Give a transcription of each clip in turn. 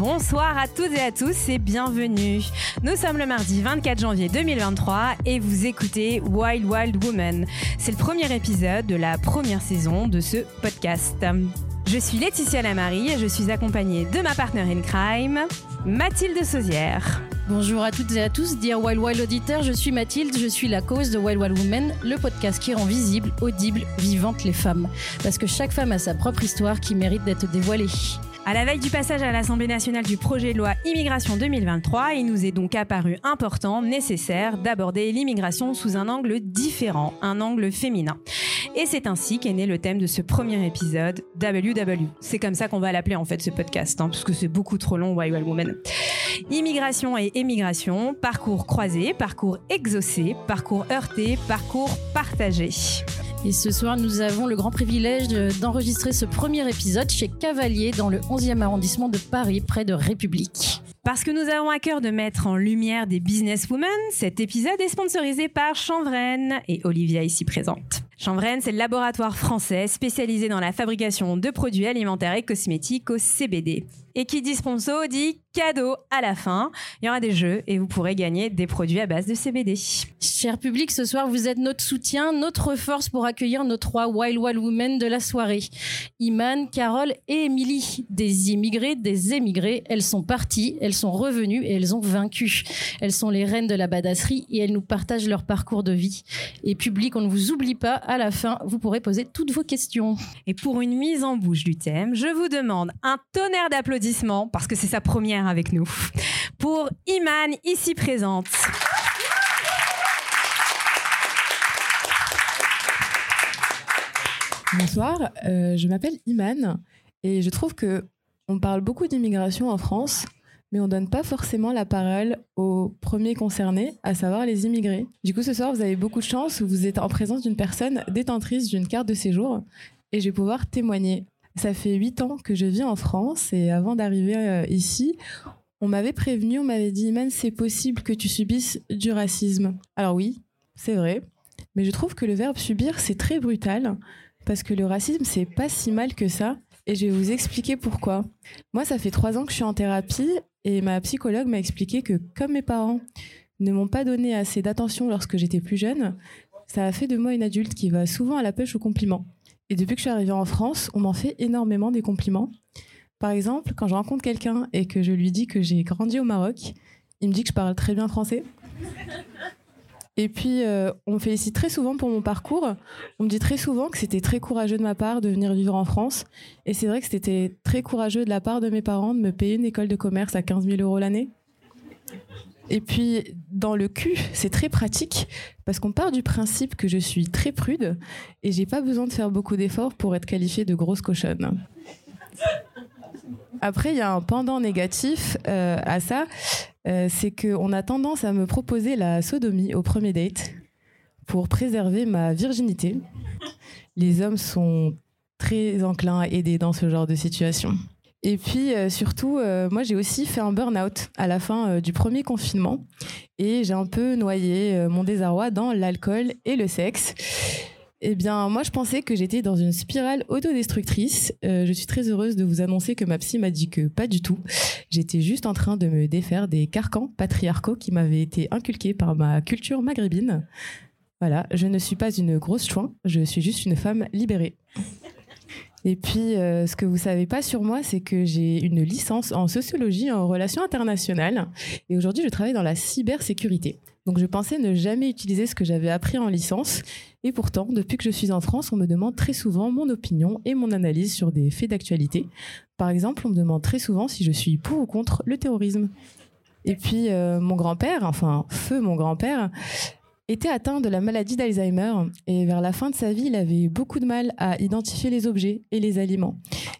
Bonsoir à toutes et à tous et bienvenue. Nous sommes le mardi 24 janvier 2023 et vous écoutez Wild Wild Woman. C'est le premier épisode de la première saison de ce podcast. Je suis Laetitia Lamarie et je suis accompagnée de ma partenaire in crime, Mathilde Sauzière. Bonjour à toutes et à tous, dear Wild Wild auditeurs, je suis Mathilde, je suis la cause de Wild Wild Women, le podcast qui rend visible, audible, vivante les femmes. Parce que chaque femme a sa propre histoire qui mérite d'être dévoilée. À la veille du passage à l'Assemblée nationale du projet de loi Immigration 2023, il nous est donc apparu important, nécessaire, d'aborder l'immigration sous un angle différent, un angle féminin. Et c'est ainsi qu'est né le thème de ce premier épisode, WW. C'est comme ça qu'on va l'appeler en fait ce podcast, hein, que c'est beaucoup trop long, Wild Woman. Immigration et émigration, parcours croisé, parcours exaucé, parcours heurté, parcours partagé. Et ce soir, nous avons le grand privilège d'enregistrer ce premier épisode chez Cavalier dans le 11e arrondissement de Paris, près de République. Parce que nous avons à cœur de mettre en lumière des businesswomen, cet épisode est sponsorisé par Chanvren et Olivia ici présente. Chanvren, c'est le laboratoire français spécialisé dans la fabrication de produits alimentaires et cosmétiques au CBD. Et qui dit sponsor dit cadeau à la fin. Il y aura des jeux et vous pourrez gagner des produits à base de CBD. Cher public, ce soir, vous êtes notre soutien, notre force pour accueillir nos trois Wild Wild Women de la soirée. Iman, Carole et Émilie. Des immigrés, des émigrés. Elles sont parties, elles sont revenues et elles ont vaincu. Elles sont les reines de la badasserie et elles nous partagent leur parcours de vie. Et public, on ne vous oublie pas, à la fin, vous pourrez poser toutes vos questions. Et pour une mise en bouche du thème, je vous demande un tonnerre d'applaudissements, parce que c'est sa première avec nous, pour Iman, ici présente. Bonsoir, euh, je m'appelle Iman et je trouve que on parle beaucoup d'immigration en France, mais on donne pas forcément la parole aux premiers concernés, à savoir les immigrés. Du coup, ce soir, vous avez beaucoup de chance, vous êtes en présence d'une personne détentrice d'une carte de séjour et je vais pouvoir témoigner. Ça fait huit ans que je vis en France et avant d'arriver euh, ici, on m'avait prévenu, on m'avait dit, Iman, c'est possible que tu subisses du racisme. Alors oui, c'est vrai, mais je trouve que le verbe subir, c'est très brutal parce que le racisme, c'est pas si mal que ça. Et je vais vous expliquer pourquoi. Moi, ça fait trois ans que je suis en thérapie et ma psychologue m'a expliqué que comme mes parents ne m'ont pas donné assez d'attention lorsque j'étais plus jeune, ça a fait de moi une adulte qui va souvent à la pêche aux compliments. Et depuis que je suis arrivée en France, on m'en fait énormément des compliments. Par exemple, quand je rencontre quelqu'un et que je lui dis que j'ai grandi au Maroc, il me dit que je parle très bien français. Et puis, euh, on me félicite très souvent pour mon parcours. On me dit très souvent que c'était très courageux de ma part de venir vivre en France. Et c'est vrai que c'était très courageux de la part de mes parents de me payer une école de commerce à 15 000 euros l'année. Et puis, dans le cul, c'est très pratique parce qu'on part du principe que je suis très prude et j'ai pas besoin de faire beaucoup d'efforts pour être qualifiée de grosse cochonne. Après, il y a un pendant négatif euh, à ça, euh, c'est qu'on a tendance à me proposer la sodomie au premier date pour préserver ma virginité. Les hommes sont très enclins à aider dans ce genre de situation. Et puis euh, surtout, moi j'ai aussi fait un burn-out à la fin du premier confinement et j'ai un peu noyé mon désarroi dans l'alcool et le sexe. Eh bien, moi, je pensais que j'étais dans une spirale autodestructrice. Euh, je suis très heureuse de vous annoncer que ma psy m'a dit que pas du tout. J'étais juste en train de me défaire des carcans patriarcaux qui m'avaient été inculqués par ma culture maghrébine. Voilà, je ne suis pas une grosse chouin, je suis juste une femme libérée. Et puis, euh, ce que vous savez pas sur moi, c'est que j'ai une licence en sociologie en relations internationales. Et aujourd'hui, je travaille dans la cybersécurité. Donc, je pensais ne jamais utiliser ce que j'avais appris en licence. Et pourtant, depuis que je suis en France, on me demande très souvent mon opinion et mon analyse sur des faits d'actualité. Par exemple, on me demande très souvent si je suis pour ou contre le terrorisme. Et puis, euh, mon grand-père, enfin, feu mon grand-père, était atteint de la maladie d'Alzheimer et vers la fin de sa vie, il avait beaucoup de mal à identifier les objets et les aliments.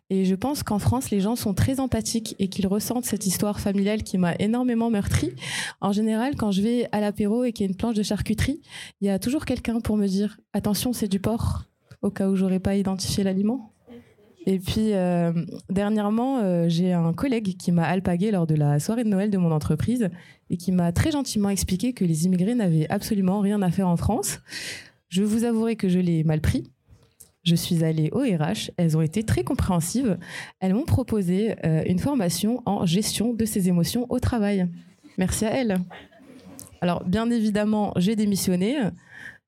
Et je pense qu'en France, les gens sont très empathiques et qu'ils ressentent cette histoire familiale qui m'a énormément meurtri. En général, quand je vais à l'apéro et qu'il y a une planche de charcuterie, il y a toujours quelqu'un pour me dire attention, c'est du porc, au cas où j'aurais pas identifié l'aliment. Et puis, euh, dernièrement, euh, j'ai un collègue qui m'a alpagué lors de la soirée de Noël de mon entreprise et qui m'a très gentiment expliqué que les immigrés n'avaient absolument rien à faire en France. Je vous avouerai que je l'ai mal pris. je suis allée au RH, elles ont été très compréhensives. Elles m'ont proposé euh, une formation en gestion de ses émotions au travail. Merci à elles. Alors, bien évidemment, j'ai démissionné.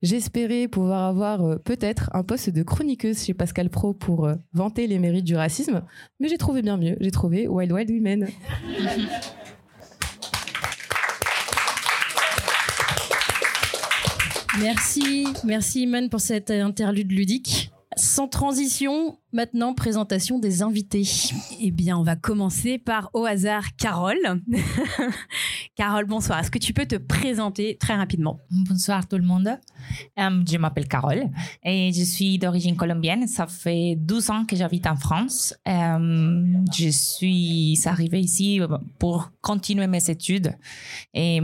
J'espérais pouvoir avoir euh, peut-être un poste de chroniqueuse chez Pascal Pro pour euh, vanter les mérites du racisme, mais j'ai trouvé bien mieux. J'ai trouvé Wild Wild Women. Merci, merci Iman pour cette interlude ludique. Sans transition, maintenant présentation des invités. Eh bien, on va commencer par au hasard Carole. Carole, bonsoir. Est-ce que tu peux te présenter très rapidement? Bonsoir tout le monde. Euh, je m'appelle Carole et je suis d'origine colombienne. Ça fait 12 ans que j'habite en France. Euh, je suis arrivée ici pour continuer mes études et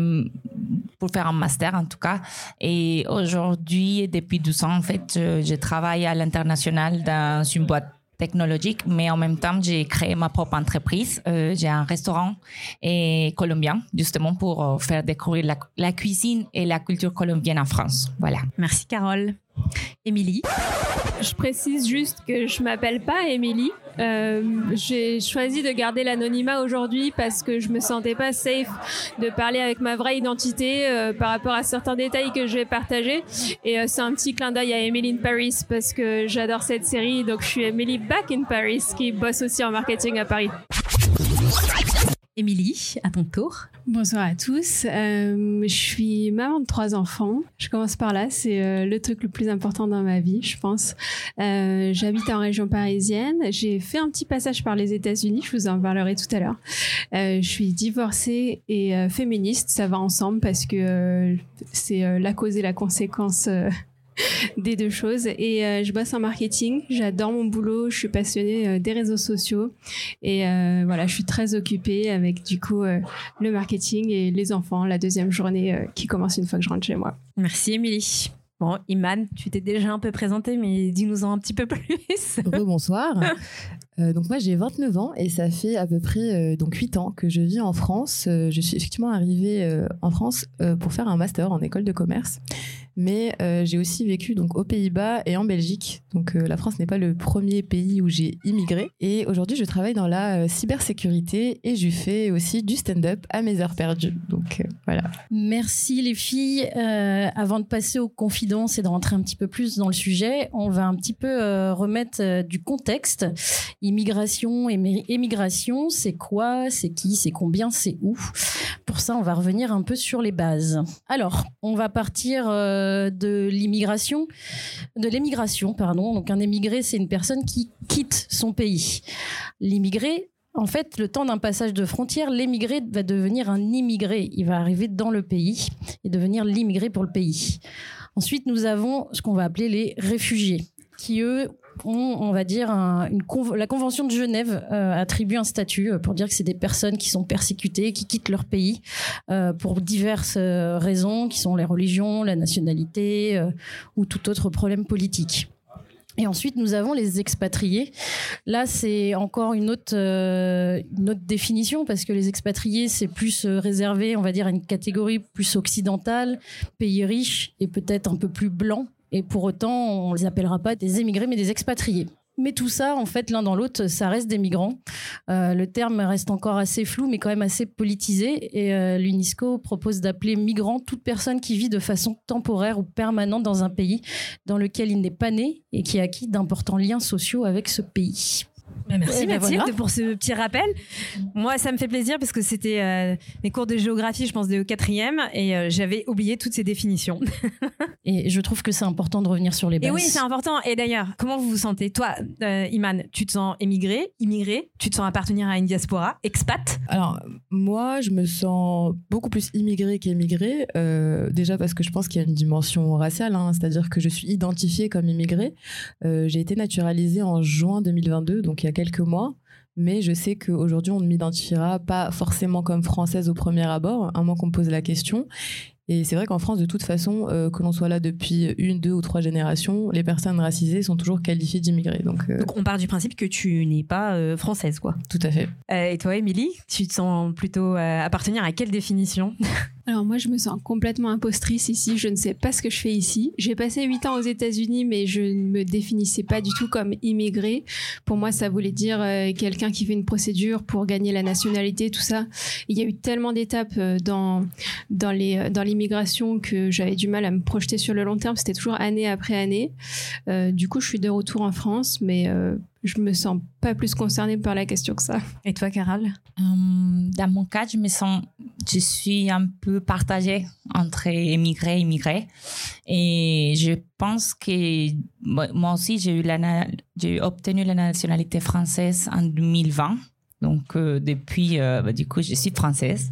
pour faire un master en tout cas. Et aujourd'hui, depuis 12 ans, en fait, je, je travaille à l'international dans une boîte technologique, mais en même temps, j'ai créé ma propre entreprise. Euh, j'ai un restaurant et colombien, justement, pour euh, faire découvrir la, la, cuisine et la culture colombienne en France. Voilà. Merci, Carole. Émilie? Je précise juste que je m'appelle pas Émilie. Euh, j'ai choisi de garder l'anonymat aujourd'hui parce que je me sentais pas safe de parler avec ma vraie identité euh, par rapport à certains détails que je vais partager. Et euh, c'est un petit clin d'œil à Emily in Paris parce que j'adore cette série. Donc je suis Emily Back in Paris qui bosse aussi en marketing à Paris. Émilie, à ton tour. Bonsoir à tous. Euh, je suis maman de trois enfants. Je commence par là. C'est euh, le truc le plus important dans ma vie, je pense. Euh, J'habite en région parisienne. J'ai fait un petit passage par les États-Unis. Je vous en parlerai tout à l'heure. Je suis divorcée et féministe. Ça va ensemble parce que c'est la cause et la conséquence des deux choses. Et euh, je bosse en marketing. J'adore mon boulot. Je suis passionnée euh, des réseaux sociaux. Et euh, voilà, je suis très occupée avec du coup le marketing et les enfants. La deuxième journée qui commence une fois que je rentre chez moi. Merci Émilie. Bon, Iman, tu t'es déjà un peu présenté, mais dis-nous-en un petit peu plus. Bonsoir. Euh, donc moi j'ai 29 ans et ça fait à peu près euh, donc 8 ans que je vis en France. Euh, je suis effectivement arrivée en France pour faire un master en école de commerce. Mais j'ai aussi vécu donc aux Pays-Bas et en Belgique. Donc la France n'est pas le premier pays où j'ai immigré. Et aujourd'hui je travaille dans la cybersécurité et je fais aussi du stand-up à mes heures perdues. Donc voilà. Merci les filles. avant de passer aux confidences et de rentrer un petit peu plus dans le sujet, on va un petit peu remettre du contexte immigration émigration, c'est quoi, c'est qui, c'est combien, c'est où? Pour ça, on va revenir un peu sur les bases. Alors, on va partir euh, de l'immigration, de l'émigration, pardon. Donc, un émigré, c'est une personne qui quitte son pays. L'immigré, en fait, le temps d'un passage de frontière, l'émigré va devenir un immigré. Il va arriver dans le pays et devenir l'immigré pour le pays. Ensuite, nous avons ce qu'on va appeler les réfugiés, qui eux on va dire, la Convention de Genève euh, attribue un statut euh, pour dire que c'est des personnes qui sont persécutées, qui quittent leur pays euh, pour diverses raisons, qui sont les religions, la nationalité ou tout autre problème politique. Et ensuite, nous avons les expatriés. Là, c'est encore une autre, une autre définition parce que les expatriés, c'est plus réservé, on va dire, à une catégorie plus occidentale, pays riche et peut-être un peu plus blanc et pour autant, on les appellera pas des émigrés, mais des expatriés. Mais tout ça, en fait, l'un dans l'autre, ça reste des migrants. Euh, le terme reste encore assez flou, mais quand même assez politisé. Et euh, l'UNESCO propose d'appeler migrant toute personne qui vit de façon temporaire ou permanente dans un pays dans lequel il n'est pas né et qui a acquis d'importants liens sociaux avec ce pays. Bah, merci ben Mathilde pour ce petit rappel. Moi, ça me fait plaisir parce que c'était euh, mes cours de géographie, je pense, de quatrième, et euh, j'avais oublié toutes ces définitions. et je trouve que c'est important de revenir sur les bases. Et oui, c'est important. Et d'ailleurs, comment vous vous sentez? Toi, euh, Iman, tu te sens émigré, immigré Tu te sens appartenir à une diaspora, expat? Alors, moi, je me sens beaucoup plus immigré qu'émigré. déjà parce que je pense qu'il y a une dimension raciale, hein, c'est-à-dire que je suis identifiée comme immigré. J'ai été naturalisée en juin 2022, donc il y a quelques mois. Mais je sais qu'aujourd'hui, on ne m'identifiera pas forcément comme française au premier abord, à moins qu'on me pose la question. Et c'est vrai qu'en France, de toute façon, euh, que l'on soit là depuis une, deux ou trois générations, les personnes racisées sont toujours qualifiées d'immigrés. Donc, euh, on part du principe que tu n'es pas euh, française, quoi. Tout à fait. et toi, Émilie, tu te sens plutôt appartenir à quelle définition? Alors moi, je me sens complètement impostrice ici. Je ne sais pas ce que je fais ici. J'ai passé huit ans aux États-Unis, mais je ne me définissais pas du tout comme immigré. Pour moi, ça voulait dire euh, quelqu'un qui fait une procédure pour gagner la nationalité, tout ça. Il y a eu tellement d'étapes euh, dans euh, dans l'immigration que j'avais du mal à me projeter sur le long terme. C'était toujours année après année. Du coup, je suis de retour en France, mais je me sens pas plus concernée par la question que ça. Et toi, Carole? Hum, dans mon cas, je me sens, je suis un peu partagée entre émigrés et immigrés. Et je pense que moi aussi, j'ai eu la, j'ai obtenu la nationalité française en 2020. Donc, euh, depuis, euh, bah, du coup, je suis française.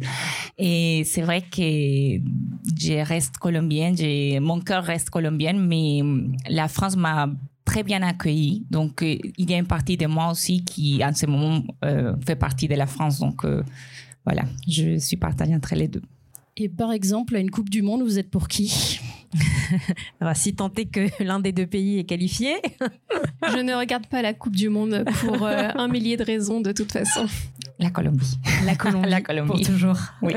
Et c'est vrai que je reste colombienne, j'ai, mon cœur reste colombien, mais la France m'a très bien accueillie. Donc, euh, il y a une partie de moi aussi qui, en ce moment, euh, fait partie de la France. Donc, euh, voilà, je suis partagée entre les deux. Et par exemple, à une Coupe du Monde, vous êtes pour qui? Alors, Si tant est que l'un des deux pays est qualifié. Je ne regarde pas la Coupe du Monde pour euh, un millier de raisons de toute façon. La Colombie. La Colombie. La Colombie. Pour toujours. Oui.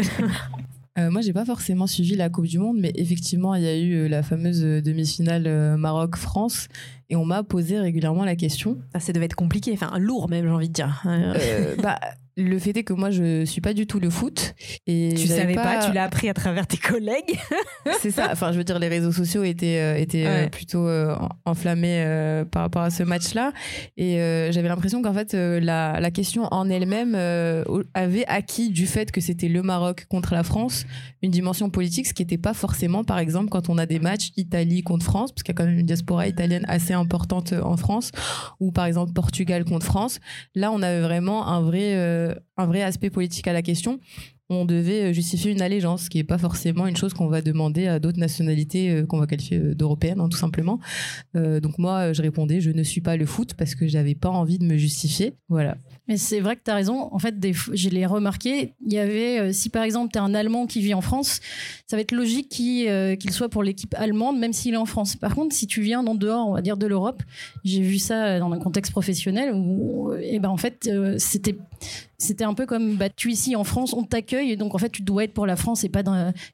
Euh, moi, j'ai pas forcément suivi la Coupe du Monde, mais effectivement, il y a eu la fameuse demi-finale euh, Maroc-France, et on m'a posé régulièrement la question. Ah, ça devait être compliqué, enfin lourd même, j'ai envie de dire. Euh, bah, le fait est que moi, je suis pas du tout le foot, et tu savais pas, tu l'as appris à travers tes collègues. C'est ça. Enfin, je veux dire, les réseaux sociaux étaient euh, étaient euh, Ouais. plutôt euh, en- enflammés par rapport à ce match-là, et j'avais l'impression qu'en fait, la, la question en elle-même avait acquis du fait que c'était le Maroc contre la France une dimension politique, ce qui n'était pas forcément, par exemple, quand on a des matchs Italie contre France, parce qu'il y a quand même une diaspora italienne assez importante euh, en France, ou par exemple Portugal contre France. Là, on avait vraiment un vrai euh, un vrai aspect politique à la question on devait justifier une allégeance, ce qui n'est pas forcément une chose qu'on va demander à d'autres nationalités euh, qu'on va qualifier euh, d'européennes, hein, tout simplement. Euh, donc moi, euh, je répondais, je ne suis pas le foot parce que j'avais pas envie de me justifier. Voilà. Mais c'est vrai que tu as raison. En fait, je l'ai remarqué. Il y avait, euh, si par exemple, tu es un Allemand qui vit en France, ça va être logique qu'il euh, qu'il soit pour l'équipe allemande, même s'il est en France. Par contre, si tu viens d'en dehors, on va dire de l'Europe, j'ai vu ça dans un contexte professionnel où, et ben, en fait, euh, c'était. C'était un peu comme bah, tu es ici en France, on t'accueille, et donc en fait tu dois être pour la France et pas,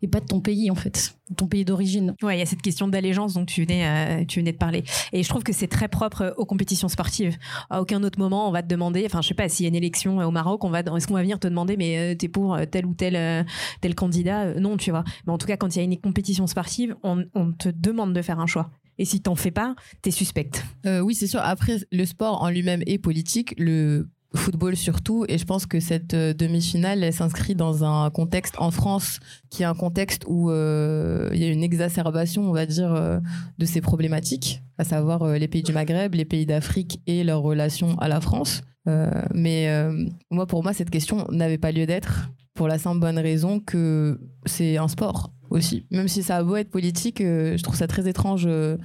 et pas de ton pays en fait, ton pays d'origine. Ouais, il y a cette question d'allégeance dont tu venais, euh, tu venais de parler. Et je trouve que c'est très propre euh, aux compétitions sportives. À aucun autre moment, on va te demander, enfin, je sais pas, s'il y a une élection euh, au Maroc, on va, est-ce qu'on va venir te demander, mais euh, t'es pour tel ou tel, euh, tel candidat Non, tu vois. Mais en tout cas, quand il y a une compétition sportive, on, on te demande de faire un choix. Et si t'en fais pas, t'es suspecte. Euh, oui, c'est sûr. Après, le sport en lui-même est politique, le football surtout, et je pense que cette euh, demi-finale, elle s'inscrit dans un contexte en France qui est un contexte où euh, il y a une exacerbation, on va dire, euh, de ces problématiques, à savoir les pays du Maghreb, les pays d'Afrique et leur relation à la France. Mais moi, pour moi, cette question n'avait pas lieu d'être pour la simple bonne raison que c'est un sport aussi. Même si ça a beau être politique, je trouve ça très étrange de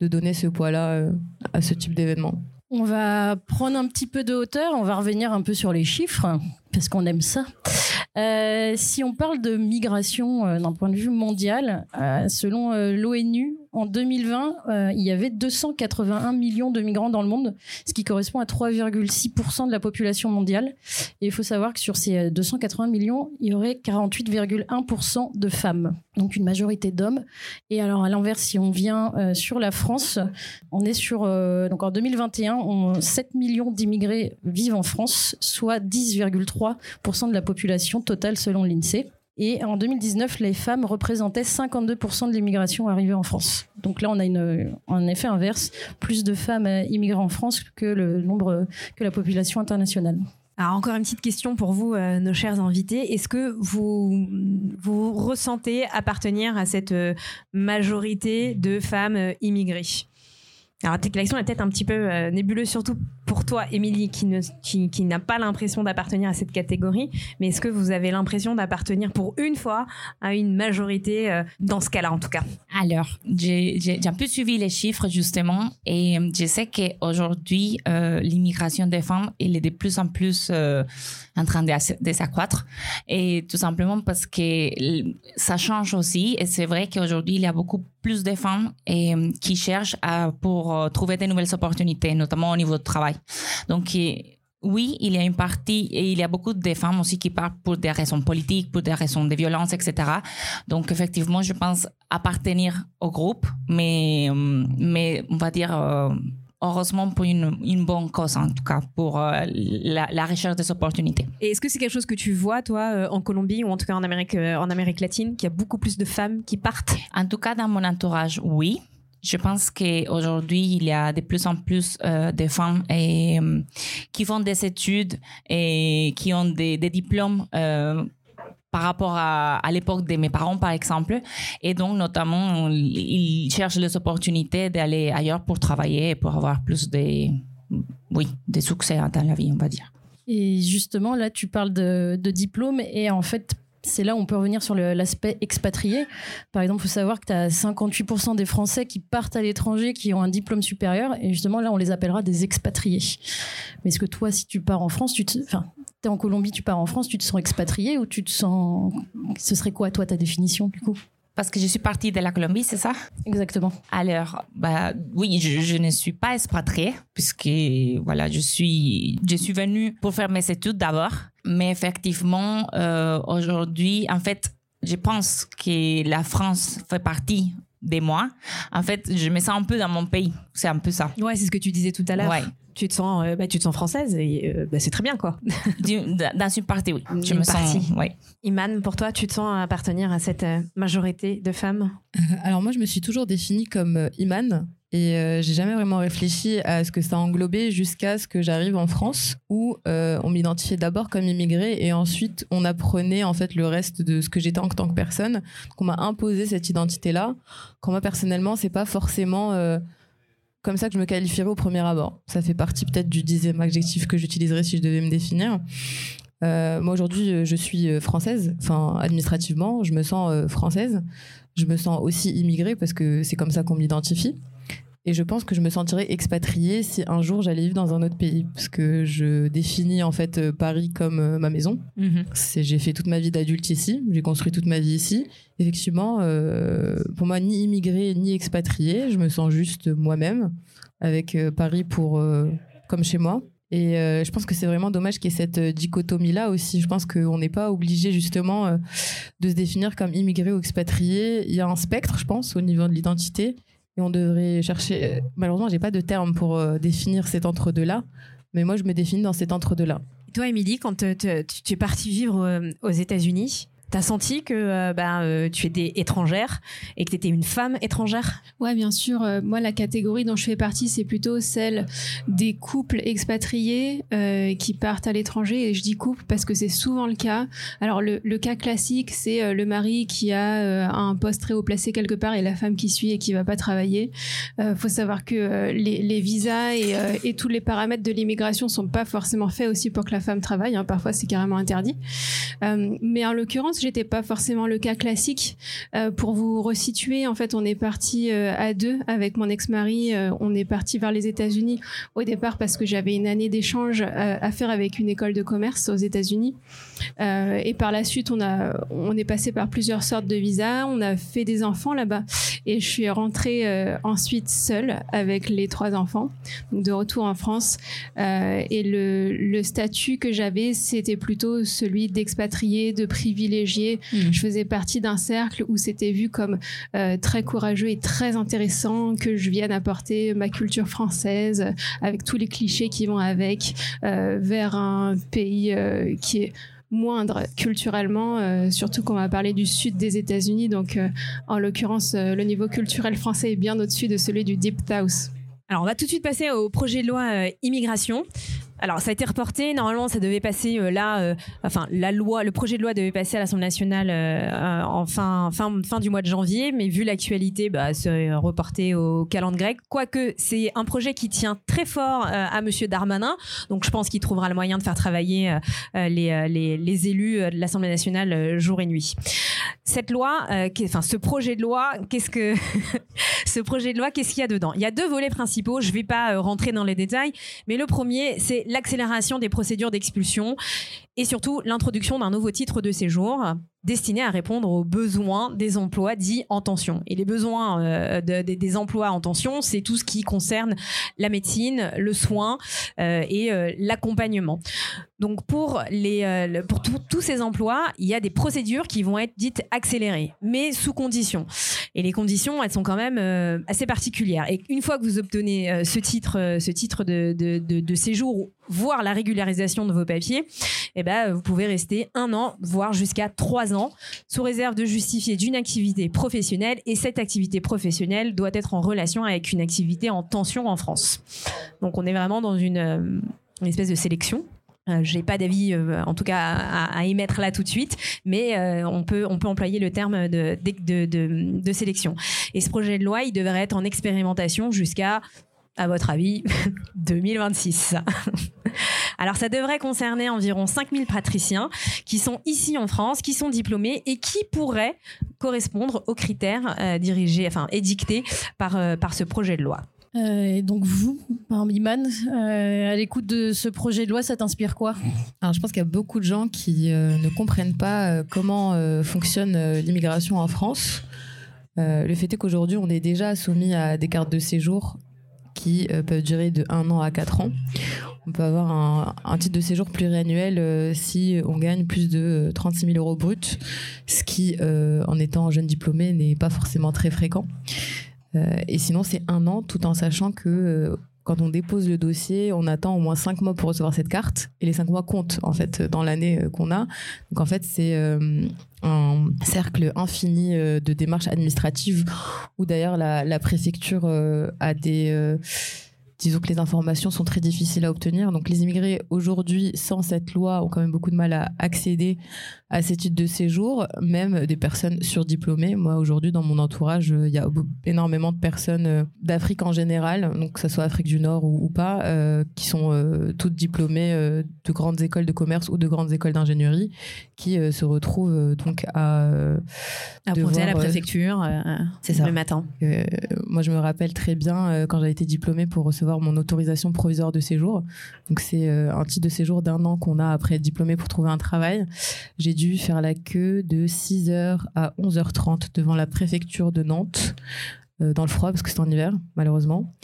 donner ce poids-là à ce type d'événement. On va prendre un petit peu de hauteur, on va revenir un peu sur les chiffres, parce qu'on aime ça. Euh, si on parle de migration euh, d'un point de vue mondial, euh, selon l'ONU, en 2020, euh, il y avait 281 millions de migrants dans le monde, ce qui correspond à 3,6% de la population mondiale. Et il faut savoir que sur ces euh, 280 millions, il y aurait 48,1% de femmes, donc une majorité d'hommes. Et alors à l'inverse, si on vient sur la France, on est sur donc en 2021, on, 7 millions d'immigrés vivent en France, soit 10,3% de la population totale selon l'INSEE. Et en 2019, les femmes représentaient 52% de l'immigration arrivée en France. Donc là, on a une, un effet inverse, plus de femmes euh, immigrées en France que le nombre que la population internationale. Alors encore une petite question pour vous, euh, nos chers invités. Est-ce que vous vous ressentez appartenir à cette euh, majorité de femmes immigrées? Alors, peut-être que est peut-être un petit peu euh, nébuleuse, surtout pour toi, Émilie, qui, n'a pas l'impression d'appartenir à cette catégorie. Mais est-ce que vous avez l'impression d'appartenir pour une fois à une majorité, euh, dans ce cas-là en tout cas? Alors, j'ai un peu suivi les chiffres justement et euh, je sais qu'aujourd'hui, euh, l'immigration des femmes, elle est de plus en plus en train de, s'accroître et tout simplement parce que ça change aussi et c'est vrai qu'aujourd'hui, il y a beaucoup plus de femmes et, euh, qui cherchent pour euh, trouver de nouvelles opportunités, notamment au niveau du travail. Donc, oui, il y a une partie, et il y a beaucoup de femmes aussi qui partent pour des raisons politiques, pour des raisons de violence, etc. Donc, effectivement, je pense appartenir au groupe, mais, euh, mais on va dire, heureusement pour une, une, bonne cause, en tout cas, pour euh, la, la, recherche des opportunités. Et est-ce que c'est quelque chose que tu vois, toi, en Colombie, ou en tout cas en Amérique, en Amérique latine, qu'il y a beaucoup plus de femmes qui partent? En tout cas, dans mon entourage, oui. Je pense qu'aujourd'hui, il y a de plus en plus euh, de femmes et, euh, qui font des études et qui ont des, des diplômes euh, par rapport à, l'époque de mes parents, par exemple. Et donc, notamment, ils cherchent les opportunités d'aller ailleurs pour travailler et pour avoir plus de, oui, de succès dans la vie, on va dire. Et justement, là, tu parles de, diplôme et en fait, c'est là où on peut revenir sur l'aspect expatrié. Par exemple, il faut savoir que tu as 58% des Français qui partent à l'étranger, qui ont un diplôme supérieur, et justement là, on les appellera des expatriés. Mais est-ce que toi, si tu pars en France, tu te... es en Colombie, tu pars en France, tu te sens expatrié ou tu te sens... Ce serait quoi, toi, ta définition, du coup? Parce que je suis partie de la Colombie, c'est ça? Exactement. Alors, bah, oui, je, je, ne suis pas expatriée, puisque voilà, je suis, je suis venue pour faire mes études d'abord. Mais effectivement, euh, aujourd'hui, en fait, je pense que la France fait partie de moi. En fait, je me sens un peu dans mon pays. C'est un peu ça. Ouais, c'est ce que tu disais tout à l'heure. Ouais. Tu te sens, euh, bah, tu te sens française et euh, bah, c'est très bien quoi. dans une partie, oui. Je une me partie. sens. Ouais. Iman, pour toi, tu te sens appartenir à cette euh, majorité de femmes? Alors moi, je me suis toujours définie comme Iman et euh, j'ai jamais vraiment réfléchi à ce que ça englobait jusqu'à ce que j'arrive en France où euh, on m'identifiait d'abord comme immigrée et ensuite on apprenait en fait le reste de ce que j'étais en tant que personne. Qu'on m'a imposé cette identité-là. Quand moi personnellement, c'est pas forcément euh, comme ça que je me qualifierais au premier abord. Ça fait partie peut-être du dixième adjectif que j'utiliserais si je devais me définir. Euh, moi aujourd'hui, je suis française, enfin administrativement, je me sens française. Je me sens aussi immigrée parce que c'est comme ça qu'on m'identifie. Et je pense que je me sentirais expatriée si un jour j'allais vivre dans un autre pays, parce que je définis en fait euh, Paris comme euh, ma maison. Mhm. J'ai fait toute ma vie d'adulte ici, j'ai construit toute ma vie ici. Effectivement, euh, pour moi, ni immigré ni expatrié, je me sens juste moi-même, avec Paris pour comme chez moi. Et je pense que c'est vraiment dommage qu'il y ait cette dichotomie-là aussi. Je pense qu'on n'est pas obligé justement de se définir comme immigré ou expatrié. Il y a un spectre, je pense, au niveau de l'identité. Et on devrait chercher. Malheureusement, j'ai pas de terme pour euh, définir cet entre-deux-là, mais moi, je me définis dans cet entre-deux-là. Toi, Émilie, quand tu es partie vivre euh, aux États-Unis, T'as senti que euh, bah, euh, tu étais étrangère et que tu étais une femme étrangère? Ouais, bien sûr. Euh, moi, la catégorie dont je fais partie, c'est plutôt celle des couples expatriés qui partent à l'étranger. Et je dis couple parce que c'est souvent le cas. Alors, le, le cas classique, c'est le mari qui a un poste très haut placé quelque part et la femme qui suit et qui va pas travailler. Il faut savoir que les, les, visas et, et, tous les paramètres de l'immigration sont pas forcément faits aussi pour que la femme travaille. Hein. Parfois, c'est carrément interdit. mais en l'occurrence, j'étais pas forcément le cas classique. Euh, pour vous resituer, en fait, on est parti euh, à deux avec mon ex-mari. Euh, on est parti vers les États-Unis au départ parce que j'avais une année d'échange à faire avec une école de commerce aux États-Unis. et par la suite, on a, on est passé par plusieurs sortes de visas. On a fait des enfants là-bas. Et je suis rentrée ensuite seule avec les trois enfants, de retour en France. et le, le statut que j'avais, c'était plutôt celui d'expatrié, de privilégié Mmh. Je faisais partie d'un cercle où c'était vu comme euh, très courageux et très intéressant que je vienne apporter ma culture française avec tous les clichés qui vont avec euh, vers un pays euh, qui est moindre culturellement, surtout quand on va parler du sud des États-Unis. Donc, en l'occurrence, le niveau culturel français est bien au-dessus de celui du Deep South. Alors, on va tout de suite passer au projet de loi immigration. Alors, ça a été reporté. Normalement, ça devait passer euh, là. Euh, enfin, la loi, le projet de loi devait passer à l'Assemblée nationale euh, en fin, fin, fin du mois de janvier, mais vu l'actualité, bah, c'est reporté au calendrier grec. Quoique, c'est un projet qui tient très fort à Monsieur Darmanin. Donc, je pense qu'il trouvera le moyen de faire travailler les, les, les, élus de l'Assemblée nationale jour et nuit. Cette loi, enfin, ce projet de loi, qu'est-ce que ce projet de loi, qu'est-ce qu'il y a dedans? Il y a deux volets principaux. Je ne vais pas rentrer dans les détails, mais le premier, c'est l'accélération des procédures d'expulsion et surtout l'introduction d'un nouveau titre de séjour destiné à répondre aux besoins des emplois dits en tension. Et les besoins euh, de- de- des emplois en tension, c'est tout ce qui concerne la médecine, le soin euh, et euh, l'accompagnement. Donc pour, les, le- pour tous ces emplois, il y a des procédures qui vont être dites accélérées, mais sous conditions. Et les conditions, elles sont quand même assez particulières. Et une fois que vous obtenez ce titre, ce titre de- de- de séjour, voire la régularisation de vos papiers, eh ben, vous pouvez rester un an, voire jusqu'à trois ans, sous réserve de justifier d'une activité professionnelle. Et cette activité professionnelle doit être en relation avec une activité en tension en France. Donc on est vraiment dans une, euh, espèce de sélection. Euh, J'ai pas d'avis, euh, en tout cas, à, à émettre là tout de suite, mais euh, on, peut, on peut employer le terme de- de sélection. Et ce projet de loi, il devrait être en expérimentation jusqu'à, à votre avis, 2026. Alors ça devrait concerner environ 5000 patriciens qui sont ici en France, qui sont diplômés et qui pourraient correspondre aux critères euh, dirigés, enfin édictés par, euh, par ce projet de loi. Euh, et donc vous, par Iman, euh, à l'écoute de ce projet de loi, ça t'inspire quoi? Alors, je pense qu'il y a beaucoup de gens qui euh, ne comprennent pas euh, comment euh, fonctionne euh, l'immigration en France. Euh, le fait est qu'aujourd'hui, on est déjà soumis à des cartes de séjour qui euh, peuvent durer de 1 an à 4 ans. On peut avoir un, titre de séjour pluriannuel euh, si on gagne plus de euh, 36 000 euros bruts, ce qui, euh, en étant jeune diplômé, n'est pas forcément très fréquent. Euh, et sinon, c'est un an, tout en sachant que euh, quand on dépose le dossier, on attend au moins cinq mois pour recevoir cette carte. Et les cinq mois comptent, en fait, dans l'année euh, qu'on a. Donc, en fait, c'est euh, un cercle infini euh, de démarches administratives où d'ailleurs la, préfecture a des. disons que les informations sont très difficiles à obtenir. Donc, les immigrés, aujourd'hui, sans cette loi, ont quand même beaucoup de mal à accéder à ces titres de séjour, même des personnes surdiplômées. Moi, aujourd'hui, dans mon entourage, euh, il y a énormément de personnes euh, d'Afrique en général, donc que ce soit Afrique du Nord ou, ou pas, euh, qui sont euh, toutes diplômées euh, de grandes écoles de commerce ou de grandes écoles d'ingénierie, qui se retrouvent donc à... Apprenti à la devoir, préfecture C'est ça. le matin. moi, je me rappelle très bien quand j'avais été diplômée pour recevoir mon autorisation provisoire de séjour. Donc, c'est un titre de séjour d'un an qu'on a après être diplômé pour trouver un travail. J'ai dû faire la queue de 6h à 11h30 devant la préfecture de Nantes, euh, dans le froid, parce que c'était en hiver, malheureusement.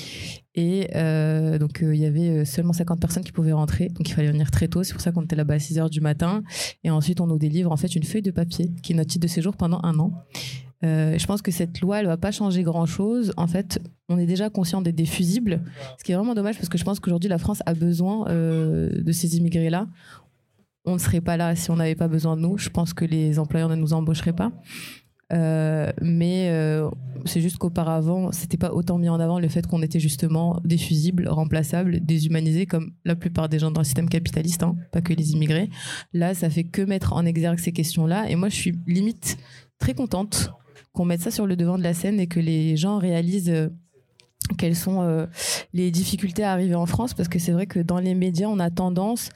Et euh, donc, euh, il y avait seulement 50 personnes qui pouvaient rentrer. Donc, il fallait venir très tôt. C'est pour ça qu'on était là-bas à 6h du matin. Et ensuite, on nous délivre en fait une feuille de papier qui est notre titre de séjour pendant un an. Je pense que cette loi, elle va pas changer grand-chose. En fait, on est déjà conscient des, des fusibles, ce qui est vraiment dommage parce que je pense qu'aujourd'hui, la France a besoin de ces immigrés-là. On ne serait pas là si on n'avait pas besoin de nous. Je pense que les employeurs ne nous embaucheraient pas. Euh, mais euh, c'est juste qu'auparavant, c'était pas autant mis en avant le fait qu'on était justement des fusibles, remplaçables, déshumanisés comme la plupart des gens dans le système capitaliste, hein, pas que les immigrés. Là, ça fait que mettre en exergue ces questions-là. Et moi, je suis limite très contente qu'on mette ça sur le devant de la scène et que les gens réalisent euh, quelles sont les difficultés à arriver en France parce que c'est vrai que dans les médias on a tendance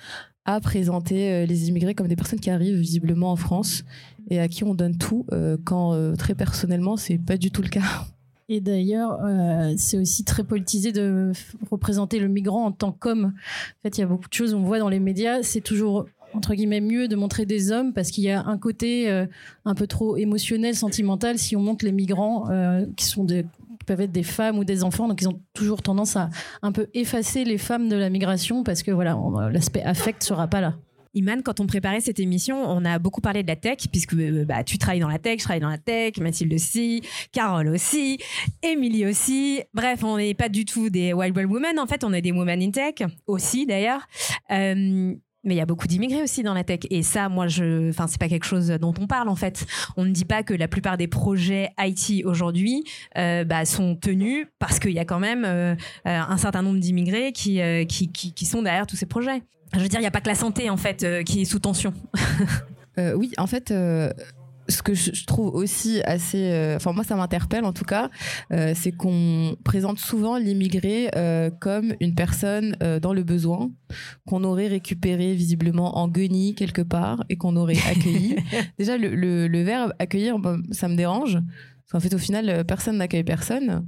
à présenter euh, les immigrés comme des personnes qui arrivent visiblement en France et à qui on donne tout euh, quand euh, très personnellement c'est pas du tout le cas. Et d'ailleurs, c'est aussi très politisé de représenter le migrant en tant qu'homme. En fait, il y a beaucoup de choses, on voit dans les médias, c'est toujours entre guillemets mieux de montrer des hommes parce qu'il y a un côté un peu trop émotionnel, sentimental si on montre les migrants qui sont des peuvent être des femmes ou des enfants, donc ils ont toujours tendance à un peu effacer les femmes de la migration parce que voilà, on- l'aspect affect sera pas là. Iman, quand on préparait cette émission, on a beaucoup parlé de la tech, puisque euh, bah, tu travailles dans la tech, je travaille dans la tech, Mathilde aussi, Carole aussi, Émilie aussi. Bref, on n'est pas du tout des wild wild women. En fait, on est des women in tech aussi, d'ailleurs. Euh, mais il y a beaucoup d'immigrés aussi dans la tech. Et ça, moi, je, enfin, c'est pas quelque chose dont on parle, en fait. On ne dit pas que la plupart des projets IT aujourd'hui, euh, bah, sont tenus parce qu'il y a quand même euh, un certain nombre d'immigrés qui, euh, qui, qui, qui sont derrière tous ces projets. Je veux dire, il n'y a pas que la santé, en fait, qui est sous tension. Oui, en fait, ce que je, trouve aussi assez, euh, enfin moi ça m'interpelle en tout cas, euh, c'est qu'on présente souvent l'immigré euh, comme une personne dans le besoin qu'on aurait récupéré visiblement en guenille quelque part et qu'on aurait accueilli. Déjà le, le, le verbe accueillir, ça me dérange. Parce qu'en fait, au final, personne n'accueille personne.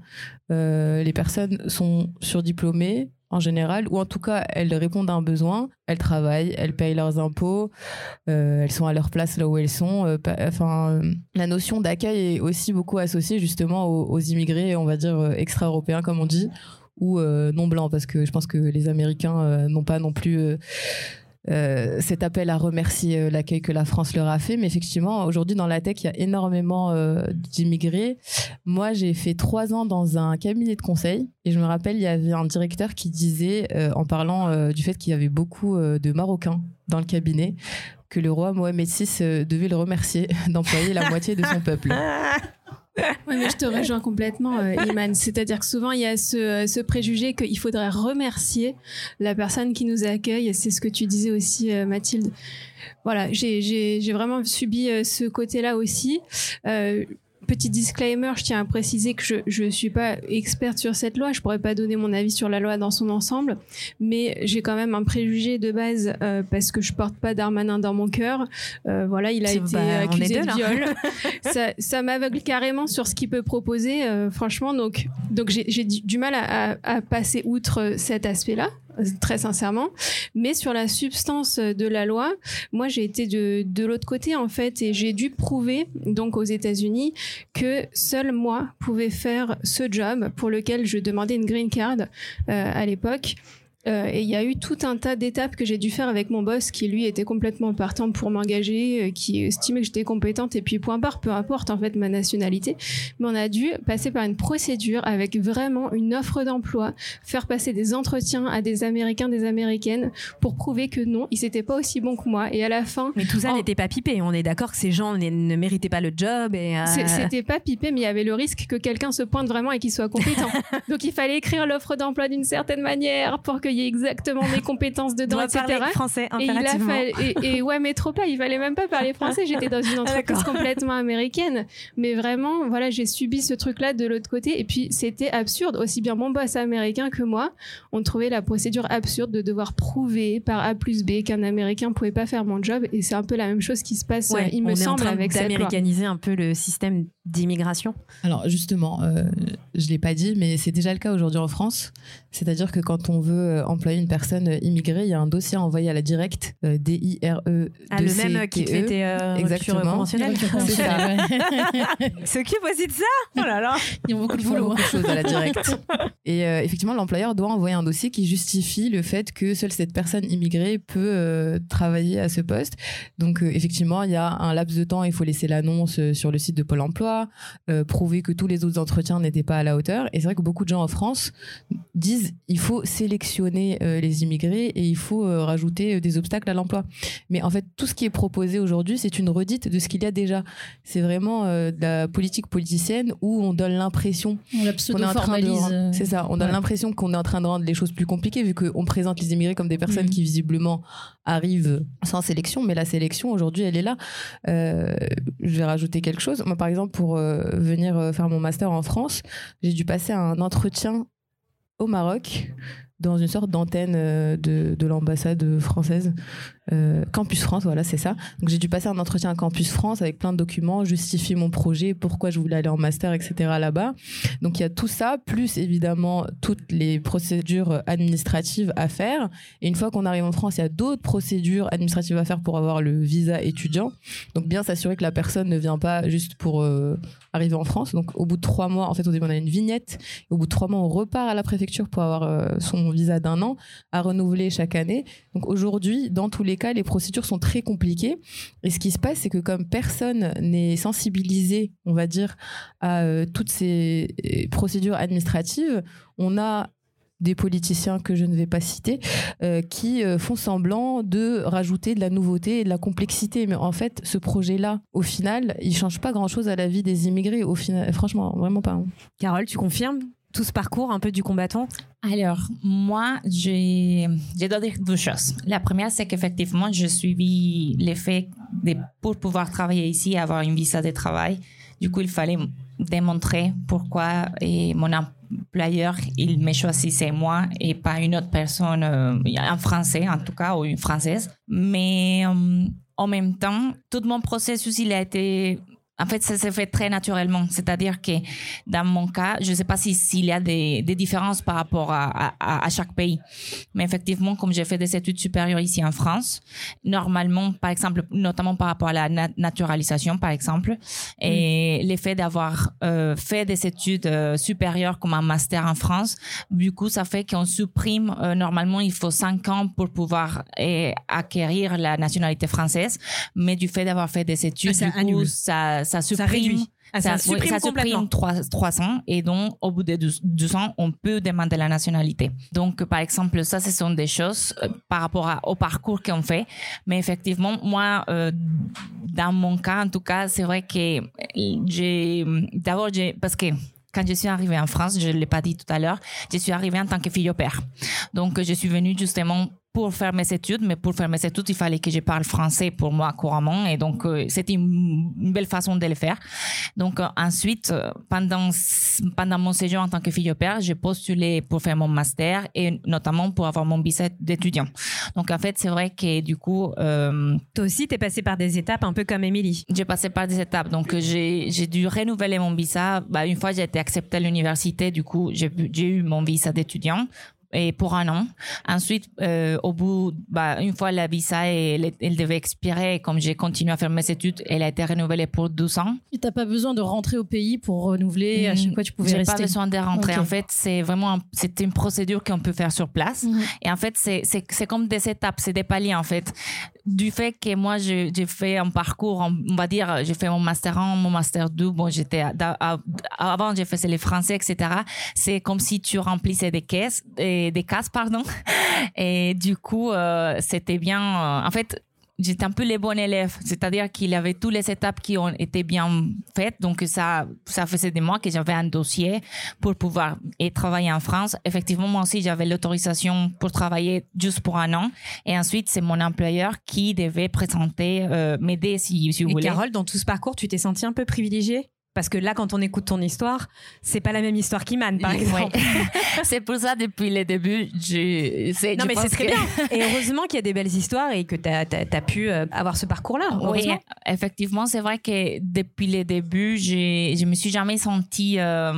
Les personnes sont surdiplômées, en général, ou en tout cas, elles répondent à un besoin, elles travaillent, elles payent leurs impôts, euh, elles sont à leur place là où elles sont. Euh, enfin, la notion d'accueil est aussi beaucoup associée justement aux, immigrés, on va dire extra-européens comme on dit, ou non blancs, parce que je pense que les Américains n'ont pas non plus euh, cet appel à remercier euh, l'accueil que la France leur a fait. Mais effectivement, aujourd'hui, dans la tech, il y a énormément euh, d'immigrés. Moi, j'ai fait trois ans dans un cabinet de conseil et je me rappelle, il y avait un directeur qui disait, en parlant du fait qu'il y avait beaucoup de Marocains dans le cabinet, que le roi Mohamed VI devait le remercier d'employer la moitié de son peuple. Oui, mais je te rejoins complètement, euh, Iman. C'est-à-dire que souvent, il y a ce, ce préjugé qu'il faudrait remercier la personne qui nous accueille. C'est ce que tu disais aussi, euh, Mathilde. Voilà, j'ai vraiment subi euh, ce côté-là aussi. Euh, petit disclaimer, je tiens à préciser que je ne suis pas experte sur cette loi, je pourrais pas donner mon avis sur la loi dans son ensemble, mais j'ai quand même un préjugé de base euh, parce que je porte pas Darmanin dans mon cœur. Euh, voilà, il a été accusé de viol. ça, ça m'aveugle carrément sur ce qu'il peut proposer, euh, franchement. Donc, donc j'ai du mal à, à passer outre cet aspect-là très sincèrement. Mais sur la substance de la loi, moi j'ai été de, de l'autre côté en fait et j'ai dû prouver donc aux États-Unis que seul moi pouvais faire ce job pour lequel je demandais une green card euh, à l'époque. Euh, et il y a eu tout un tas d'étapes que j'ai dû faire avec mon boss qui lui était complètement partant pour m'engager, euh, qui estimait que j'étais compétente et puis point barre, peu importe en fait ma nationalité. Mais on a dû passer par une procédure avec vraiment une offre d'emploi, faire passer des entretiens à des Américains, des Américaines pour prouver que non, ils n'étaient pas aussi bons que moi. Et à la fin. Mais tout ça n'était pas pipé. On est d'accord que ces gens ne méritaient pas le job. et euh... C'était pas pipé, mais il y avait le risque que quelqu'un se pointe vraiment et qu'il soit compétent. Donc il fallait écrire l'offre d'emploi d'une certaine manière pour que exactement mes compétences dedans, etc. Parler français et, il a fallu, et, ouais, mais trop pas. Il fallait même pas parler français. J'étais dans une entreprise complètement américaine. Mais vraiment, voilà, j'ai subi ce truc-là de l'autre côté. Et puis, c'était absurde. Aussi bien mon boss américain que moi, on trouvait la procédure absurde de devoir prouver par A plus B qu'un Américain pouvait pas faire mon job. Et c'est un peu la même chose qui se passe, il me semble, avec cette d'américaniser un peu le système d'immigration. Alors justement, euh, je l'ai pas dit, mais c'est déjà le cas aujourd'hui en France. C'est-à-dire que quand on veut employer une personne immigrée, il y a un dossier envoyé à la directe, euh, D-I-R-E. Ah, le même qui fait euh, Exactement. conventionnelle. C'est ça. S'occupe aussi de ça? Oh là là Il y a beaucoup de boulot. Beaucoup de choses à la directe. Et euh, effectivement, l'employeur doit envoyer un dossier qui justifie le fait que seule cette personne immigrée peut euh, travailler à ce poste. Donc effectivement, il y a un laps de temps, il faut laisser l'annonce sur le site de Pôle Emploi, prouver que tous les autres entretiens n'étaient pas à la hauteur. Et c'est vrai que beaucoup de gens en France disent il faut sélectionner euh, les immigrés et il faut euh, rajouter euh, des obstacles à l'emploi. Mais en fait, tout ce qui est proposé aujourd'hui, c'est une redite de ce qu'il y a déjà. C'est vraiment de la politique politicienne où on donne l'impression qu'on est en train de... C'est ça, on donne l'impression qu'on est en train de rendre les choses plus compliquées vu qu'on présente les immigrés comme des personnes mm. qui visiblement arrivent sans sélection, mais la sélection aujourd'hui, elle est là. je vais rajouter quelque chose. Moi, par exemple, pour venir faire mon master en France, j'ai dû passer un entretien au Maroc dans une sorte d'antenne euh, de, de l'ambassade française euh, Campus France, voilà, c'est ça. Donc j'ai dû passer un entretien à Campus France avec plein de documents, justifier mon projet, pourquoi je voulais aller en master, etc. là-bas. Donc il y a tout ça, plus évidemment toutes les procédures administratives à faire. Et une fois qu'on arrive en France, il y a d'autres procédures administratives à faire pour avoir le visa étudiant. Donc bien s'assurer que la personne ne vient pas juste pour euh, arriver en France. Donc au bout de trois mois, en fait au début on a une vignette. Et au bout de trois mois, on repart à la préfecture pour avoir son visa d'un an à renouveler chaque année. Donc aujourd'hui, dans tous les cas, les procédures sont très compliquées. Et ce qui se passe, c'est que comme personne n'est sensibilisé, on va dire, à euh, toutes ces euh, procédures administratives, on a des politiciens que je ne vais pas citer, euh, qui font semblant de rajouter de la nouveauté et de la complexité. Mais en fait, ce projet-là, au final, il change pas grand-chose à la vie des immigrés. Au final, franchement, vraiment pas. Hein. Carole, tu confirmes? Tout ce parcours un peu du combattant Alors, moi, j'ai donné deux choses. La première, c'est qu'effectivement, je suivi l'effet de, pour pouvoir travailler ici, avoir une visa de travail. Du coup, il fallait démontrer pourquoi et mon employeur, il me choisissait moi et pas une autre personne, euh, un Français en tout cas, ou une Française. Mais euh, en même temps, tout mon processus, il a été en fait, ça s'est fait très naturellement. C'est-à-dire que dans mon cas, je ne sais pas s'il si, y a des, des, différences par rapport à, à, à, chaque pays. Mais effectivement, comme j'ai fait des études supérieures ici en France, normalement, par exemple, notamment par rapport à la naturalisation, par exemple, et mm. l'effet d'avoir euh, fait des études euh, supérieures comme un master en France, du coup, ça fait qu'on supprime, euh, normalement, il faut cinq ans pour pouvoir acquérir la nationalité française. Mais du fait d'avoir fait des études, ah, du coup, ça ça supprime. Ah, ça, supprime, ça supprime 300 et donc au bout de 200, on peut demander la nationalité. Donc par exemple, ça, ce sont des choses euh, par rapport à, au parcours qu'on fait. Mais effectivement, moi, euh, dans mon cas, en tout cas, c'est vrai que j'ai d'abord, j'ai parce que quand je suis arrivée en France, je ne l'ai pas dit tout à l'heure, je suis arrivée en tant que fille au père. Donc, je suis venue justement pour faire mes études, mais pour faire mes études, il fallait que je parle français pour moi couramment. Et donc, euh, c'était une, belle façon de le faire. Donc, euh, ensuite, euh, pendant, pendant mon séjour en tant que fille au père, j'ai postulé pour faire mon master et notamment pour avoir mon visa d'étudiant. Donc, en fait, c'est vrai que du coup... Toi aussi, tu es passé par des étapes un peu comme Émilie. J'ai passé par des étapes. Donc, j'ai dû renouveler mon visa. Bah, une fois j'ai été acceptée à l'université, du coup, j'ai eu mon visa d'étudiant et pour un an. Ensuite, euh, au bout, bah, une fois la visa, elle, elle devait expirer. Comme j'ai continué à faire mes études, elle a été renouvelée pour 12 ans. Et t'as pas besoin de rentrer au pays pour renouveler. À chaque fois, tu pouvais rester. pas besoin de rentrer. En fait, c'est vraiment, c'est une procédure qu'on peut faire sur place. Mhm. Et en fait, c'est, c'est, c'est comme des étapes, c'est des paliers, en fait. Du fait que moi, j'ai fait un parcours, on va dire, j'ai fait mon master 1, mon master 2. Bon, j'étais, avant, j'ai fait les français, etc. C'est comme si tu remplissais des caisses. Des, cases, pardon. Et du coup, euh, c'était bien. Euh, en fait, j'étais un peu les bons élèves, c'est-à-dire qu'il avait toutes les étapes qui ont été bien faites. Donc ça, ça faisait des mois que j'avais un dossier pour pouvoir et travailler en France. Effectivement, moi aussi, j'avais l'autorisation pour travailler juste pour un an. Et ensuite, c'est mon employeur qui devait présenter, euh, m'aider si, si vous et voulez. Carole, dans tout ce parcours, tu t'es sentie un peu privilégiée? Parce que là, quand on écoute ton histoire, c'est pas la même histoire qu'Iman, par exemple. c'est pour ça, depuis le début, je. Non, mais c'est très bien. Et heureusement qu'il y a des belles histoires et que tu as, pu euh, avoir ce parcours-là. Oui, effectivement, c'est vrai que depuis le début, je me suis jamais sentie. Euh,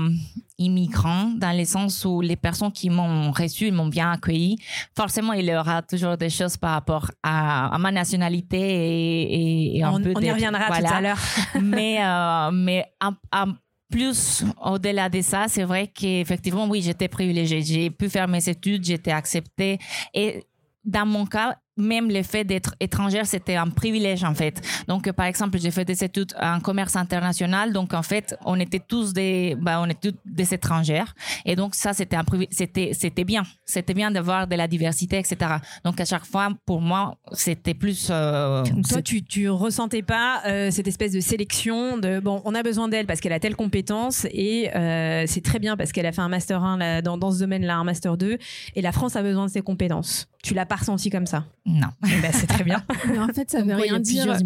immigrants, dans le sens où les personnes qui m'ont reçu, ils m'ont bien accueilli. Forcément, il y aura toujours des choses par rapport à, ma nationalité et, et on, peu on y reviendra tout à l'heure. mais euh, mais en, plus, au-delà de ça, c'est vrai qu'effectivement, oui, j'étais privilégiée. J'ai pu faire mes études, j'étais acceptée. Et dans mon cas, même le fait d'être étrangère, c'était un privilège en fait. Donc, par exemple, j'ai fait des études en commerce international. Donc, en fait, on était tous des, bah, on était toutes des étrangères. Et donc, ça, c'était un c'était, c'était bien. C'était bien d'avoir de la diversité, etc. Donc, à chaque fois, pour moi, c'était plus. Euh, toi, tu, tu ressentais pas euh, cette espèce de sélection de bon, on a besoin d'elle parce qu'elle a telle compétence et euh, c'est très bien parce qu'elle a fait un master 1 dans, dans ce domaine-là, un master 2 et la France a besoin de ses compétences. Tu l'as pas ressenti comme ça? Non. Eh ben, c'est très bien. Mais en fait, ça veut rien dire.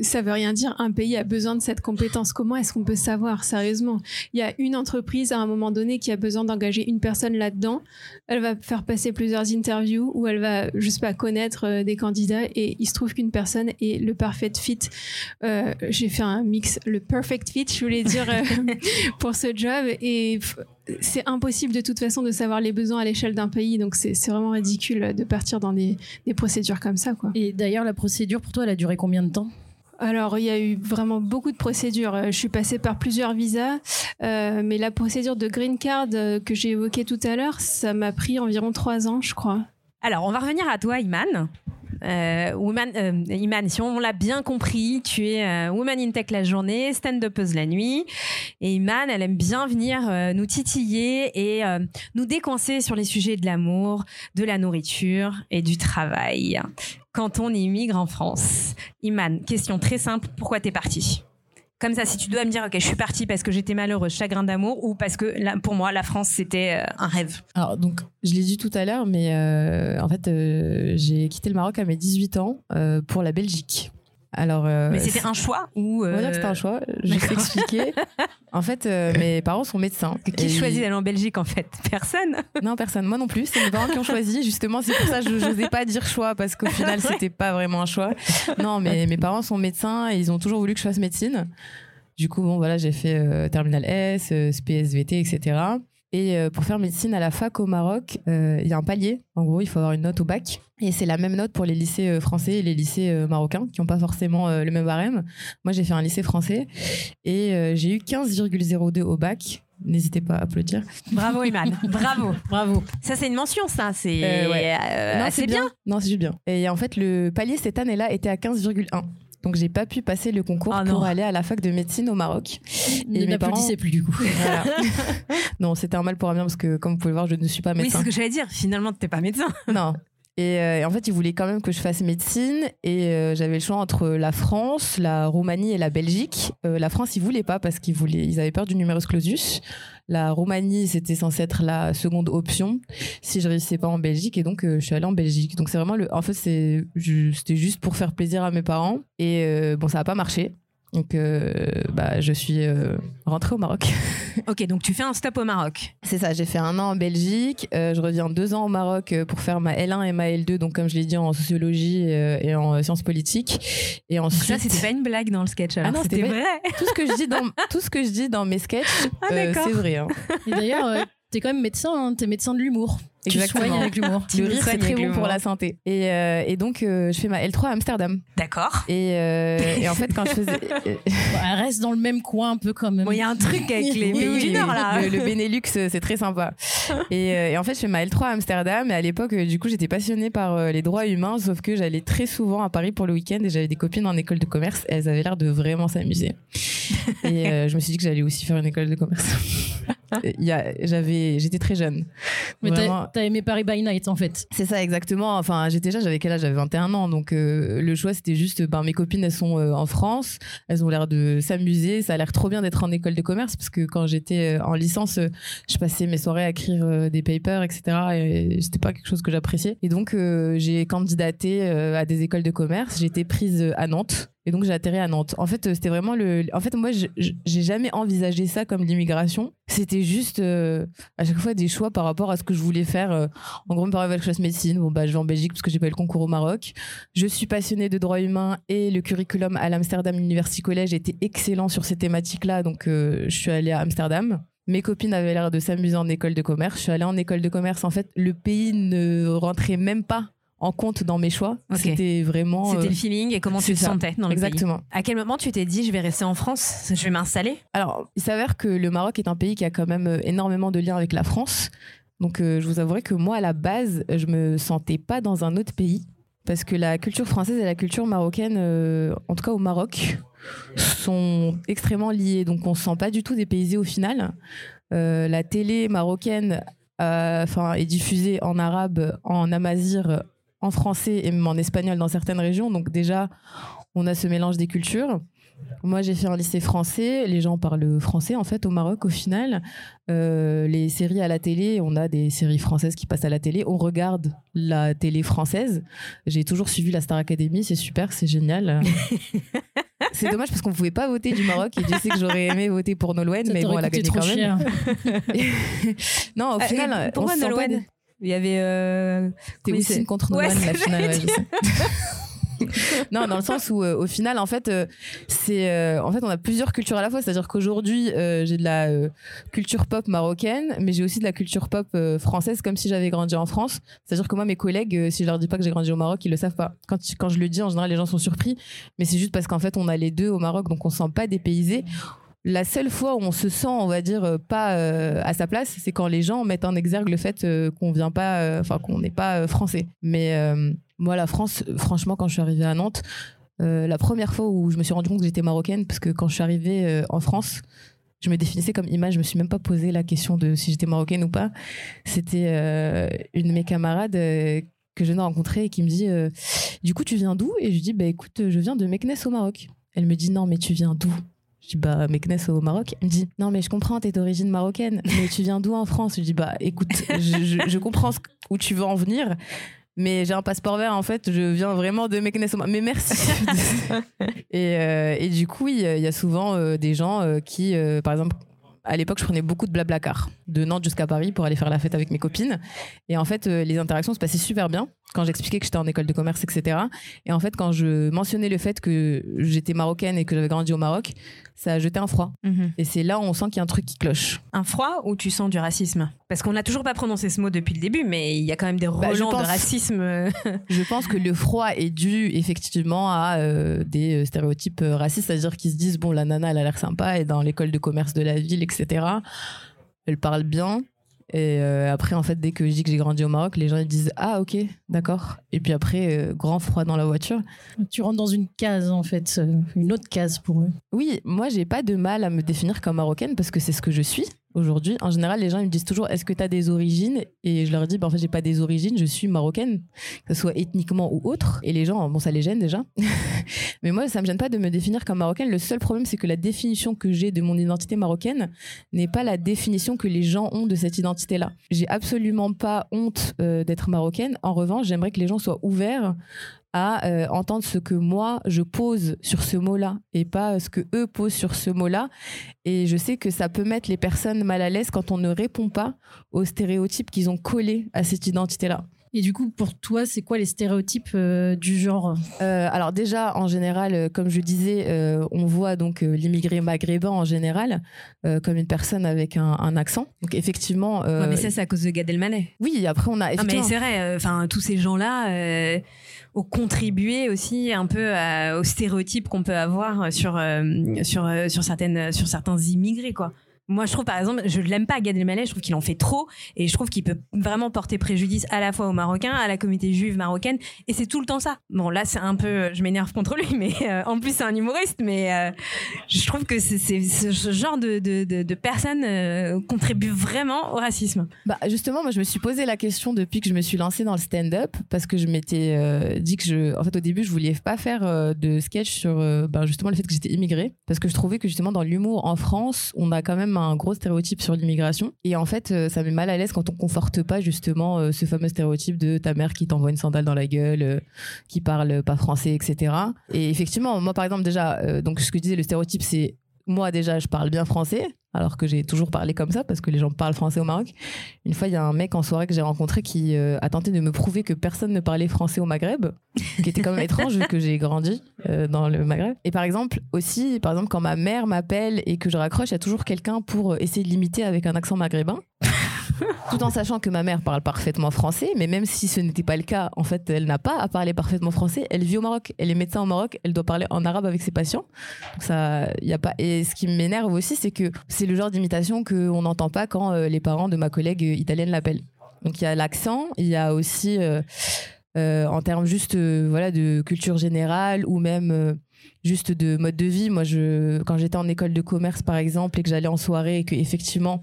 Ça veut rien dire. Un pays a besoin de cette compétence. Comment est-ce qu'on peut savoir sérieusement? Il y a une entreprise à un moment donné qui a besoin d'engager une personne là-dedans. Elle va faire passer plusieurs interviews ou elle va, je sais pas, connaître euh, des candidats et il se trouve qu'une personne est le perfect fit. Euh, J'ai fait un mix, le perfect fit, je voulais dire euh, pour ce job et c'est impossible de toute façon de savoir les besoins à l'échelle d'un pays, donc c'est vraiment ridicule de partir dans des, procédures comme ça. Quoi. Et d'ailleurs, la procédure pour toi, elle a duré combien de temps? Alors, il y a eu vraiment beaucoup de procédures. Je suis passée par plusieurs visas, euh, mais la procédure de green card euh, que j'ai évoquée tout à l'heure, ça m'a pris environ trois ans, je crois. Alors, on va revenir à toi, Iman. Euh, woman, euh, Iman, si on l'a bien compris, tu es euh, Woman in Tech la journée, stand-upeuse la nuit. Et Iman, elle aime bien venir nous titiller et nous décoincer sur les sujets de l'amour, de la nourriture et du travail. Quand on immigre en France. Iman, question très simple, pourquoi t'es partie? Comme ça, si tu dois me dire, ok, je suis partie parce que j'étais malheureuse, chagrin d'amour, ou parce que pour moi, la France, c'était euh, un rêve. Alors, donc, je l'ai dit tout à l'heure, mais euh, en fait, euh, j'ai quitté le Maroc à mes 18 ans pour la Belgique. Alors, mais c'était un choix ou c'était un choix. Je vais t'expliquer. en fait, mes parents sont médecins. Qui choisit d'aller en Belgique en fait? Personne? Non, personne. Moi non plus. C'est mes parents qui ont choisi. Justement, c'est pour ça que je n'osais pas dire choix parce qu'au final, c'était pas vraiment un choix. Non, mais mes parents sont médecins et ils ont toujours voulu que je fasse médecine. Du coup, bon, voilà, j'ai fait euh, Terminal S, euh, SPSVT, etc. Et euh, pour faire médecine à la fac au Maroc, euh, il y a un palier. En gros, il faut avoir une note au bac. Et c'est la même note pour les lycées euh, français et les lycées marocains, qui n'ont pas forcément le même barème. Moi, j'ai fait un lycée français et j'ai eu 15,02 au bac. N'hésitez pas à applaudir. Bravo Iman, bravo, bravo. Ça c'est une mention, ça. C'est Euh, ouais. euh, assez bien. Non, c'est juste bien. Et en fait, le palier cette année-là était à 15,1. Donc, j'ai pas pu passer le concours Ah pour aller à la fac de médecine au Maroc. Ne mes n'applaudissez plus du coup. Voilà. non, c'était un mal pour un bien parce que, comme vous pouvez le voir, je ne suis pas Oui, c'est médecin. ce que j'allais dire. Finalement, t'es pas médecin. Non. Et, euh, et en fait, ils voulaient quand même que je fasse médecine. Et euh, j'avais le choix entre la France, la Roumanie et la Belgique. Euh, la France, ils voulaient pas parce qu'ils voulaient, ils avaient peur du numerus clausus. La Roumanie, c'était censé être la seconde option si je réussissais pas en Belgique. Et donc, je suis allée en Belgique. Donc, c'est vraiment le. En fait, c'était juste pour faire plaisir à mes parents. Et bon, ça n'a pas marché. Donc, euh, bah, je suis euh, rentrée au Maroc. ok, donc tu fais un stop au Maroc. C'est ça, j'ai fait un an en Belgique, euh, je reviens deux ans au Maroc pour faire ma L1 et ma L2, donc comme je l'ai dit en sociologie euh, et en sciences politiques. Et Donc ensuite, ça, c'était pas une blague dans le sketch. alors. Ah non, c'était vrai. tout ce que je dis dans tout ce que je dis dans mes sketchs, Ah, euh, c'est vrai. hein. Et d'ailleurs, euh, t'es quand même médecin, hein, t'es médecin de l'humour. Tu Exactement. soignes avec l'humour. Tu Le rire, c'est très bon pour la santé. Et, euh, et donc, euh, je fais ma L3 à Amsterdam. D'accord. Et, euh, et en fait, quand je faisais. elle reste dans le même coin un peu quand même. Bon, il y a un truc avec les pays du Nord, là. Le, le Benelux, c'est très sympa. Et, euh, et en fait, je fais ma L3 à Amsterdam. Et à l'époque, du coup, j'étais passionnée par euh, les droits humains, sauf que j'allais très souvent à Paris pour le week-end et j'avais des copines en école de commerce. Et elles avaient l'air de vraiment s'amuser. Et euh, je me suis dit que j'allais aussi faire une école de commerce. J'avais, j'étais très jeune. Mais Vraiment. T'as aimé Paris by Night en fait. C'est ça exactement. Enfin, j'étais déjà, j'avais quel âge? J'avais 21 ans. Donc euh, le choix, c'était juste, ben, mes copines, elles sont euh, en France, elles ont l'air de s'amuser. Ça a l'air trop bien d'être en école de commerce parce que quand j'étais euh, en licence, je passais mes soirées à écrire des papers, etc. Et c'était pas quelque chose que j'appréciais. Et donc j'ai candidaté à des écoles de commerce. Été prise à Nantes. Et donc j'ai atterri à Nantes. En fait, euh, c'était vraiment le. En fait, moi, j'ai jamais envisagé ça comme l'immigration. C'était juste euh, à chaque fois des choix par rapport à ce que je voulais faire. euh, en gros, mes parents veulent que je fasse médecine. Bon, bah, je vais en Belgique parce que j'ai pas eu le concours au Maroc. Je suis passionnée de droit humain et le curriculum à l'Amsterdam University College était excellent sur ces thématiques-là. Donc, je suis allée à Amsterdam. Mes copines avaient l'air de s'amuser en école de commerce. Je suis allée en école de commerce. En fait, le pays ne rentrait même pas en compte dans mes choix. C'était vraiment. C'était euh, le feeling et comment tu te ça. sentais dans le pays. Exactement. À quel moment tu t'es dit, je vais rester en France, je vais m'installer? Alors, il s'avère que le Maroc est un pays qui a quand même euh, énormément de liens avec la France. Donc, euh, je vous avouerai que moi, à la base, je me sentais pas dans un autre pays. Parce que la culture française et la culture marocaine, euh, en tout cas au Maroc, sont extrêmement liées. Donc, on se sent pas du tout dépaysé au final. Euh, la télé marocaine euh, enfin, est diffusée en arabe, en amazir, en français et même en espagnol dans certaines régions. Donc, déjà, on a ce mélange des cultures. Moi, j'ai fait un lycée français. Les gens parlent français, en fait, au Maroc, au final. Euh, les séries à la télé, on a des séries françaises qui passent à la télé. On regarde la télé française. J'ai toujours suivi la Star Academy. C'est super, c'est génial. c'est dommage parce qu'on pouvait pas voter du Maroc et je sais que j'aurais aimé voter pour Nolwenn, mais bon, elle a gagné quand même. non, au Euh, final, euh, on pourquoi pas Nolwenn? Il y avait. euh, Wissine contre Ouais, Nolwenn, c'est la finale. vrai, ouais, je sais. non, dans le sens où, euh, au final, en fait, euh, c'est, euh, en fait, on a plusieurs cultures à la fois. C'est-à-dire qu'aujourd'hui, j'ai de la culture pop marocaine, mais j'ai aussi de la culture pop française, comme si j'avais grandi en France. C'est-à-dire que moi, mes collègues, si je leur dis pas que j'ai grandi au Maroc, ils le savent pas. Quand, quand je le dis, en général, les gens sont surpris, mais c'est juste parce qu'en fait, on a les deux au Maroc, donc on se sent pas dépaysé. La seule fois où on se sent, on va dire, euh, pas euh, à sa place, c'est quand les gens mettent en exergue le fait euh, qu'on vient pas, enfin qu'on n'est pas français. Mais moi, la France, franchement, quand je suis arrivée à Nantes, la première fois où je me suis rendu compte que j'étais marocaine, parce que quand je suis arrivée en France, je me définissais comme image, je me suis même pas posé la question de si j'étais marocaine ou pas. C'était une de mes camarades que je viens de rencontrer et qui me dit Du coup, tu viens d'où? Et je dis Bah écoute, je viens de Meknes au Maroc. Elle me dit Non, mais tu viens d'où? Je dis bah Meknes au Maroc. Elle me dit non mais je comprends t'es d'origine marocaine mais tu viens d'où en France? Je dis bah écoute je, je- je comprends où tu veux en venir mais j'ai un passeport vert en fait je viens vraiment de Meknes au Maroc. Mais merci. et, euh, et du coup il y, a- il y a souvent euh, des gens euh, qui par exemple à l'époque, je prenais beaucoup de blablacar de Nantes jusqu'à Paris pour aller faire la fête avec mes copines. Et en fait, les interactions se passaient super bien quand j'expliquais que j'étais en école de commerce, etc. Et en fait, quand je mentionnais le fait que j'étais marocaine et que j'avais grandi au Maroc, ça a jeté un froid. Et c'est là où on sent qu'il y a un truc qui cloche. Un froid ou tu sens du racisme? Parce qu'on n'a toujours pas prononcé ce mot depuis le début, mais il y a quand même des Bah, relents pense- de racisme. Je pense que le froid est dû effectivement à euh, des euh, stéréotypes euh, racistes, c'est-à-dire qu'ils se disent bon la nana elle a l'air sympa et dans l'école de commerce de la ville etc. Elle parle bien et euh, après en fait dès que je dis que j'ai grandi au Maroc les gens ils disent ah ok d'accord et puis après euh, grand froid dans la voiture. Tu rentres dans une case, en fait, euh, une autre case pour eux. Oui moi j'ai pas de mal à me définir comme marocaine parce que c'est ce que je suis aujourd'hui. En général les gens ils me disent toujours est-ce que tu as des origines? Et je leur dis bah, en fait j'ai pas des origines je suis marocaine que ce soit ethniquement ou autre et les gens bon ça les gêne déjà Mais moi, ça me gêne pas de me définir comme marocaine. Le seul problème, c'est que la définition que j'ai de mon identité marocaine n'est pas la définition que les gens ont de cette identité-là. J'ai absolument pas honte euh, d'être marocaine. En revanche, j'aimerais que les gens soient ouverts à euh, entendre ce que moi je pose sur ce mot-là et pas ce que eux posent sur ce mot-là. Et je sais que ça peut mettre les personnes mal à l'aise quand on ne répond pas aux stéréotypes qu'ils ont collés à cette identité-là. Et du coup, pour toi, c'est quoi les stéréotypes euh, du genre? Euh, alors déjà, en général, comme je disais, euh, on voit donc l'immigré maghrébin en général comme une personne avec un, un accent. Donc effectivement, Ouais, mais ça, c'est à cause de Gad Elmaleh. oui. Après, on a Non, mais effectivement. c'est vrai. Enfin, tous ces gens-là euh, ont contribué aussi un peu à- aux stéréotypes qu'on peut avoir sur euh, sur euh, sur certaines sur certains immigrés, quoi. Moi, je trouve, par exemple, je l'aime pas, Gad Elmaleh. Je trouve qu'il en fait trop, et je trouve qu'il peut vraiment porter préjudice à la fois aux Marocains, à la communauté juive marocaine, et c'est tout le temps ça. Bon, là, c'est un peu, je m'énerve contre lui, mais euh, en plus, c'est un humoriste, mais euh, je trouve que c'est ce genre de de, de, personnes euh, contribue vraiment au racisme. Bah, justement, moi, je me suis posé la question depuis que je me suis lancée dans le stand-up parce que je m'étais euh, dit que je, en fait, au début, je voulais pas faire de sketch sur, ben, justement, le fait que j'étais immigrée parce que je trouvais que justement dans l'humour en France, on a quand même un gros stéréotype sur l'immigration et en fait, euh, ça met mal à l'aise quand on conforte pas justement euh, ce fameux stéréotype de ta mère qui t'envoie une sandale dans la gueule, euh, qui parle pas français, etc. Et effectivement, moi, par exemple, déjà, donc ce que je disais, le stéréotype, c'est moi déjà, je parle bien français. Alors que j'ai toujours parlé comme ça parce que les gens parlent français au Maroc. Une fois, il y a un mec en soirée que j'ai rencontré qui euh, a tenté de me prouver que personne ne parlait français au Maghreb, qui était quand même étrange vu que j'ai grandi euh, dans le Maghreb. Et par exemple, aussi, par exemple, quand ma mère m'appelle et que je raccroche, il y a toujours quelqu'un pour essayer de l'imiter avec un accent maghrébin. Tout en sachant que ma mère parle parfaitement français, mais même si ce n'était pas le cas, en fait, elle n'a pas à parler parfaitement français. Elle vit au Maroc, elle est médecin au Maroc, elle doit parler en arabe avec ses patients. Ça, y a pas. Et ce qui m'énerve aussi, c'est que c'est le genre d'imitation qu'on n'entend pas quand euh, les parents de ma collègue euh, italienne l'appellent. Donc il y a l'accent, il y a aussi euh, en termes juste voilà de culture générale ou même juste de mode de vie. Moi, je quand j'étais en école de commerce par exemple et que j'allais en soirée et que effectivement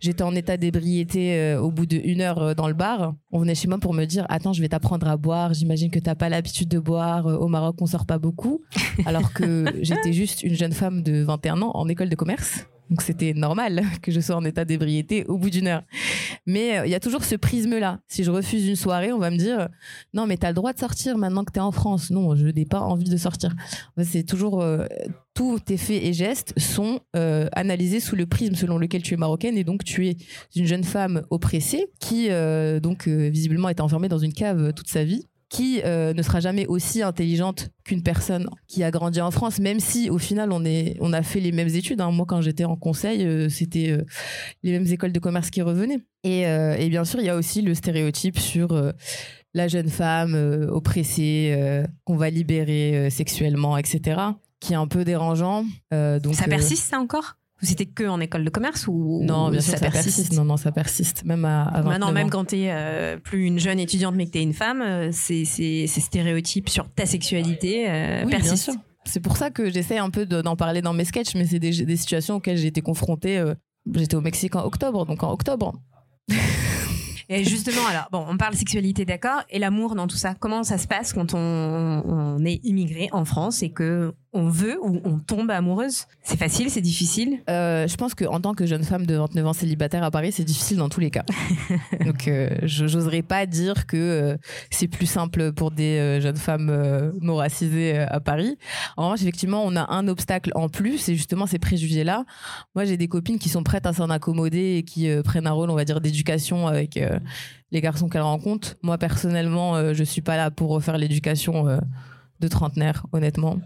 j'étais en état d'ébriété euh, au bout d'une heure euh, dans le bar, on venait chez moi pour me dire attends je vais t'apprendre à boire. J'imagine que t'as pas l'habitude de boire. Euh, Au Maroc on sort pas beaucoup, alors que j'étais juste une jeune femme de 21 ans en école de commerce. Donc c'était normal que je sois en état d'ébriété au bout d'une heure. Mais euh, il y a toujours ce prisme-là. Si je refuse une soirée, on va me dire non, mais t'as le droit de sortir maintenant que t'es en France. Non, je n'ai pas envie de sortir. C'est toujours euh, tous tes faits et gestes sont euh, analysés sous le prisme selon lequel tu es marocaine et donc tu es une jeune femme oppressée qui euh, donc euh, visiblement est enfermée dans une cave toute sa vie qui euh, ne sera jamais aussi intelligente qu'une personne qui a grandi en France, même si au final on, est, on a fait les mêmes études. hein. Moi, quand j'étais en conseil, euh, c'était euh, les mêmes écoles de commerce qui revenaient. Et, et bien sûr, il y a aussi le stéréotype sur la jeune femme oppressée, qu'on va libérer sexuellement, etc., qui est un peu dérangeant. Donc, ça persiste, ça encore? Ou C'était que en école de commerce ou Non, bien sûr, ça, persiste, Non, non, ça persiste. Même à, à 29 Maintenant, même ans. quand t'es euh, plus une jeune étudiante mais que t'es une femme, euh, ces, ces, ces stéréotypes sur ta sexualité euh, Oui, persistent. C'est pour ça que j'essaie un peu de- d'en parler dans mes sketchs, mais c'est des, des situations auxquelles j'ai été confrontée. euh, J'étais au Mexique en octobre, donc en octobre. Et justement, alors, bon, on parle sexualité, d'accord, et l'amour dans tout ça. Comment ça se passe quand on, on est immigré en France et que on veut ou on tombe amoureuse C'est facile, c'est difficile? Euh, je pense qu'en tant que jeune femme de 29 ans célibataire à Paris, c'est difficile dans tous les cas. Donc, euh, je n'oserais pas dire que euh, c'est plus simple pour des euh, jeunes femmes non racisées euh, à Paris. En revanche, effectivement, on a un obstacle en plus, et justement ces préjugés-là. Moi, j'ai des copines qui sont prêtes à s'en accommoder et qui prennent un rôle, on va dire, d'éducation avec les garçons qu'elles rencontrent. Moi, personnellement, je suis pas là pour refaire l'éducation de trentenaire, honnêtement.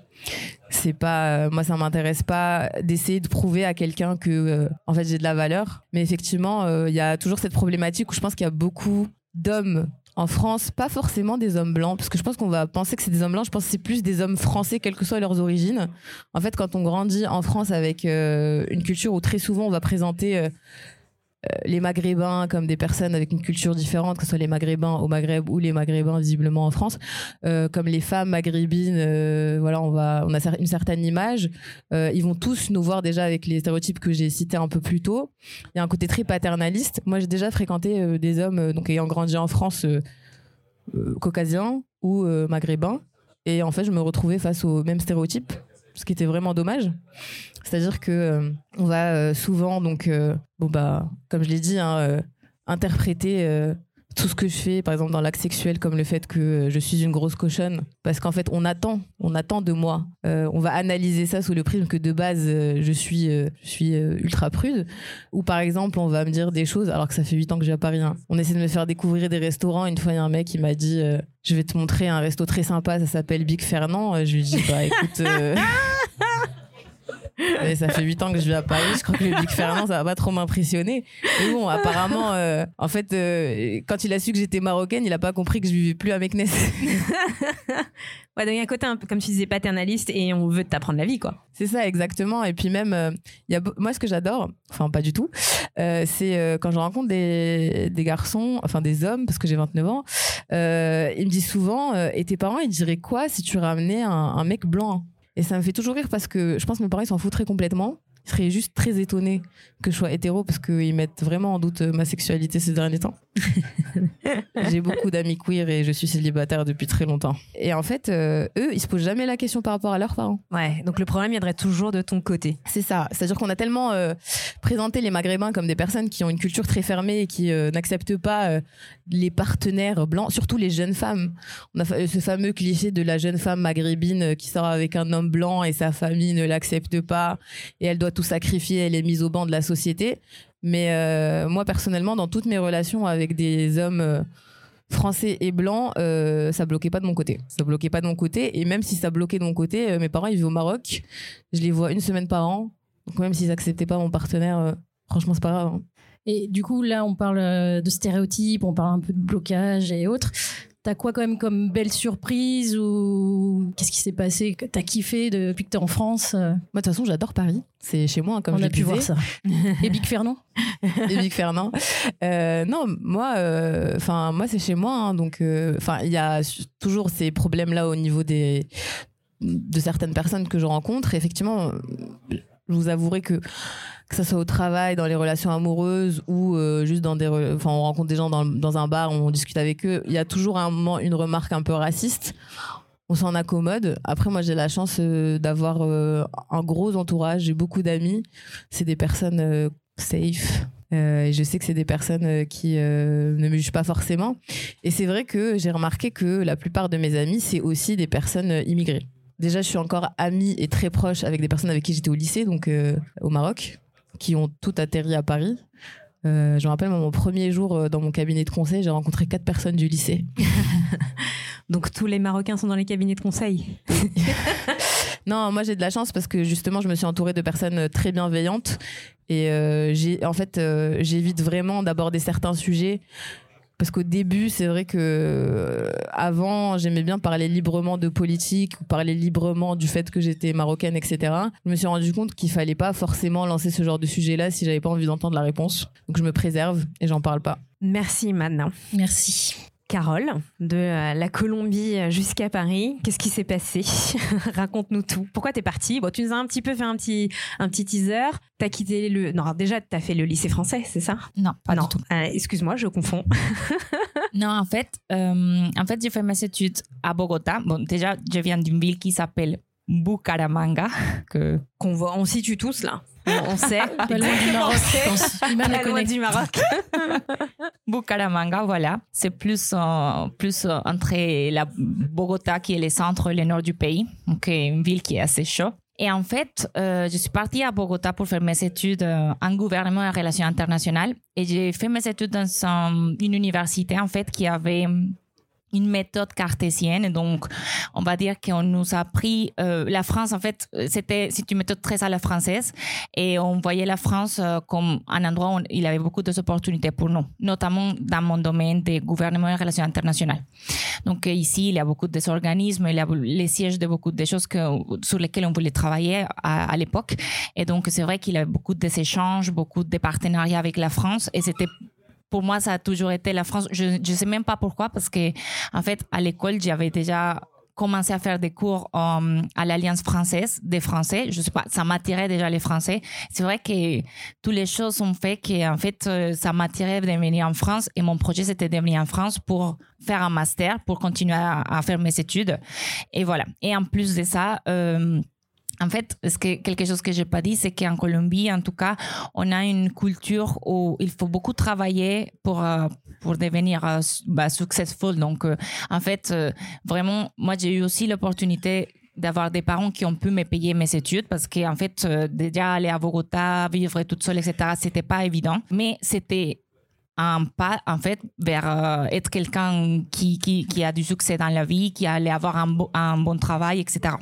C'est pas, euh, moi, ça m'intéresse pas d'essayer de prouver à quelqu'un que, euh, en fait, j'ai de la valeur. Mais effectivement, euh, il y a toujours cette problématique où je pense qu'il y a beaucoup d'hommes en France, pas forcément des hommes blancs, parce que je pense qu'on va penser que c'est des hommes blancs. Je pense que c'est plus des hommes français, quelles que soient leurs origines. En fait, quand on grandit en France avec une culture où très souvent on va présenter les Maghrébins comme des personnes avec une culture différente, que ce soit les Maghrébins au Maghreb ou les Maghrébins visiblement en France, euh, comme les femmes maghrébines, euh, voilà, on a une certaine image. Euh, ils vont tous nous voir déjà avec les stéréotypes que j'ai cités un peu plus tôt. Il y a un côté très paternaliste. Moi, j'ai déjà fréquenté euh, des hommes, euh, donc ayant grandi en France, euh, euh, caucasiens ou euh, maghrébins, et en fait, je me retrouvais face aux mêmes stéréotypes, ce qui était vraiment dommage. C'est-à-dire que euh, on va euh, souvent donc euh, bon bah comme je l'ai dit hein, interpréter tout ce que je fais par exemple dans l'acte sexuel comme le fait que euh, je suis une grosse cochonne. Parce qu'en fait on attend on attend de moi. Euh, on va analyser ça sous le prisme que de base euh, je suis je suis ultra prude. Ou par exemple on va me dire des choses alors que ça fait 8 ans que j'ai à Paris hein. on essaie de me faire découvrir des restaurants. Une fois il y a un mec qui m'a dit je vais te montrer un resto très sympa ça s'appelle Big Fernand je lui dis bah écoute ça fait 8 ans que je vis à Paris. Je crois que le Big Fernand, ça va pas trop m'impressionner. Mais bon, apparemment, euh, en fait, euh, quand il a su que j'étais marocaine, il a pas compris que je vivais plus à Meknes. Ouais, donc il y a un côté, un peu, comme tu disais, paternaliste et on veut t'apprendre la vie, quoi. C'est ça, exactement. Et puis même, euh, y a, moi, ce que j'adore, enfin pas du tout, c'est quand je rencontre des, des garçons, enfin des hommes, parce que j'ai 29 ans, ils me disent souvent, et tes parents, ils diraient quoi si tu ramenais un, un mec blanc? Et ça me fait toujours rire parce que je pense que mes parents, ils s'en foutraient complètement. Ils seraient juste très étonnés que je sois hétéro parce qu'ils mettent vraiment en doute euh, ma sexualité ces derniers temps. J'ai beaucoup d'amis queer et je suis célibataire depuis très longtemps. Et en fait, euh, eux, ils se posent jamais la question par rapport à leurs parents. Ouais, donc le problème viendrait toujours de ton côté. C'est ça. C'est-à-dire qu'on a tellement euh, présenté les Maghrébins comme des personnes qui ont une culture très fermée et qui euh, n'acceptent pas les partenaires blancs, surtout les jeunes femmes. On a fa- ce fameux cliché de la jeune femme maghrébine euh, qui sort avec un homme blanc et sa famille ne l'accepte pas et elle doit tout sacrifier, elle est mise au banc de la société. Mais euh, moi, personnellement, dans toutes mes relations avec des hommes... euh, français et blancs, euh, ça bloquait pas de mon côté. Ça bloquait pas de mon côté. Et même si ça bloquait de mon côté, euh, mes parents, ils vivent au Maroc. Je les vois une semaine par an. Donc même s'ils acceptaient pas mon partenaire, euh, franchement, c'est pas grave. hein. Et du coup, là, on parle euh, de stéréotypes, on parle un peu de blocage et autres. T'as quoi quand même comme belle surprise ou qu'est-ce qui s'est passé que T'as kiffé depuis que t'es en France euh, Moi, de toute façon, j'adore Paris. C'est chez moi, comme On je a pu voir ça. Et Big Fernand? Et Big Fernand. Euh, non, moi, euh, enfin, moi, c'est chez moi. hein, donc, euh, enfin, il y a toujours ces problèmes-là au niveau des de certaines personnes que je rencontre. Et effectivement, je vous avouerai que que ça soit au travail, dans les relations amoureuses ou euh, juste dans des, enfin, on rencontre des gens dans, dans un bar, on discute avec eux. Il y a toujours un moment une remarque un peu raciste. On s'en accommode. Après, moi, j'ai la chance euh, d'avoir euh, un gros entourage. J'ai beaucoup d'amis. C'est des personnes safe. Et je sais que c'est des personnes qui ne me jugent pas forcément. Et c'est vrai que j'ai remarqué que la plupart de mes amis, c'est aussi des personnes immigrées. Déjà, je suis encore amie et très proche avec des personnes avec qui j'étais au lycée, donc au Maroc, qui ont toutes atterri à Paris. Euh, je me rappelle, mon premier jour euh, dans mon cabinet de conseil, j'ai rencontré quatre personnes du lycée. Donc tous les Marocains sont dans les cabinets de conseil. Non, moi j'ai de la chance parce que justement je me suis entourée de personnes euh, très bienveillantes et euh, j'ai en fait euh, j'évite vraiment d'aborder certains sujets parce qu'au début c'est vrai que euh, avant j'aimais bien parler librement de politique ou parler librement du fait que j'étais marocaine etc. Je me suis rendu compte qu'il fallait pas forcément lancer ce genre de sujet là si j'avais pas envie d'entendre la réponse donc je me préserve et j'en parle pas. Merci maintenant. Merci. Carole, de euh, la Colombie jusqu'à Paris, qu'est-ce qui s'est passé? Raconte-nous tout. Pourquoi t'es partie? Bon, tu nous as un petit peu fait un petit, un petit teaser. T'as quitté le... Non, déjà, t'as fait le lycée français, c'est ça? Non, pas Non, du tout. euh, excuse-moi, je confonds. Non, en fait, euh, en fait, j'ai fait mes études à Bogota. Bon, déjà, je viens d'une ville qui s'appelle Bucaramanga, que Qu'on voit, on situe tous là. On sait. Pas loin du Maroc, je pense. Pas loin du Maroc. Bucaramanga, voilà. C'est plus, euh, plus euh, entre la Bogota, qui est le centre, le nord du pays. Donc, euh, une ville qui est assez chaude. Et en fait, euh, je suis partie à Bogota pour faire mes études euh, en gouvernement et relations internationales. Et j'ai fait mes études dans un- une université, en fait, qui avait une méthode cartésienne. Donc, on va dire qu'on nous a appris euh, la France. En fait, c'était c'est une méthode très à la française, et on voyait la France euh, comme un endroit où il avait beaucoup d'opportunités pour nous, notamment dans mon domaine des gouvernements et relations internationales. Donc euh, ici, il y a beaucoup d'organismes, il y a les sièges de beaucoup de choses que, sur lesquelles on voulait travailler à, à l'époque. Et donc, c'est vrai qu'il y avait beaucoup d'échanges, beaucoup de partenariats avec la France, et c'était pour moi, ça a toujours été la France. Je ne sais même pas pourquoi, parce que, en fait, à l'école, j'avais déjà commencé à faire des cours euh, à l'Alliance française des Français. Je sais pas, ça m'attirait déjà les Français. C'est vrai que toutes les choses ont fait que, en fait, euh, ça m'attirait de venir en France et mon projet, c'était de venir en France pour faire un master, pour continuer à, à faire mes études. Et voilà. Et en plus de ça, euh, en fait, ce que, quelque chose que j'ai pas dit, c'est qu'en Colombie, en tout cas, on a une culture où il faut beaucoup travailler pour euh, pour devenir euh, bah, successful. Donc, euh, en fait, vraiment, moi, j'ai eu aussi l'opportunité d'avoir des parents qui ont pu me payer mes études parce que en fait déjà aller à Bogota vivre toute seule etc c'était pas évident mais c'était un pas en fait vers euh, être quelqu'un qui, qui, qui a du succès dans la vie, qui allait avoir un, bo- un bon travail, etc.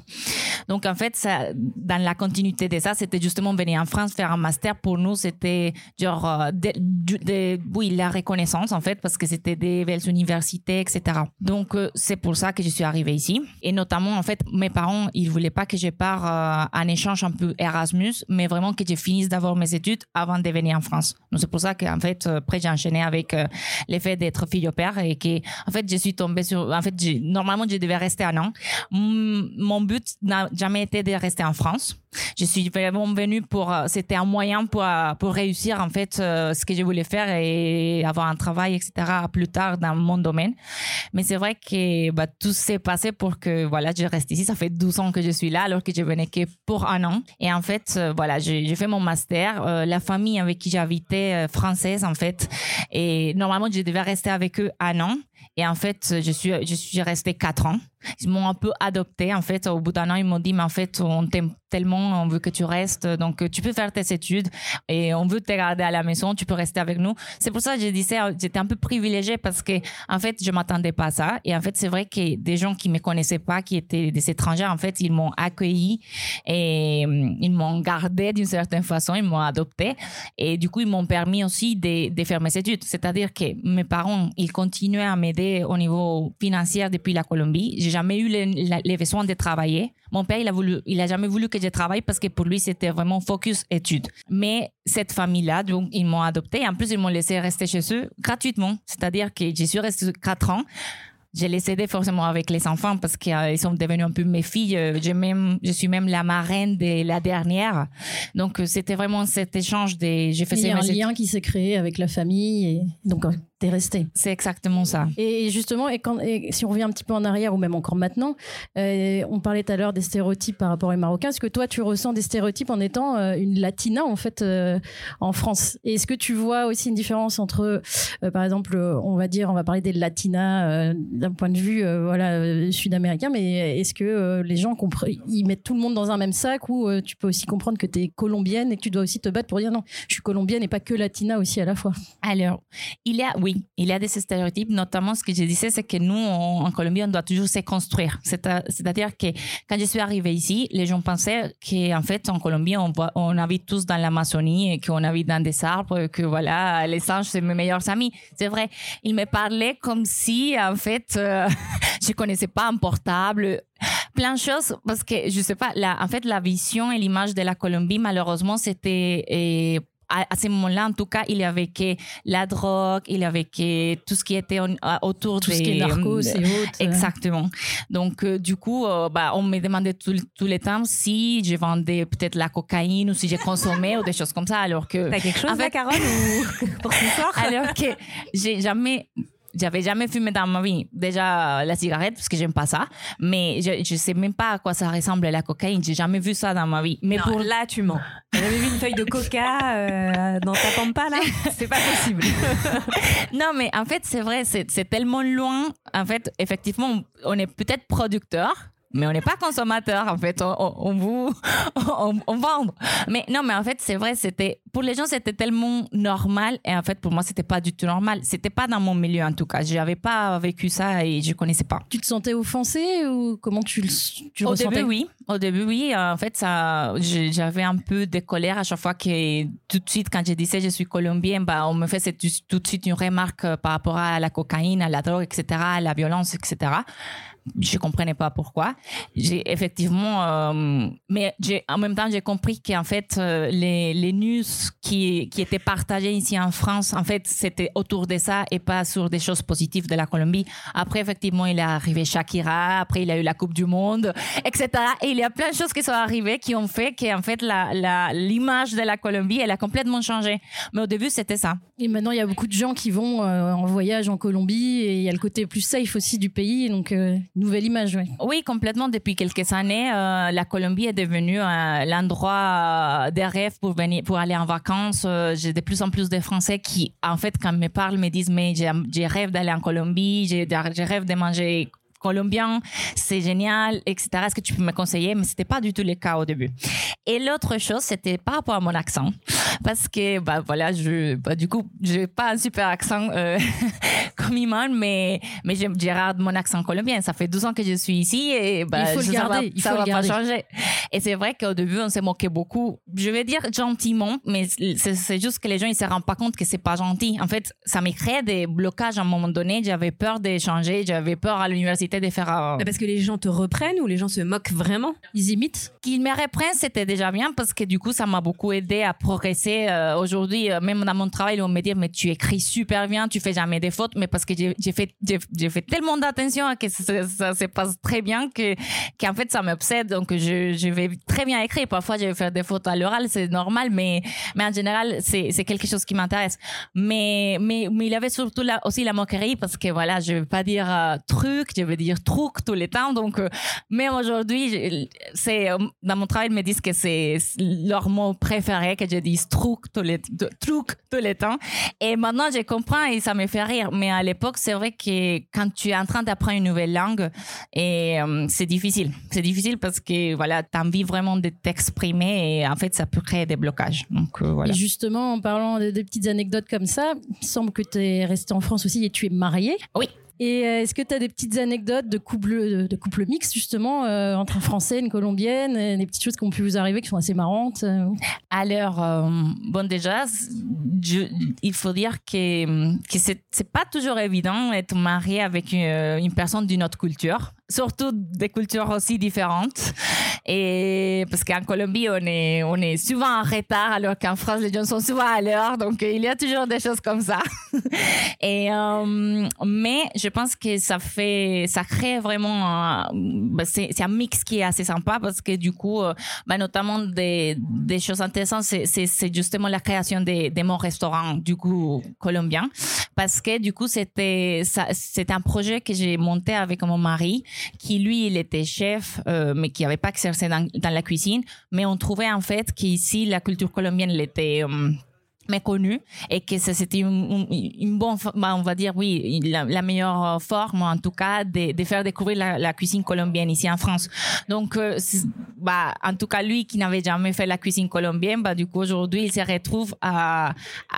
Donc en fait, dans la continuité de ça, c'était justement venir en France faire un master. Pour nous, c'était genre, euh, de, oui, la reconnaissance en fait, parce que c'était des belles universités, etc. Donc euh, c'est pour ça que je suis arrivée ici. Et notamment, en fait, mes parents, ils voulaient pas que je parte en échange un peu Erasmus, mais vraiment que je finisse d'avoir mes études avant de venir en France. Donc c'est pour ça qu'en fait, après j'ai enchaîné avec euh, le d'être fille au père et que, en fait, je suis tombée sur, en fait, j'ai- normalement, je devais rester un an. Mon but n'a jamais été de rester en France. Je suis vraiment venue pour, euh, c'était un moyen pour, euh, pour réussir, en fait, euh, ce que je voulais faire et avoir un travail, etc., plus tard dans mon domaine. Mais c'est vrai que bah, tout s'est passé pour que voilà, je reste ici. Ça fait 12 ans que je suis là, alors que je venais que pour un an. Et en fait, voilà, j'ai fait mon master. La famille avec qui j'habitais, française en fait, et normalement, je devais rester avec eux un an. Et en fait, je suis, je suis restée quatre ans. Ils m'ont un peu adopté. En fait, au bout d'un an, ils m'ont dit, mais en fait, on t'aime tellement, on veut que tu restes. Donc, tu peux faire tes études et on veut te garder à la maison. Tu peux rester avec nous. C'est pour ça que je disais, j'étais un peu privilégiée parce que, en fait, je m'attendais pas à ça. Et en fait, c'est vrai que des gens qui me connaissaient pas, qui étaient des étrangers, en fait, ils m'ont accueilli et hum, ils m'ont gardé d'une certaine façon. Ils m'ont adopté. Et du coup, ils m'ont permis aussi de, de faire mes études. C'est-à-dire que mes parents, ils continuaient à m'aider au niveau financier depuis la Colombie. J'ai jamais eu les, les besoins de travailler. Mon père, il a voulu, il a jamais voulu que je travaille parce que pour lui, c'était vraiment focus études. Mais cette famille-là, donc, ils m'ont adopté. En plus, ils m'ont laissé rester chez eux gratuitement. C'est-à-dire que j'y suis restée quatre ans. Je les aidais forcément avec les enfants parce qu'ils sont devenus un peu mes filles. Euh, j'ai même, je suis même la marraine de la dernière. Donc, euh, c'était vraiment cet échange des, j'ai fait Il y a un lien qui s'est créé avec la famille et donc euh, t'es resté. C'est exactement ça. Et justement, et quand, et si on revient un petit peu en arrière ou même encore maintenant, euh, on parlait tout à l'heure des stéréotypes par rapport aux Marocains. Est-ce que toi, tu ressens des stéréotypes en étant euh, une Latina en fait euh, en France? Et est-ce que tu vois aussi une différence entre, par exemple, on va dire, on va parler des Latinas d'un point de vue voilà sud-américain, mais est-ce que les gens ils mettent tout le monde dans un même sac ou tu peux aussi comprendre que tu es colombienne et que tu dois aussi te battre pour dire non, je suis colombienne et pas que latina aussi à la fois? Alors, il y a, oui, il y a des stéréotypes, notamment ce que je disais, c'est que nous, en Colombie, on doit toujours se construire. C'est-à-dire que quand je suis arrivée ici, les gens pensaient qu'en fait, en Colombie, on, on habite tous dans l'Amazonie et qu'on habite dans des arbres, et que voilà, les singes, c'est mes meilleurs amis. C'est vrai. Ils me parlaient comme si, en fait, euh, je connaissais pas un portable plein de choses parce que je sais pas en fait la vision et l'image de la Colombie malheureusement c'était à, à ce moment-là, en tout cas, il y avait que la drogue, il y avait que tout ce qui était en- autour Tout des, ce qui est narcos de- et autres. Exactement. Donc, euh, du coup, euh, bah, on me demandait tout, tous les temps si je vendais peut-être la cocaïne ou si j'ai consommé ou des choses comme ça, alors que T'as quelque chose En fait- Carole, ou... pour ce soir? Alors que j'ai jamais j'avais jamais fumé dans ma vie. Déjà la cigarette parce que j'aime pas ça, mais je, je sais même pas à quoi ça ressemble la cocaïne. J'ai jamais vu ça dans ma vie. Mais pour là, tu mens. J'avais vu une feuille de coca euh, dans ta pampa là? C'est pas possible. non, mais en fait, c'est vrai, c'est c'est tellement loin. En fait, effectivement, on est peut-être producteur. Mais on n'est pas consommateur, en fait. On, vous, on, on vend. Mais non, mais en fait, c'est vrai, c'était, pour les gens, c'était tellement normal. Et en fait, pour moi, c'était pas du tout normal. C'était pas dans mon milieu, en tout cas. J'avais pas vécu ça et je connaissais pas. Tu te sentais offensé ou comment tu le, tu Au ressentais? début, oui. Au début, oui. En fait, ça, j'avais un peu de colère à chaque fois que, tout de suite, quand je disais je suis colombienne, bah, on me faisait tout, tout de suite une remarque euh, par rapport à la cocaïne, à la drogue, etc., à la violence, etc. Je comprenais pas pourquoi. J'ai effectivement, euh, mais en même temps, j'ai compris qu'en fait, euh, les, les news qui, qui étaient partagées ici en France, en fait, c'était autour de ça et pas sur des choses positives de la Colombie. Après, effectivement, il est arrivé Shakira, après, il a eu la Coupe du Monde, etc. Et il y a plein de choses qui sont arrivées qui ont fait qu'en fait, la, la, l'image de la Colombie, elle a complètement changé. Mais au début, c'était ça. Et maintenant, il y a beaucoup de gens qui vont euh, en voyage en Colombie et il y a le côté plus safe aussi du pays. Donc, euh, nouvelle image, ouais. Oui, complètement. Depuis quelques années, euh, la Colombie est devenue euh, l'endroit euh, des rêves pour venir, pour aller en vacances. J'ai de plus en plus de Français qui, en fait, quand me parlent, me disent mais j'ai, rêve d'aller en Colombie, j'ai rêve de manger colombien, c'est génial, etc. Est-ce que tu peux me conseiller? Mais c'était pas du tout le cas au début. Et l'autre chose, c'était par rapport à mon accent, parce que bah voilà, je, bah, du coup, j'ai pas un super accent euh, comme Iman, mais mais j'ai j'ai garde mon accent colombien. Ça fait 12 ans que je suis ici et bah, Il faut le ça garder, va, il ça va le pas changer. Et c'est vrai qu'au début, on s'est moqué beaucoup. Je vais dire gentiment, mais c'est juste que les gens ils se rendent pas compte que c'est pas gentil. En fait, ça m'a créé des blocages à un moment donné. J'avais peur d'échanger, j'avais peur à l'université de faire euh, Parce que les gens te reprennent ou les gens se moquent vraiment? Ils imitent. qu'ils me reprennent, c'était déjà bien parce que du coup, ça m'a beaucoup aidé à progresser. Euh, Aujourd'hui, euh, même dans mon travail, on me dit, mais tu écris super bien, tu fais jamais des fautes, mais parce que j'ai fait, j'ai j'ai fait tellement d'attention à que ça, ça se passe très bien que, qu'en fait, ça m'obsède. Donc, je, je vais très bien écrire. Parfois, je vais faire des fautes à l'oral, c'est normal, mais, mais en général, c'est, quelque chose qui m'intéresse. Mais, mais, mais il y avait surtout là, aussi la moquerie parce que voilà, je vais pas dire euh, truc, je vais dire truc tous les temps. Donc, euh, même aujourd'hui, c'est euh, dans mon travail, ils me disent que c'est leur mot préféré que je dise truc tous les truc tous les temps. Et maintenant, je comprends et ça me fait rire. Mais à l'époque, c'est vrai que quand tu es en train d'apprendre une nouvelle langue, et euh, c'est difficile. C'est difficile parce que voilà, tu as envie vraiment de t'exprimer et en fait, ça peut créer des blocages. Donc euh, voilà. Et justement, en parlant de, de petites anecdotes comme ça, il semble que tu es resté en France aussi et tu es marié. Oui. Et euh, est-ce que tu as des petites anecdotes de couple, de, de couple mixte, justement, euh, entre un Français et une Colombienne, euh, des petites choses qui ont pu vous arriver qui sont assez marrantes euh? Alors, euh, bon, déjà, il faut dire que, que c'est, pas toujours évident d'être marié avec une personne d'une autre culture, surtout des cultures aussi différentes. Et parce qu'en Colombie, on est, on est souvent en retard, alors qu'en France, les gens sont souvent à l'heure. Donc, il y a toujours des choses comme ça. Et, euh, mais je pense que ça fait, ça crée vraiment, bah, c'est, un mix qui est assez sympa parce que du coup, euh, bah, notamment des, des choses intéressantes, c'est, justement la création de, de mon restaurant, du coup, colombien. Parce que du coup, c'était, c'était un projet que j'ai monté avec mon mari, qui lui, il était chef, euh, mais qui n'avait pas exercé dans, dans la cuisine. Mais on trouvait en fait qu'ici, la culture colombienne, elle était, euh, méconnue et que c'était une, bonne, bah, on va dire, oui, la, meilleure forme, en tout cas, de, faire découvrir la, cuisine colombienne ici en France. Donc, euh, bah, en tout cas, lui qui n'avait jamais fait la cuisine colombienne, bah, du coup, aujourd'hui, il se retrouve à,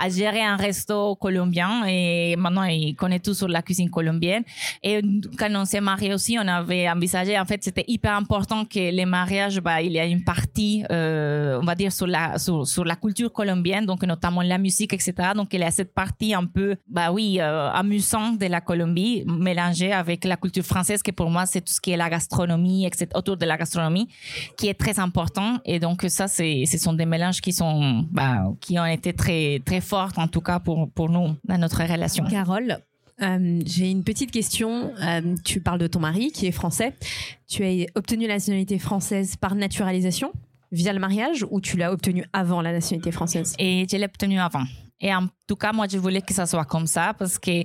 gérer un resto colombien et maintenant, il connaît tout sur la cuisine colombienne. Et quand on s'est marié aussi, on avait envisagé, en fait, c'était hyper important que les mariages, bah, il y a une partie, euh, on va dire, sur la, sur la culture colombienne, donc notamment la musique, etc. Donc, il y a cette partie un peu, bah oui, euh, amusante de la Colombie, mélangée avec la culture française, que pour moi, c'est tout ce qui est la gastronomie, etc., autour de la gastronomie, qui est très important. Et donc, ça, ce sont des mélanges qui sont, bah, qui ont été très, très forts, en tout cas, pour, pour nous, dans notre relation. Carole, euh, j'ai une petite question. Euh, tu parles de ton mari qui est français. Tu as obtenu la nationalité française par naturalisation? Via le mariage ou tu l'as obtenue avant la nationalité française? Et je l'ai obtenu avant. Et en tout cas, moi, je voulais que ça soit comme ça parce que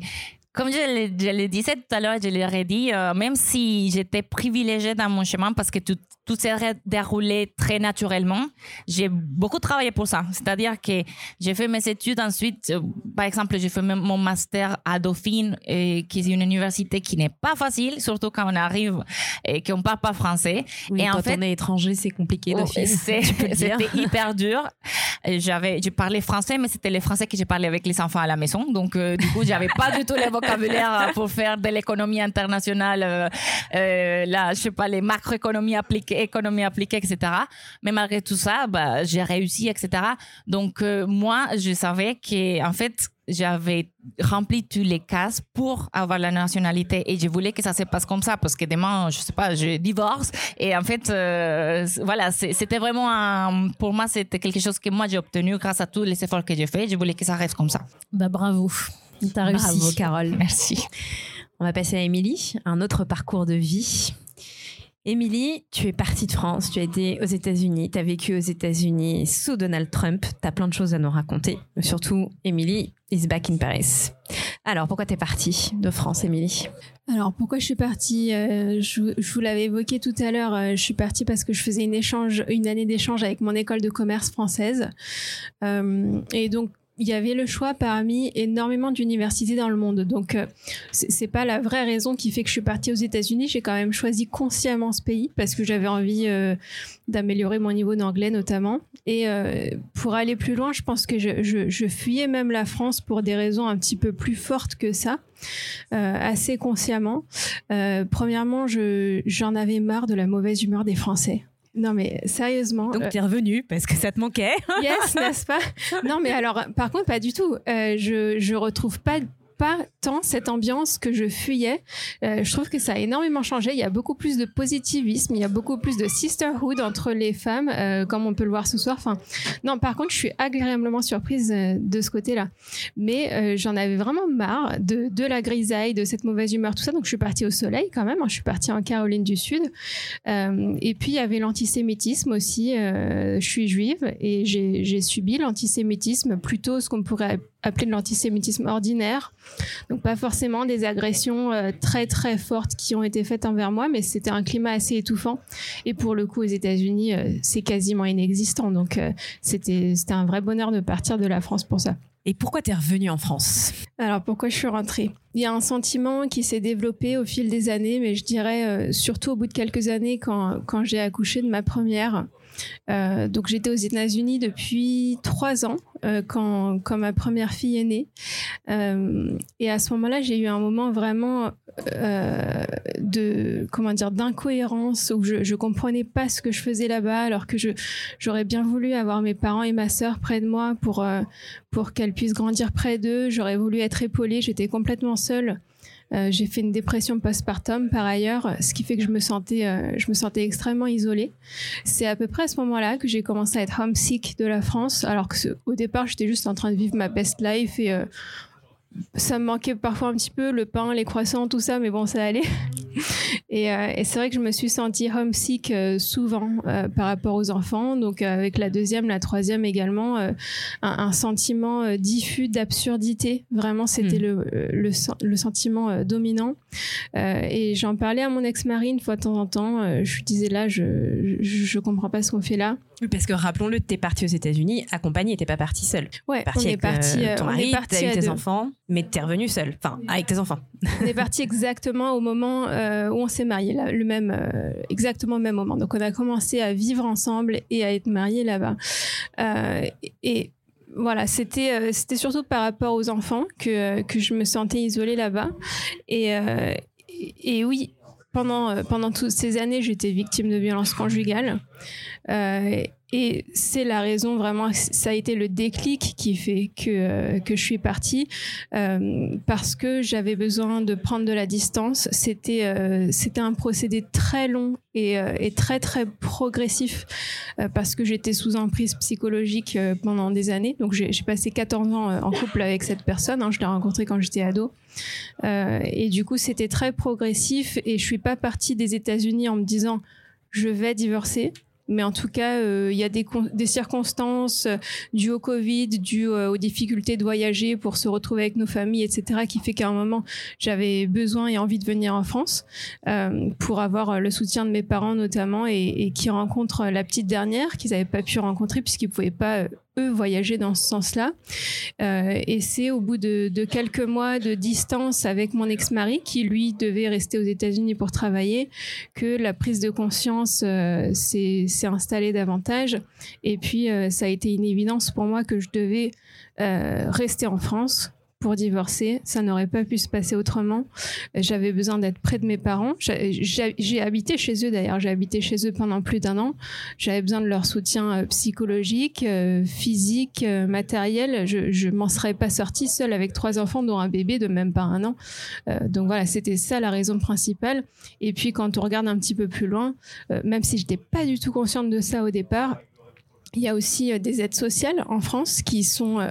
comme je le, je le disais tout à l'heure, je leur ai dit, euh, même si j'étais privilégiée dans mon chemin parce que tout, tout s'est déroulé très naturellement, j'ai beaucoup travaillé pour ça. C'est-à-dire que j'ai fait mes études ensuite. euh, par exemple, j'ai fait mon master à Dauphine, qui est une université qui n'est pas facile, surtout quand on arrive et qu'on ne parle pas français. Oui, Et en quand fait- on est étranger, c'est compliqué Oh, d'office. C'était hyper dur. J'avais, je parlais français, mais c'était les français que j'ai parlé avec les enfants à la maison. Donc, euh, du coup, j'avais pas du tout le vocabulaire pour faire de l'économie internationale, euh, euh, là, je sais pas, les macroéconomies appliquées, économie appliquée, etc. Mais malgré tout ça, bah, j'ai réussi, etc. Donc, euh, moi, je savais que, en fait, j'avais rempli tous les cases pour avoir la nationalité et je voulais que ça se passe comme ça parce que demain, je sais pas, je divorce et en fait, euh, voilà, c'était vraiment un, pour moi, c'était quelque chose que moi j'ai obtenu grâce à tous les efforts que j'ai fait. Je voulais que ça reste comme ça. Bah bravo, t'as réussi. Bravo, Carole. Merci. On va passer à Émilie, un autre parcours de vie. Émilie, tu es partie de France, tu as été aux États-Unis, tu as vécu aux États-Unis sous Donald Trump, tu as plein de choses à nous raconter. Mais surtout, Émilie is back in Paris. Alors, pourquoi tu es partie de France, Émilie? Alors pourquoi je suis partie euh, je, je vous l'avais évoqué tout à l'heure. euh, je suis partie parce que je faisais une échange, une année d'échange avec mon école de commerce française, Euh, et donc il y avait le choix parmi énormément d'universités dans le monde. Donc euh, c'est pas la vraie raison qui fait que je suis partie aux États-Unis. J'ai quand même choisi consciemment ce pays parce que j'avais envie euh, d'améliorer mon niveau d'anglais notamment. Et euh, pour aller plus loin, je pense que je, je, je fuyais même la France pour des raisons un petit peu plus fortes que ça euh, assez consciemment. Euh, premièrement, je, j'en avais marre de la mauvaise humeur des Français. Non mais sérieusement. Donc, euh, tu es revenue parce que ça te manquait. yes, n'est-ce pas? Non mais alors, par contre, pas du tout. Euh, je, je retrouve pas pas tant cette ambiance que je fuyais. Euh, je trouve que ça a énormément changé. Il y a beaucoup plus de positivisme, il y a beaucoup plus de sisterhood entre les femmes, euh, comme on peut le voir ce soir. Enfin, non, par contre, je suis agréablement surprise euh, de ce côté-là. Mais j'en avais vraiment marre de, de la grisaille, de cette mauvaise humeur, tout ça. Donc, je suis partie au soleil quand même. Je suis partie en Caroline du Sud. Et puis, il y avait l'antisémitisme aussi. Je suis juive et j'ai subi l'antisémitisme, plutôt ce qu'on pourrait appeler de l'antisémitisme ordinaire. Donc, pas forcément des agressions euh, très, très fortes qui ont été faites envers moi, mais c'était un climat assez étouffant. Et pour le coup, aux États-Unis, euh, c'est quasiment inexistant. Donc, euh, c'était c'était un vrai bonheur de partir de la France pour ça. Et pourquoi tu es revenue en France? Alors pourquoi je suis rentrée? Il y a un sentiment qui s'est développé au fil des années, mais je dirais surtout au bout de quelques années quand, quand j'ai accouché de ma première. Euh, donc j'étais aux États-Unis depuis trois ans euh, quand, ma première fille est née. Euh, et à ce moment-là, j'ai eu un moment vraiment de comment dire d'incohérence où je, je comprenais pas ce que je faisais là-bas, alors que j'aurais bien voulu avoir mes parents et ma sœur près de moi pour pour qu'elles puissent grandir près d'eux. J'aurais voulu être épaulée. J'étais complètement seule. Euh, j'ai fait une dépression postpartum par ailleurs, ce qui fait que je me sentais, euh, je me sentais extrêmement isolée. C'est à peu près à ce moment-là que j'ai commencé à être homesick de la France, alors que au départ j'étais juste en train de vivre ma best life et euh, ça me manquait parfois un petit peu le pain, les croissants, tout ça, mais bon, ça allait. Et, euh, et c'est vrai que je me suis sentie homesick euh, souvent euh, par rapport aux enfants. Donc avec la deuxième, la troisième également, un, un sentiment diffus d'absurdité. Vraiment, c'était Hmm. le, le, sen- le sentiment dominant. Et j'en parlais à mon ex-mari une fois de temps en temps. Je lui disais là, je, je, je comprends pas ce qu'on fait là. Oui, parce que rappelons-le, tu es partie aux États-Unis accompagnée, t'es pas partie seule. Ouais, T'es partie on est parti, euh, ton on mari, t'as eu tes deux. enfants, mais t'es revenue seule. Enfin, avec tes enfants. On est parti exactement au moment euh, où on s'est mariés, là, le même, euh, exactement au même moment. Donc on a commencé à vivre ensemble et à être mariés là-bas. Euh, et voilà, c'était c'était surtout par rapport aux enfants que, que je me sentais isolée là-bas. Et, et oui, pendant, euh, pendant toutes ces années, j'étais victime de violences conjugales. Euh, et c'est la raison vraiment, ça a été le déclic qui fait que, euh, que je suis partie parce que j'avais besoin de prendre de la distance. C'était c'était un procédé très long et, très très progressif parce que j'étais sous emprise psychologique pendant des années. Donc j'ai passé 14 ans en couple avec cette personne. hein. je l'ai rencontrée quand j'étais ado. Euh, et du coup, c'était très progressif et je suis pas partie des États-Unis en me disant je vais divorcer. Mais en tout cas, euh, il y a des, circonstances euh, dues au Covid, dues aux difficultés de voyager pour se retrouver avec nos familles, etc., qui fait qu'à un moment, j'avais besoin et envie de venir en France pour avoir le soutien de mes parents notamment et, et qui rencontrent la petite dernière qu'ils n'avaient pas pu rencontrer puisqu'ils ne pouvaient pas eux voyager dans ce sens-là. Euh, et c'est au bout de, quelques mois de distance avec mon ex-mari, qui lui devait rester aux États-Unis pour travailler, que la prise de conscience euh, s'est installée davantage. Et puis, euh, ça a été une évidence pour moi que je devais rester en France pour divorcer. Ça n'aurait pas pu se passer autrement. J'avais besoin d'être près de mes parents. J'ai habité chez eux d'ailleurs. J'ai habité chez eux pendant plus d'un an. J'avais besoin de leur soutien euh, psychologique, euh, physique, euh, matériel. Je, ne m'en serais pas sortie seule avec trois enfants, dont un bébé de même pas un an. donc voilà, c'était ça la raison principale. Et puis quand on regarde un petit peu plus loin, même si je n'étais pas du tout consciente de ça au départ, il y a aussi euh, des aides sociales en France qui sont euh,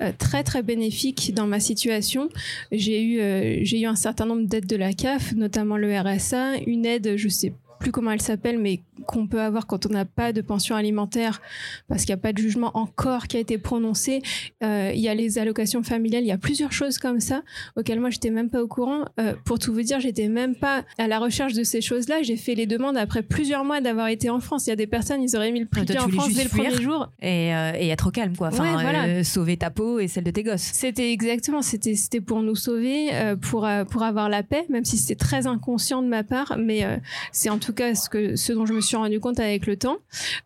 euh, très très bénéfiques dans ma situation. J'ai eu j'ai eu un certain nombre d'aides de la CAF, notamment le RSA, une aide, je sais plus comment elle s'appelle, mais qu'on peut avoir quand on n'a pas de pension alimentaire, parce qu'il n'y a pas de jugement encore qui a été prononcé. Euh, il y a les allocations familiales, il y a plusieurs choses comme ça auxquelles moi j'étais même pas au courant. Euh, pour tout vous dire, j'étais même pas à la recherche de ces choses-là. J'ai fait les demandes après plusieurs mois d'avoir été en France. Il y a des personnes, ils auraient mis le prix en France dès le premier jour et, euh, et, être au calme, quoi. Enfin, voilà. sauver ta peau et celle de tes gosses. C'était exactement, c'était c'était pour nous sauver, pour pour avoir la paix, même si c'était très inconscient de ma part, mais c'est en tout tout cas ce, que, ce dont je me suis rendu compte avec le temps.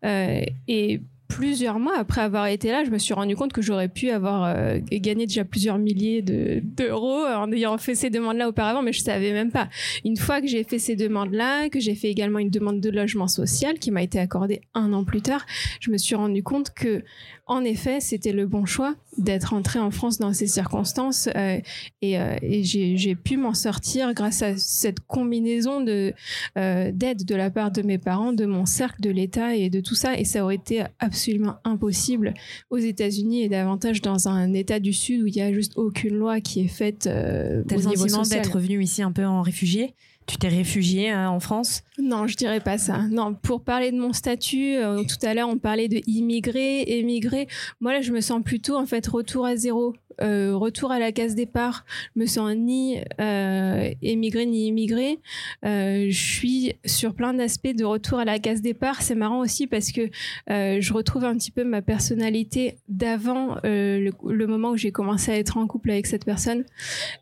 Euh, et plusieurs mois après avoir été là, je me suis rendu compte que j'aurais pu avoir euh, gagné déjà plusieurs milliers d'euros en ayant fait ces demandes-là auparavant, mais je savais même pas. Une fois que j'ai fait ces demandes-là, que j'ai fait également une demande de logement social qui m'a été accordée un an plus tard, je me suis rendu compte que en effet, c'était le bon choix d'être entrée en France dans ces circonstances euh, et, euh, et j'ai pu m'en sortir grâce à cette combinaison de euh, d'aide de la part de mes parents, de mon cercle, de l'État et de tout ça. Et ça aurait été absolument impossible aux États-Unis et davantage dans un État du Sud où il y a juste aucune loi qui est faite. T'as le sentiment d'être venu ici un peu en réfugié tu t'es réfugié euh, en France? Non, je dirais pas ça. Non, pour parler de mon statut, euh, tout à l'heure on parlait de immigré, émigré. Moi là, je me sens plutôt en fait retour à zéro. Euh, retour à la case départ, je me sens ni euh, émigré ni immigré. Euh, je suis sur plein d'aspects de retour à la case départ. C'est marrant aussi parce que je retrouve un petit peu ma personnalité d'avant le, le, moment où j'ai commencé à être en couple avec cette personne.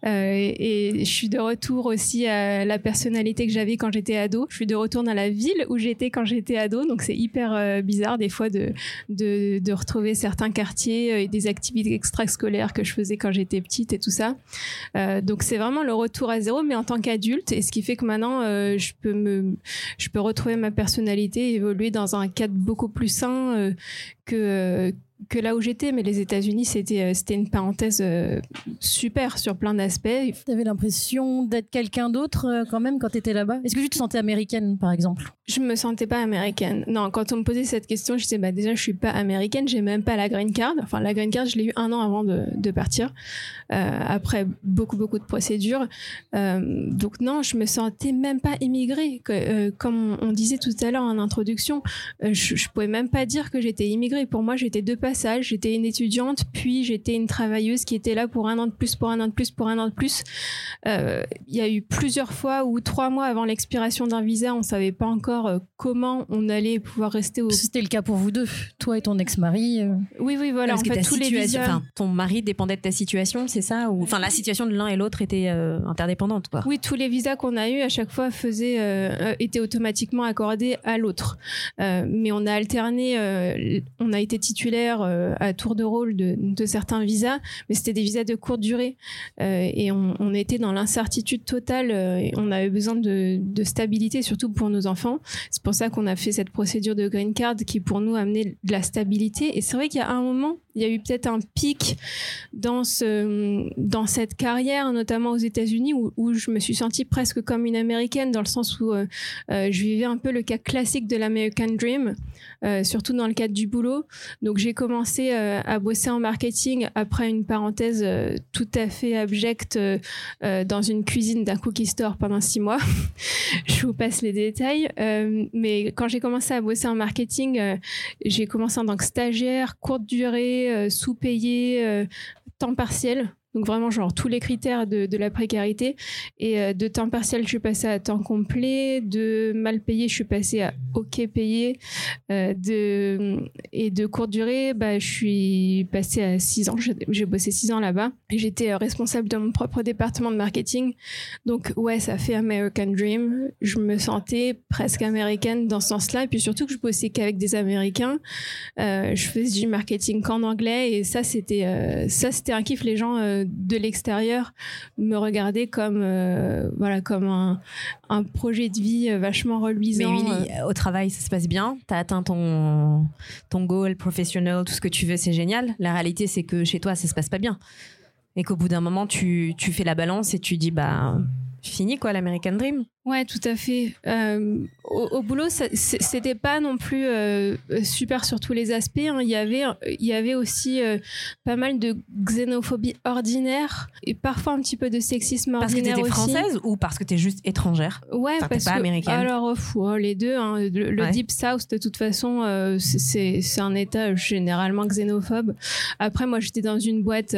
et je suis de retour aussi à la personnalité que j'avais quand j'étais ado. Je suis de retour dans la ville où j'étais quand j'étais ado. Donc c'est hyper bizarre des fois de, de, de retrouver certains quartiers et des activités extrascolaires que je faisais quand j'étais petite et tout ça. Euh, donc c'est vraiment le retour à zéro, mais en tant qu'adulte, et ce qui fait que maintenant euh, je peux me, je peux retrouver ma personnalité, évoluer dans un cadre beaucoup plus sain euh, que que là où j'étais, mais les États-Unis, c'était euh, c'était une parenthèse euh, super sur plein d'aspects. Tu avais l'impression d'être quelqu'un d'autre euh, quand même quand tu étais là-bas? Est-ce que tu te sentais américaine, par exemple? Je me sentais pas américaine. Non, quand on me posait cette question, je disais bah déjà je suis pas américaine, j'ai même pas la green card. Enfin la green card, je l'ai eu un an avant de, de partir, après beaucoup beaucoup de procédures. Euh, donc non, je me sentais même pas immigrée. Que, comme on disait tout à l'heure en introduction, je, je pouvais même pas dire que j'étais immigrée. Pour moi, j'étais deux pas J'étais une étudiante, puis j'étais une travailleuse qui était là pour un an de plus, pour un an de plus, pour un an de plus. Euh, il y a eu plusieurs fois où trois mois avant l'expiration d'un visa, on savait pas encore euh, comment on allait pouvoir rester au. C'était le cas pour vous deux, toi et ton ex-mari. Euh. Oui, oui, voilà. en fait, tous les visas. ton mari dépendait de ta situation, c'est ça Ou enfin, la situation de l'un et l'autre était interdépendante, quoi. Oui, tous les visas qu'on a eu à chaque fois faisaient étaient automatiquement accordés à l'autre. mais on a alterné. on a été titulaire euh, à tour de rôle de, certains visas, mais c'était des visas de courte durée. Euh, et on, était dans l'incertitude totale euh, et on avait besoin de, stabilité, surtout pour nos enfants. C'est pour ça qu'on a fait cette procédure de green card qui, pour nous, amenait de la stabilité. Et c'est vrai qu'il y a un moment il y a eu peut-être un pic dans, ce, dans cette carrière, notamment aux États-Unis, où, où, je me suis sentie presque comme une américaine, dans le sens où euh, euh, je vivais un peu le cas classique de l'American Dream, euh, surtout dans le cadre du boulot. Donc j'ai commencé euh, à bosser en marketing après une parenthèse euh, tout à fait abjecte dans une cuisine d'un cookie store pendant six mois. je vous passe les détails. mais quand j'ai commencé à bosser en marketing, j'ai commencé en tant que stagiaire, courte durée, sous-payé, temps partiel. Donc vraiment, genre tous les critères de, la précarité. Et euh, de temps partiel, je suis passée à temps complet. De mal payé, je suis passée à OK payé. Euh, de, et de courte durée, bah, je suis passée à 6 ans. J'ai bossé 6 ans là-bas. J'étais euh, responsable de mon propre département de marketing. Donc ouais, ça fait American Dream. Je me sentais presque américaine dans ce sens-là. Et puis surtout que je bossais qu'avec des Américains. Je faisais du marketing qu'en anglais. Et ça, c'était ça c'était un kiff. Les gens de l'extérieur me regarder comme euh, voilà comme un, un, projet de vie vachement reluisant. Mais euh. au travail, ça se passe bien? T'as atteint ton ton goal professionnel, tout ce que tu veux, c'est génial. La réalité, c'est que chez toi, ça se passe pas bien, et qu'au bout d'un moment, tu tu fais la balance et tu dis bah fini quoi l'American Dream. Ouais, tout à fait. Euh, au, au, boulot, c'était pas non plus euh, super sur tous les aspects. Hein. Il y avait, il y avait aussi euh, pas mal de xénophobie ordinaire et parfois un petit peu de sexisme ordinaire Parce que t'étais française ou parce que t'es juste étrangère? Ouais, enfin, parce pas que américaine. alors fou, hein, les deux. Hein, le, le Ouais. deep south, de toute façon, c'est un état généralement xénophobe. Après, moi, j'étais dans une boîte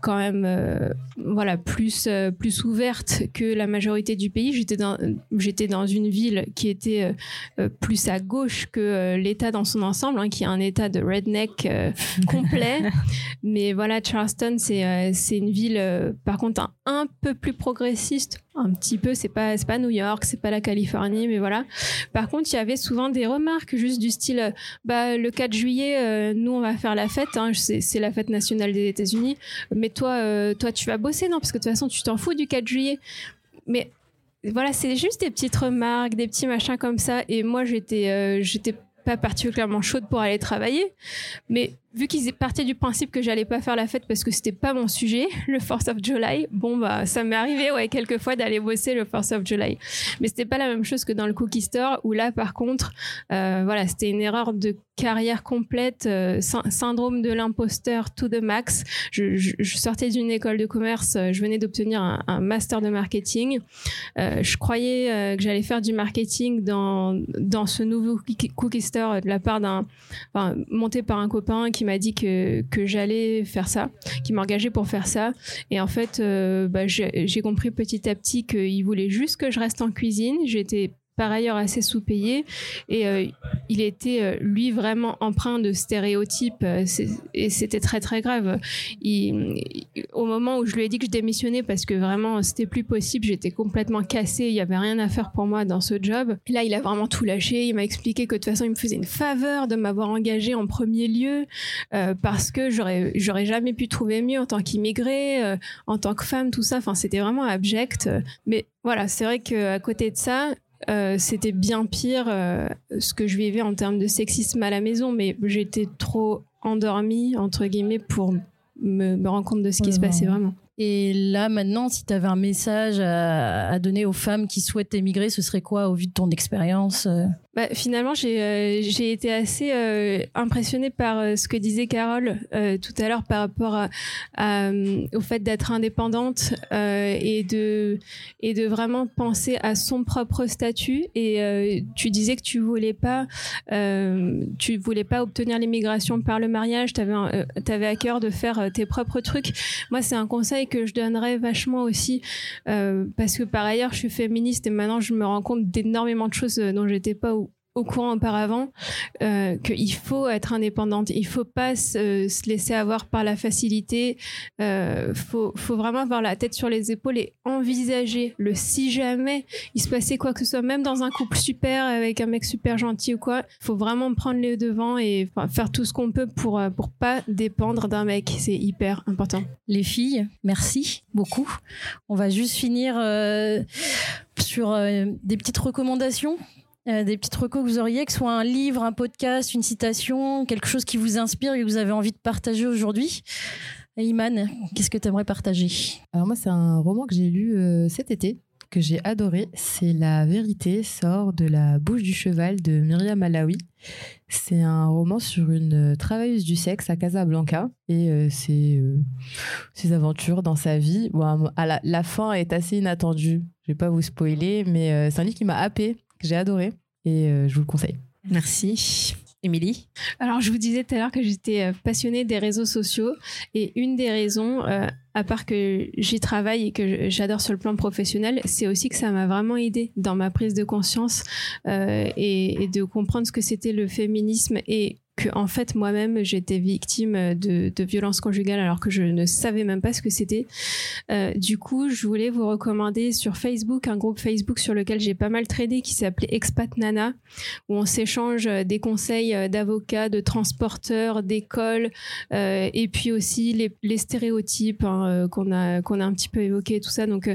quand même, voilà, plus plus ouverte que la majorité du pays. J'étais dans j'étais dans une ville qui était euh, euh, plus à gauche que euh, l'État dans son ensemble, hein, qui est un État de redneck complet. Mais voilà, Charleston, c'est c'est une ville, par contre, un, un peu plus progressiste. Un petit peu, c'est pas pas New York, c'est pas la Californie, mais voilà. Par contre, il y avait souvent des remarques juste du style, bah le 4 juillet, nous on va faire la fête, hein, c'est la fête nationale des États-Unis. Mais toi, toi tu vas bosser, non? Parce que de toute façon, tu t'en fous du 4 juillet. Mais voilà, c'est juste des petites remarques, des petits machins comme ça. Et moi, j'étais, euh, j'étais pas particulièrement chaude pour aller travailler, mais vu qu'ils partaient du principe que j'allais pas faire la fête parce que c'était pas mon sujet, le Force of July, bon bah ça m'est arrivé ouais quelques fois d'aller bosser le Force of July, mais c'était pas la même chose que dans le Cookie Store où là par contre, euh, voilà c'était une erreur de carrière complète, euh, sy- syndrome de l'imposteur to the max. Je, sortais d'une école de commerce, euh, je venais d'obtenir un, master de marketing. Je croyais que j'allais faire du marketing dans, dans ce nouveau cookie cookie store de la part d'un, enfin, monté par un copain qui m'a dit que, que j'allais faire ça, qui m'engageait pour faire ça. Et en fait, euh, bah, j'ai compris petit à petit qu'il voulait juste que je reste en cuisine. J'étais par ailleurs assez sous-payé. Et euh, il était euh, lui vraiment empreint de stéréotypes euh, et c'était très très grave. Au moment où je lui ai dit que je démissionnais parce que vraiment c'était plus possible j'étais complètement cassée il y avait rien à faire pour moi dans ce job. Là il a vraiment tout lâché. Il m'a expliqué que de toute façon il me faisait une faveur de m'avoir engagé en premier lieu parce que j'aurais j'aurais jamais pu trouver mieux en tant qu'immigrée en tant que femme tout ça. Enfin c'était vraiment abject. Mais voilà c'est vrai que à côté de ça euh, c'était bien pire euh, ce que je vivais en termes de sexisme à la maison, mais j'étais trop endormie, entre guillemets, pour me, me rendre compte de ce qui Ouais, se passait vraiment. vraiment. Et là, maintenant, si tu avais un message à, à donner aux femmes qui souhaitent émigrer, ce serait quoi au vu de ton expérience euh Bah, finalement, j'ai euh, été assez euh, impressionnée par euh, ce que disait Carole euh, tout à l'heure par rapport à, à, euh, au fait d'être indépendante et de et de vraiment penser à son propre statut. Et tu disais que tu voulais pas tu voulais pas obtenir l'immigration par le mariage. Euh, t'avais à cœur de faire tes propres trucs. Moi, c'est un conseil que je donnerais vachement aussi parce que par ailleurs, je suis féministe et maintenant je me rends compte d'énormément de choses dont j'étais pas au, au courant auparavant euh, qu'il faut être indépendante, il faut pas se, se laisser avoir par la facilité, euh, faut, vraiment avoir la tête sur les épaules et envisager le si jamais il se passait quoi que ce soit, même dans un couple super avec un mec super gentil ou quoi, faut vraiment prendre les devants et faire tout ce qu'on peut pour euh, pour pas dépendre d'un mec, c'est hyper important. Les filles, merci beaucoup. On va juste finir sur des petites recommandations euh, des petites recos que vous auriez, que ce soit un livre, un podcast, une citation, quelque chose qui vous inspire et que vous avez envie de partager aujourd'hui. Iman, qu'est-ce que tu aimerais partager? Alors moi, c'est un roman que j'ai lu euh, cet été, que j'ai adoré. C'est La vérité sort de la bouche du cheval de Myriam Alaoui. C'est un roman sur une euh, travailleuse du sexe à Casablanca et ses aventures dans sa vie. Bon, la, fin est assez inattendue. Je vais pas vous spoiler, mais c'est un livre qui m'a happé, que j'ai adoré et euh, je vous le conseille. Merci. Émilie? Alors, je vous disais tout à l'heure que j'étais euh, passionnée des réseaux sociaux et une des raisons, euh, à part que j'y travaille et que j'adore sur le plan professionnel, c'est aussi que ça m'a vraiment aidé dans ma prise de conscience euh, et, et de comprendre ce que c'était le féminisme et que en fait moi-même j'étais victime de, de violences conjugales alors que je ne savais même pas ce que c'était. Euh, du coup, je voulais vous recommander sur Facebook un groupe Facebook sur lequel j'ai pas mal tradé qui s'appelait Expat Nana où on s'échange des conseils d'avocats, de transporteurs, d'écoles, euh, et puis aussi les, les stéréotypes hein, euh, qu'on a qu'on a un petit peu évoqués, tout ça. Donc,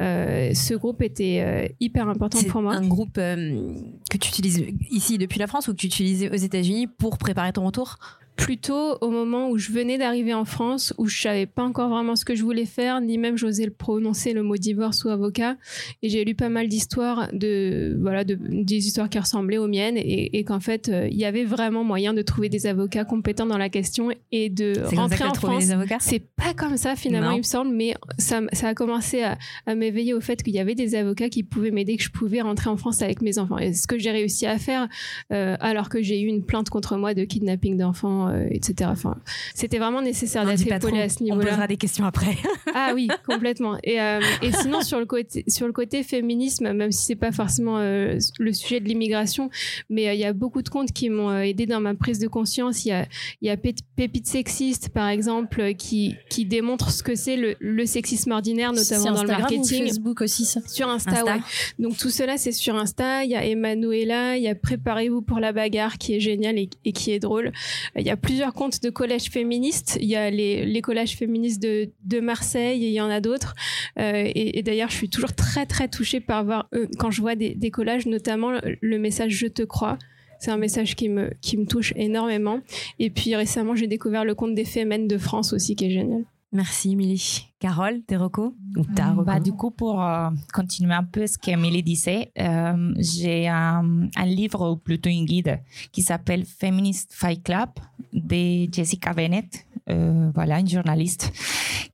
euh, ce groupe était hyper important pour moi. un groupe que tu utilises ici depuis la France ou que tu utilisais aux États-Unis pour préparer ton retour? Plutôt au moment où je venais d'arriver en France, où je savais pas encore vraiment ce que je voulais faire, ni même j'osais le prononcer le mot divorce ou avocat. Et j'ai lu pas mal d'histoires de voilà de, des histoires qui ressemblaient aux miennes et, et qu'en fait euh, il y avait vraiment moyen de trouver des avocats compétents dans la question et de rentrer en France. C'est pas comme ça finalement, Non. il me semble, mais ça, ça a commencé à, à m'éveiller au fait qu'il y avait des avocats qui pouvaient m'aider, que je pouvais rentrer en France avec mes enfants. Et ce que j'ai réussi à faire, euh, alors que j'ai eu une plainte contre moi de kidnapping d'enfants, euh, etc. Enfin, c'était vraiment nécessaire d'être épaulé à ce On niveau-là. posera des questions après. Ah oui, complètement. Et, euh, et sinon sur le côté sur le côté féminisme, même si c'est pas forcément euh, le sujet de l'immigration, mais il y a beaucoup de comptes qui m'ont aidé dans ma prise de conscience. Il y a il y a Pé- Pépite sexiste par exemple qui qui démontre ce que c'est le, le sexisme ordinaire, notamment dans le Instagram ou marketing. Facebook aussi, ça? Sur Insta, Insta. ouais. Donc tout cela, c'est sur Insta. Il y a Emanuela, il y a Préparez-vous pour la bagarre qui est génial et, et qui est drôle. Il y a plusieurs comptes de collèges féministes. Il y a les, les collèges féministes de, Marseille et il y en a d'autres. Euh, et d'ailleurs, je suis toujours très très touchée par voir, euh, quand je vois des, des collages, notamment le, le message Je te crois. C'est un message qui me, qui me touche énormément. Et puis récemment, j'ai découvert le compte des Femmes de France aussi qui est génial. Merci Émilie. Carole, tes recos ou ta reco Bah, du coup, pour euh, continuer un peu ce qu'Emilie disait, euh, j'ai un, un livre ou plutôt une guide qui s'appelle Feminist Fight Club de Jessica Bennett, euh, voilà, une journaliste,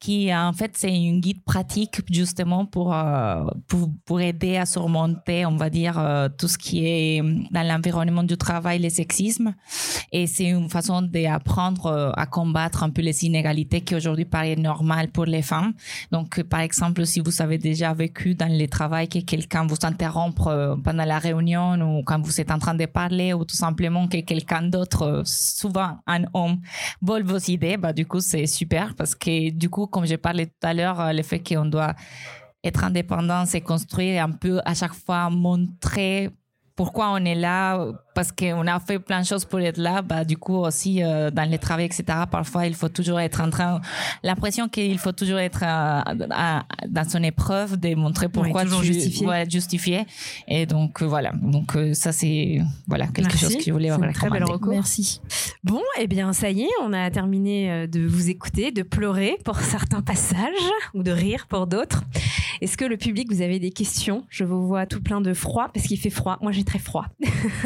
qui en fait c'est une guide pratique justement pour, euh, pour, aider à surmonter, on va dire, euh, tout ce qui est dans l'environnement du travail, les sexismes. Et c'est une façon d'apprendre à combattre un peu les inégalités qui aujourd'hui paraissent normales pour les femmes. Donc, par exemple, si vous avez déjà vécu dans le travail que quelqu'un vous interrompt pendant la réunion ou quand vous êtes en train de parler ou tout simplement que quelqu'un d'autre, souvent un homme, vole vos idées, bah, du coup, c'est super parce que du coup, comme je parlais tout à l'heure, euh, le fait qu'on doit être indépendant, c'est construire et un peu à chaque fois montrer pourquoi on est là, parce qu'on a fait plein de choses pour être là, bah, du coup aussi euh, dans les travaux, etc., parfois il faut toujours être en train, l'impression qu'il faut toujours être à- dans son épreuve, de montrer pourquoi toujours tu justifier. ouais, justifier. Et donc euh, voilà, donc euh, ça c'est voilà quelque Merci. chose que je voulais une très belle recommander. reco. Merci. Bon, eh bien, ça y est, on a terminé de vous écouter, de pleurer pour certains passages ou de rire pour d'autres. Est-ce que le public, vous avez des questions? Je vous vois tout plein de froid parce qu'il fait froid. Moi, j'ai très froid.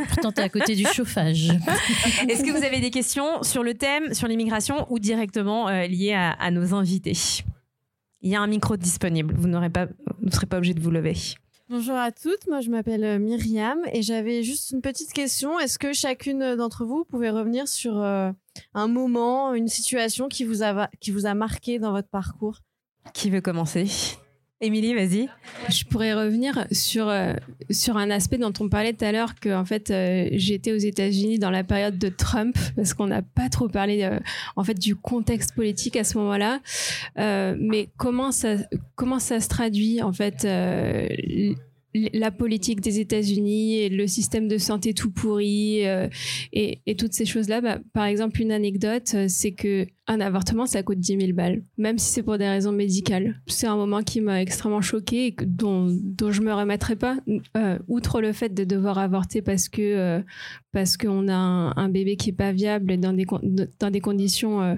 Pourtant, à côté du chauffage. Est-ce que vous avez des questions sur le thème, sur l'immigration ou directement euh, liées à, à nos invités? Il y a un micro disponible. Vous n'aurez pas, vous ne serez pas obligé de vous lever. Bonjour à toutes, moi je m'appelle euh, Myriam et j'avais juste une petite question. Est-ce que chacune d'entre vous pouvait revenir sur euh, un moment, une situation qui vous a, qui vous a marqué dans votre parcours? Qui veut commencer? Émilie, vas-y. Je pourrais revenir sur, euh, sur un aspect dont on parlait tout à l'heure, que en fait, euh, j'étais aux États-Unis dans la période de Trump, parce qu'on n'a pas trop parlé euh, en fait du contexte politique à ce moment-là. Mais comment ça, comment ça se traduit en fait la politique des États-Unis et le système de santé tout pourri et, toutes ces choses-là? Bah, par exemple, une anecdote, c'est que un avortement, ça coûte 10 000 balles, même si c'est pour des raisons médicales. C'est un moment qui m'a extrêmement choquée et dont, dont je me remettrai pas. Euh, outre le fait de devoir avorter parce que euh, parce qu'on a un, bébé qui est pas viable et dans des dans des conditions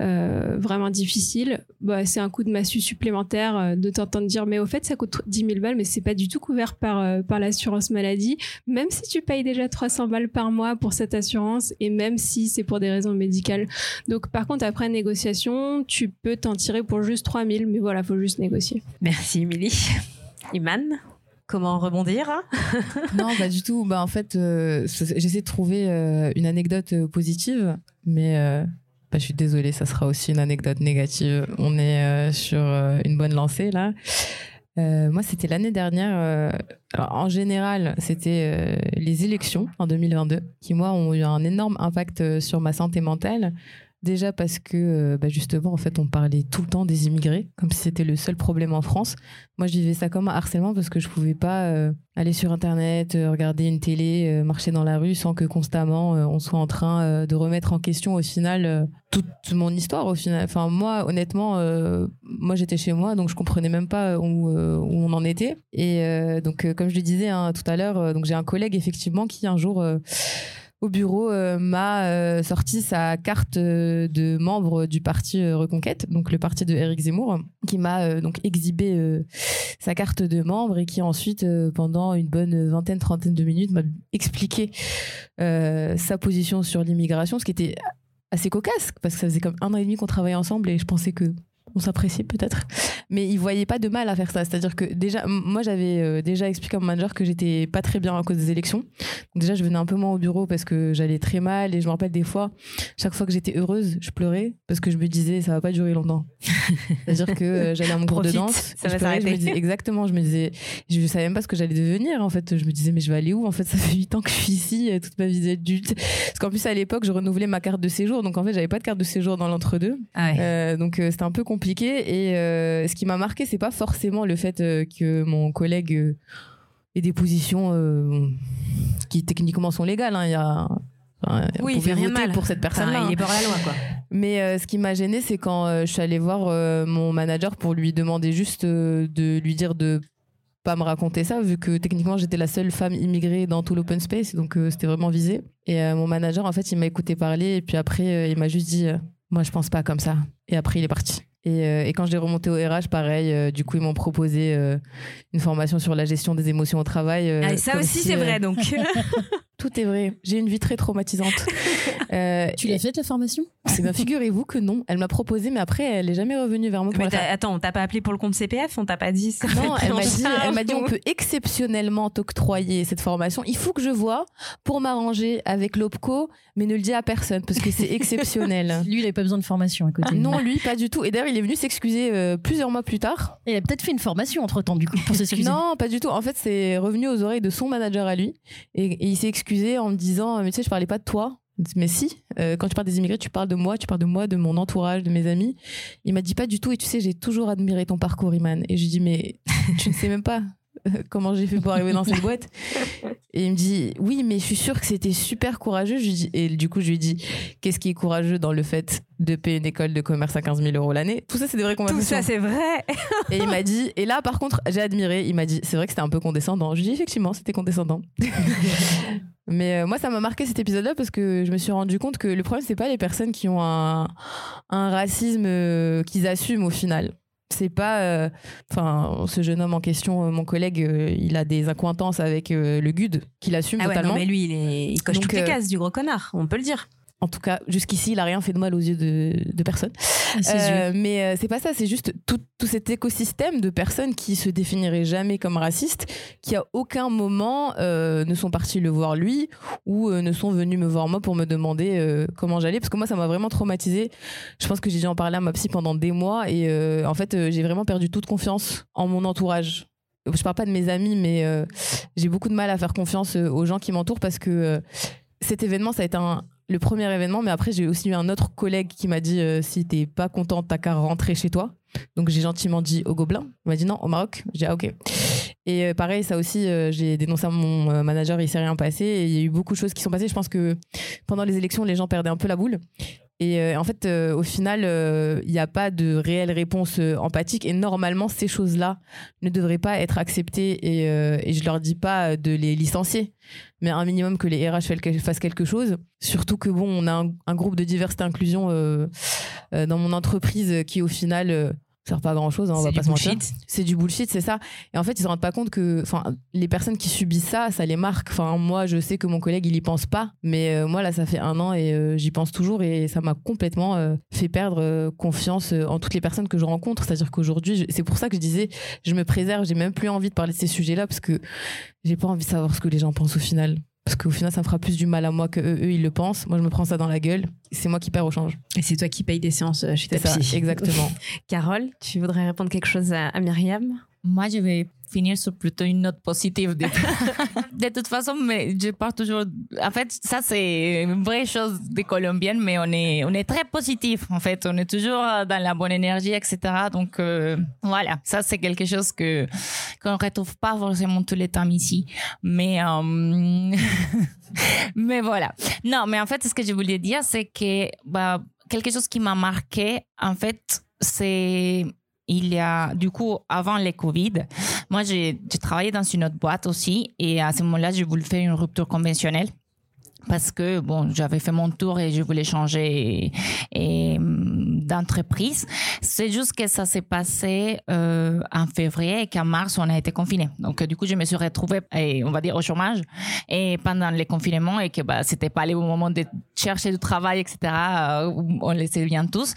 euh, vraiment difficiles, bah, c'est un coup de massue supplémentaire de t'entendre dire mais au fait ça coûte 10 000 balles mais c'est pas du tout couvert par par l'assurance maladie, même si tu payes déjà 300 balles par mois pour cette assurance et même si c'est pour des raisons médicales. Donc par contre après négociation, tu peux t'en tirer pour juste 3 000 mais voilà, faut juste négocier. Merci, Émilie. Iman, comment rebondir hein Non, pas du tout. Bah, en fait, euh, j'essaie de trouver euh, une anecdote euh, positive, mais euh, bah, je suis désolée, ça sera aussi une anecdote négative. On est euh, sur euh, une bonne lancée là. Euh, moi, c'était l'année dernière. euh, alors, en général, c'était euh, les élections en 2022 qui, moi, ont eu un énorme impact sur ma santé mentale. Déjà parce que, euh, bah, justement, en fait, on parlait tout le temps des immigrés, comme si c'était le seul problème en France. Moi, je vivais ça comme un harcèlement parce que je pouvais pas euh, aller sur Internet, euh, regarder une télé, marcher dans la rue sans que constamment on soit en train de remettre en question au final toute mon histoire. Au final, enfin moi, honnêtement, moi j'étais chez moi, donc je comprenais même pas où, on en était. Et donc, comme je le disais hein, tout à l'heure, donc j'ai un collègue effectivement qui un jour au bureau euh, m'a euh, sorti sa carte euh, de membre du parti Reconquête, donc le parti de Éric Zemmour, qui m'a donc exhibé sa carte de membre et qui ensuite, pendant une bonne vingtaine, trentaine de minutes, m'a expliqué sa position sur l'immigration, ce qui était assez cocasse, parce que ça faisait comme un an et demi qu'on travaillait ensemble et je pensais que on s'appréciait peut-être. Mais il voyait pas de mal à faire ça. C'est-à-dire que déjà, moi j'avais euh, déjà expliqué à mon manager que j'étais pas très bien à cause des élections. Donc déjà, je venais un peu moins au bureau parce que j'allais très mal et je me rappelle des fois, chaque fois que j'étais heureuse, je pleurais parce que je me disais ça va pas durer longtemps. C'est-à-dire que euh, j'allais à mon cours de danse, ça je va pleurais, je me s'arrêter. disais exactement, je me disais, je savais même pas ce que j'allais devenir en fait. Je me disais mais je vais aller où en fait? Ça fait huit ans que je suis ici, euh, toute ma vie d'adulte. Parce qu'en plus à l'époque, je renouvelais ma carte de séjour, donc en fait j'avais pas de carte de séjour dans l'entre-deux. Ah ouais. Euh, donc c'était un peu compliqué et euh, ce qui m'a marqué c'est pas forcément le fait euh, que mon collègue euh, ait des positions qui techniquement sont légales hein. il y a enfin, on Oui, il fait rien voter mal. pour cette personne Enfin, il est hors la loi, quoi. mais euh, ce qui m'a gêné c'est quand euh, je suis allée voir euh, mon manager pour lui demander juste de lui dire de pas me raconter ça vu que techniquement j'étais la seule femme immigrée dans tout l'open space donc c'était vraiment visé et mon manager en fait il m'a écouté parler et puis après il m'a juste dit moi je pense pas comme ça et après il est parti et, euh, et quand je l'ai remonté au RH pareil euh, du coup ils m'ont proposé euh, une formation sur la gestion des émotions au travail euh, Ah, et ça aussi, si, c'est euh, vrai, donc. tout est vrai j'ai une vie très traumatisante Euh, Tu l'as faite la formation? Eh ben, figurez-vous que non elle m'a proposé mais après elle est jamais revenue vers moi pour Mais la faire t'as- attends, on t'a pas appelé pour le compte CPF On t'a pas dit ça Non, elle m'a dit, elle m'a dit, on peut exceptionnellement t'octroyer cette formation. Il faut que je vois pour m'arranger avec l'OPCO, mais ne le dis à personne parce que c'est exceptionnel. Lui, il avait pas besoin de formation à côté. Non, lui, pas du tout. Et d'ailleurs, il est venu s'excuser euh, plusieurs mois plus tard. Il a peut-être fait une formation entre temps, du coup, pour s'excuser. Non, pas du tout. En fait, c'est revenu aux oreilles de son manager à lui. Et, et il s'est excusé en me disant Mais tu sais, je parlais pas de toi. Mais si, euh, quand tu parles des immigrés, tu parles de moi, tu parles de moi, de mon entourage, de mes amis. Il m'a dit pas du tout. Et tu sais, j'ai toujours admiré ton parcours, Iman. Et je dis Mais tu ne sais même pas euh, comment j'ai fait pour arriver dans cette boîte. Et il me dit Oui, mais je suis sûre que c'était super courageux. Je lui dis, et du coup, je lui dis Qu'est-ce qui est courageux dans le fait de payer une école de commerce à 15 000 euros l'année? Tout ça, c'est des vraies Tout conversations. ça, c'est vrai. Et il m'a dit, et là par contre, j'ai admiré, il m'a dit, c'est vrai que c'était un peu condescendant. Je lui dit, effectivement, c'était condescendant. Mais euh, moi, ça m'a marqué cet épisode-là parce que je me suis rendu compte que le problème, c'est pas les personnes qui ont un, un racisme euh, qu'ils assument au final. C'est pas. euh, Enfin, ce jeune homme en question, euh, mon collègue, euh, il a des accointances avec le GUD qu'il assume Ah ouais, totalement. non, mais lui, il, est... il coche Donc, toutes les cases du gros connard, on peut le dire. En tout cas, jusqu'ici, il a rien fait de mal aux yeux de, de personne. Euh, mais euh, c'est pas ça, c'est juste tout, tout cet écosystème de personnes qui se définiraient jamais comme racistes, qui à aucun moment euh, ne sont partis le voir lui ou euh, ne sont venus me voir moi pour me demander comment j'allais, parce que moi ça m'a vraiment traumatisé. Je pense que j'ai dû en parler à ma psy pendant des mois et en fait j'ai vraiment perdu toute confiance en mon entourage. Je parle pas de mes amis, mais euh, j'ai beaucoup de mal à faire confiance aux gens qui m'entourent parce que euh, cet événement, ça a été un, le premier événement, mais après j'ai aussi eu un autre collègue qui m'a dit euh, si t'es pas content, t'as qu'à rentrer chez toi. Donc j'ai gentiment dit au Gobelin. Il m'a dit non, au Maroc. J'ai dit ah ok. Et euh, pareil, ça aussi, euh, j'ai dénoncé à mon manager, il s'est rien passé. Et il y a eu beaucoup de choses qui sont passées. Je pense que pendant les élections, les gens perdaient un peu la boule. Et euh, en fait, euh, au final, euh, il n'y a pas de réelle réponse euh, empathique. Et normalement, ces choses-là ne devraient pas être acceptées. Et, euh, et je leur dis pas de les licencier, mais un minimum que les RH fassent quelque chose. Surtout que bon, on a un, un groupe de diversité inclusion euh, euh, dans mon entreprise qui, au final, euh, sert pas à grand chose. on C'est va du pas se mentir. bullshit. C'est du bullshit, c'est ça. Et en fait, ils se rendent pas compte que, enfin, les personnes qui subissent ça, ça les marque. Enfin, moi, je sais que mon collègue, il y pense pas, mais euh, moi, là, ça fait un an et euh, j'y pense toujours et ça m'a complètement euh, fait perdre confiance en toutes les personnes que je rencontre. C'est-à-dire qu'aujourd'hui, je- c'est pour ça que je disais, je me préserve, j'ai même plus envie de parler de ces sujets-là parce que j'ai pas envie de savoir ce que les gens pensent au final. Parce qu'au final, ça me fera plus du mal à moi que eux, eux, ils le pensent. Moi, je me prends ça dans la gueule. C'est moi qui perds au change. Et c'est toi qui payes des séances euh, chez ta ça, psy. exactement. Carole, tu voudrais répondre quelque chose à, à Myriam? Moi, je vais finir sur plutôt une note positive. De, toute façon, mais je pars toujours. En fait, ça, c'est une vraie chose des Colombiennes, mais on est, on est très positif. En fait, on est toujours dans la bonne énergie, etc. Donc, euh, voilà, ça, c'est quelque chose que qu'on retrouve pas forcément tous les temps ici. Mais, euh, mais voilà. Non, mais en fait, ce que je voulais dire, c'est que bah, quelque chose qui m'a marqué, en fait, c'est il y a, du coup, avant les Covid, moi, j'ai travaillé dans une autre boîte aussi. Et à ce moment-là, j'ai voulu faire une rupture conventionnelle. Parce que, bon, j'avais fait mon tour et je voulais changer hum, d'entreprise. C'est juste que ça s'est passé euh, en février et qu'en mars, on a été confinés. Donc, euh, du coup, je me suis retrouvée, et, on va dire, au chômage et pendant les confinements et que bah, c'était pas le bon moment de chercher du travail, etc. euh, on le sait bien tous.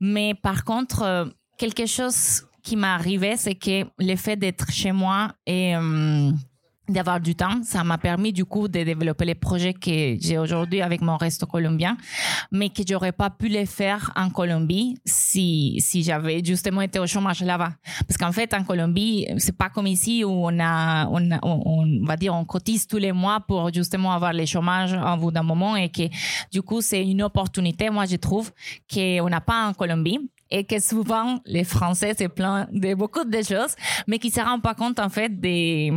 Mais par contre, quelque chose qui m'est arrivé, c'est que le fait d'être chez moi et euh, d'avoir du temps, ça m'a permis du coup de développer les projets que j'ai aujourd'hui avec mon resto colombien, mais que j'aurais pas pu les faire en Colombie si si j'avais justement été au chômage là-bas. Parce qu'en fait, en Colombie, c'est pas comme ici où on a, on, on va dire, on cotise tous les mois pour justement avoir les chômages en bout d'un moment et que du coup, c'est une opportunité, moi, je trouve, qu'on n'a pas en Colombie et que souvent les Français se plaignent de beaucoup de choses, mais qui se rendent pas compte en fait des,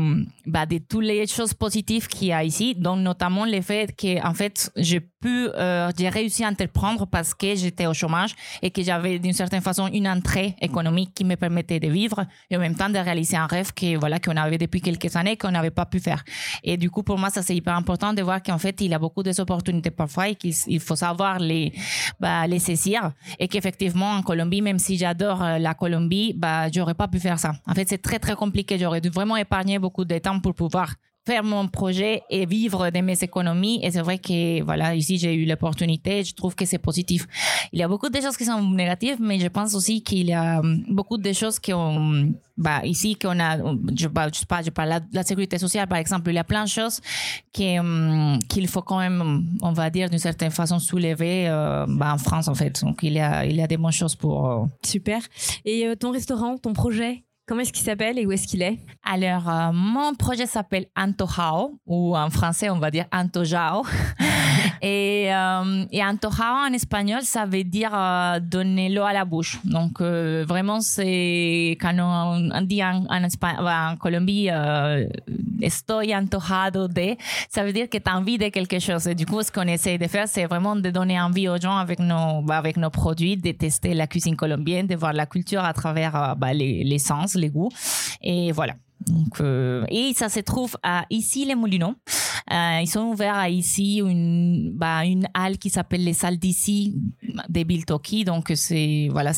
bah, de toutes les choses positives qu'il y a ici, donc notamment le fait que en fait j'ai pu, euh, j'ai réussi à entreprendre parce que j'étais au chômage et que j'avais d'une certaine façon une entrée économique qui me permettait de vivre et en même temps de réaliser un rêve que voilà qu'on avait depuis quelques années qu'on n'avait pas pu faire. Et du coup pour moi ça c'est hyper important de voir qu'en fait il y a beaucoup d'opportunités parfois et qu'il il faut savoir les bah, les saisir et qu'effectivement en Colombie même si j'adore euh, la Colombie bah j'aurais pas pu faire ça. En fait c'est très très compliqué. J'aurais dû vraiment épargner beaucoup de temps pour pouvoir faire mon projet et vivre de mes économies. Et c'est vrai que, voilà, ici, j'ai eu l'opportunité. Je trouve que c'est positif. Il y a beaucoup de choses qui sont négatives, mais je pense aussi qu'il y a hum, beaucoup de choses qui ont, bah, ici, qu'on a, je, bah, sais pas, je parle la, la sécurité sociale, par exemple. Il y a plein de choses hum, qu'il faut quand même, on va dire, d'une certaine façon, soulever, euh, bah, en France, en fait. Donc, il y a, il y a des bonnes choses pour, euh, Super. Et euh, ton restaurant, ton projet, comment est-ce qu'il s'appelle et où est-ce qu'il est? Alors, euh, mon projet s'appelle Antojao, ou en français, on va dire Antojao. et, euh, et Antojao en espagnol, ça veut dire euh, donner l'eau à la bouche. Donc, vraiment, c'est quand on, on dit en, en, Espa- en Colombie, estoy antojado de, ça veut dire que tu as envie de quelque chose. Et du coup, ce qu'on essaie de faire, c'est vraiment de donner envie aux gens avec nos, bah, avec nos produits, de tester la cuisine colombienne, de voir la culture à travers bah, les, les sens, les goûts. Et voilà. Donc, euh, et ça se trouve à ici les Moulineaux. Euh, ils sont ouverts à ici une bah, une halle qui s'appelle les salles d'ici des Biltoki. Donc c'est voilà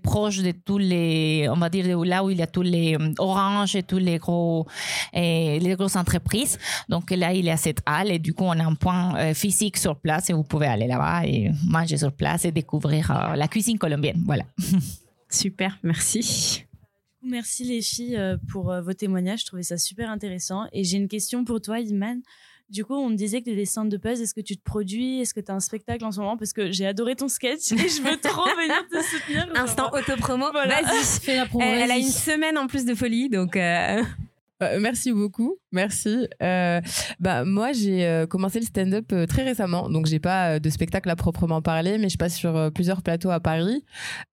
proche de tous les on va dire là où il y a tous les euh, oranges et tous les gros les grosses entreprises. Donc là il y a cette halle et du coup on a un point physique sur place et vous pouvez aller là-bas et manger sur place et découvrir la cuisine colombienne. Voilà. Super, merci. Merci les filles euh, pour euh, vos témoignages. Je trouvais ça super intéressant. Et j'ai une question pour toi, Iman. Du coup, on me disait que tu des centres de puzzle. Est-ce que tu te produis? Est-ce que tu as un spectacle en ce moment? Parce que j'ai adoré ton sketch et je veux trop venir te soutenir. Instant autopromo, Voilà. vas-y. Fais la promo, Elle, elle a une semaine en plus de folie, donc euh, Euh, merci beaucoup, merci. Euh, bah moi j'ai euh, commencé le stand-up très récemment, donc j'ai pas de spectacle à proprement parler, mais je passe sur plusieurs plateaux à Paris.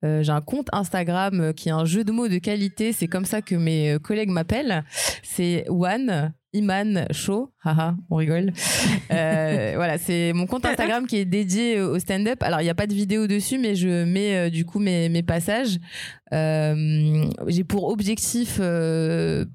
J'ai un compte Instagram qui est un jeu de mots de qualité, c'est comme ça que mes collègues m'appellent. C'est One Iman Show, haha, on rigole. Euh, voilà, c'est mon compte Instagram qui est dédié au stand-up. Alors, il n'y a pas de vidéo dessus, mais je mets euh, du coup mes, mes passages. Euh, J'ai pour objectif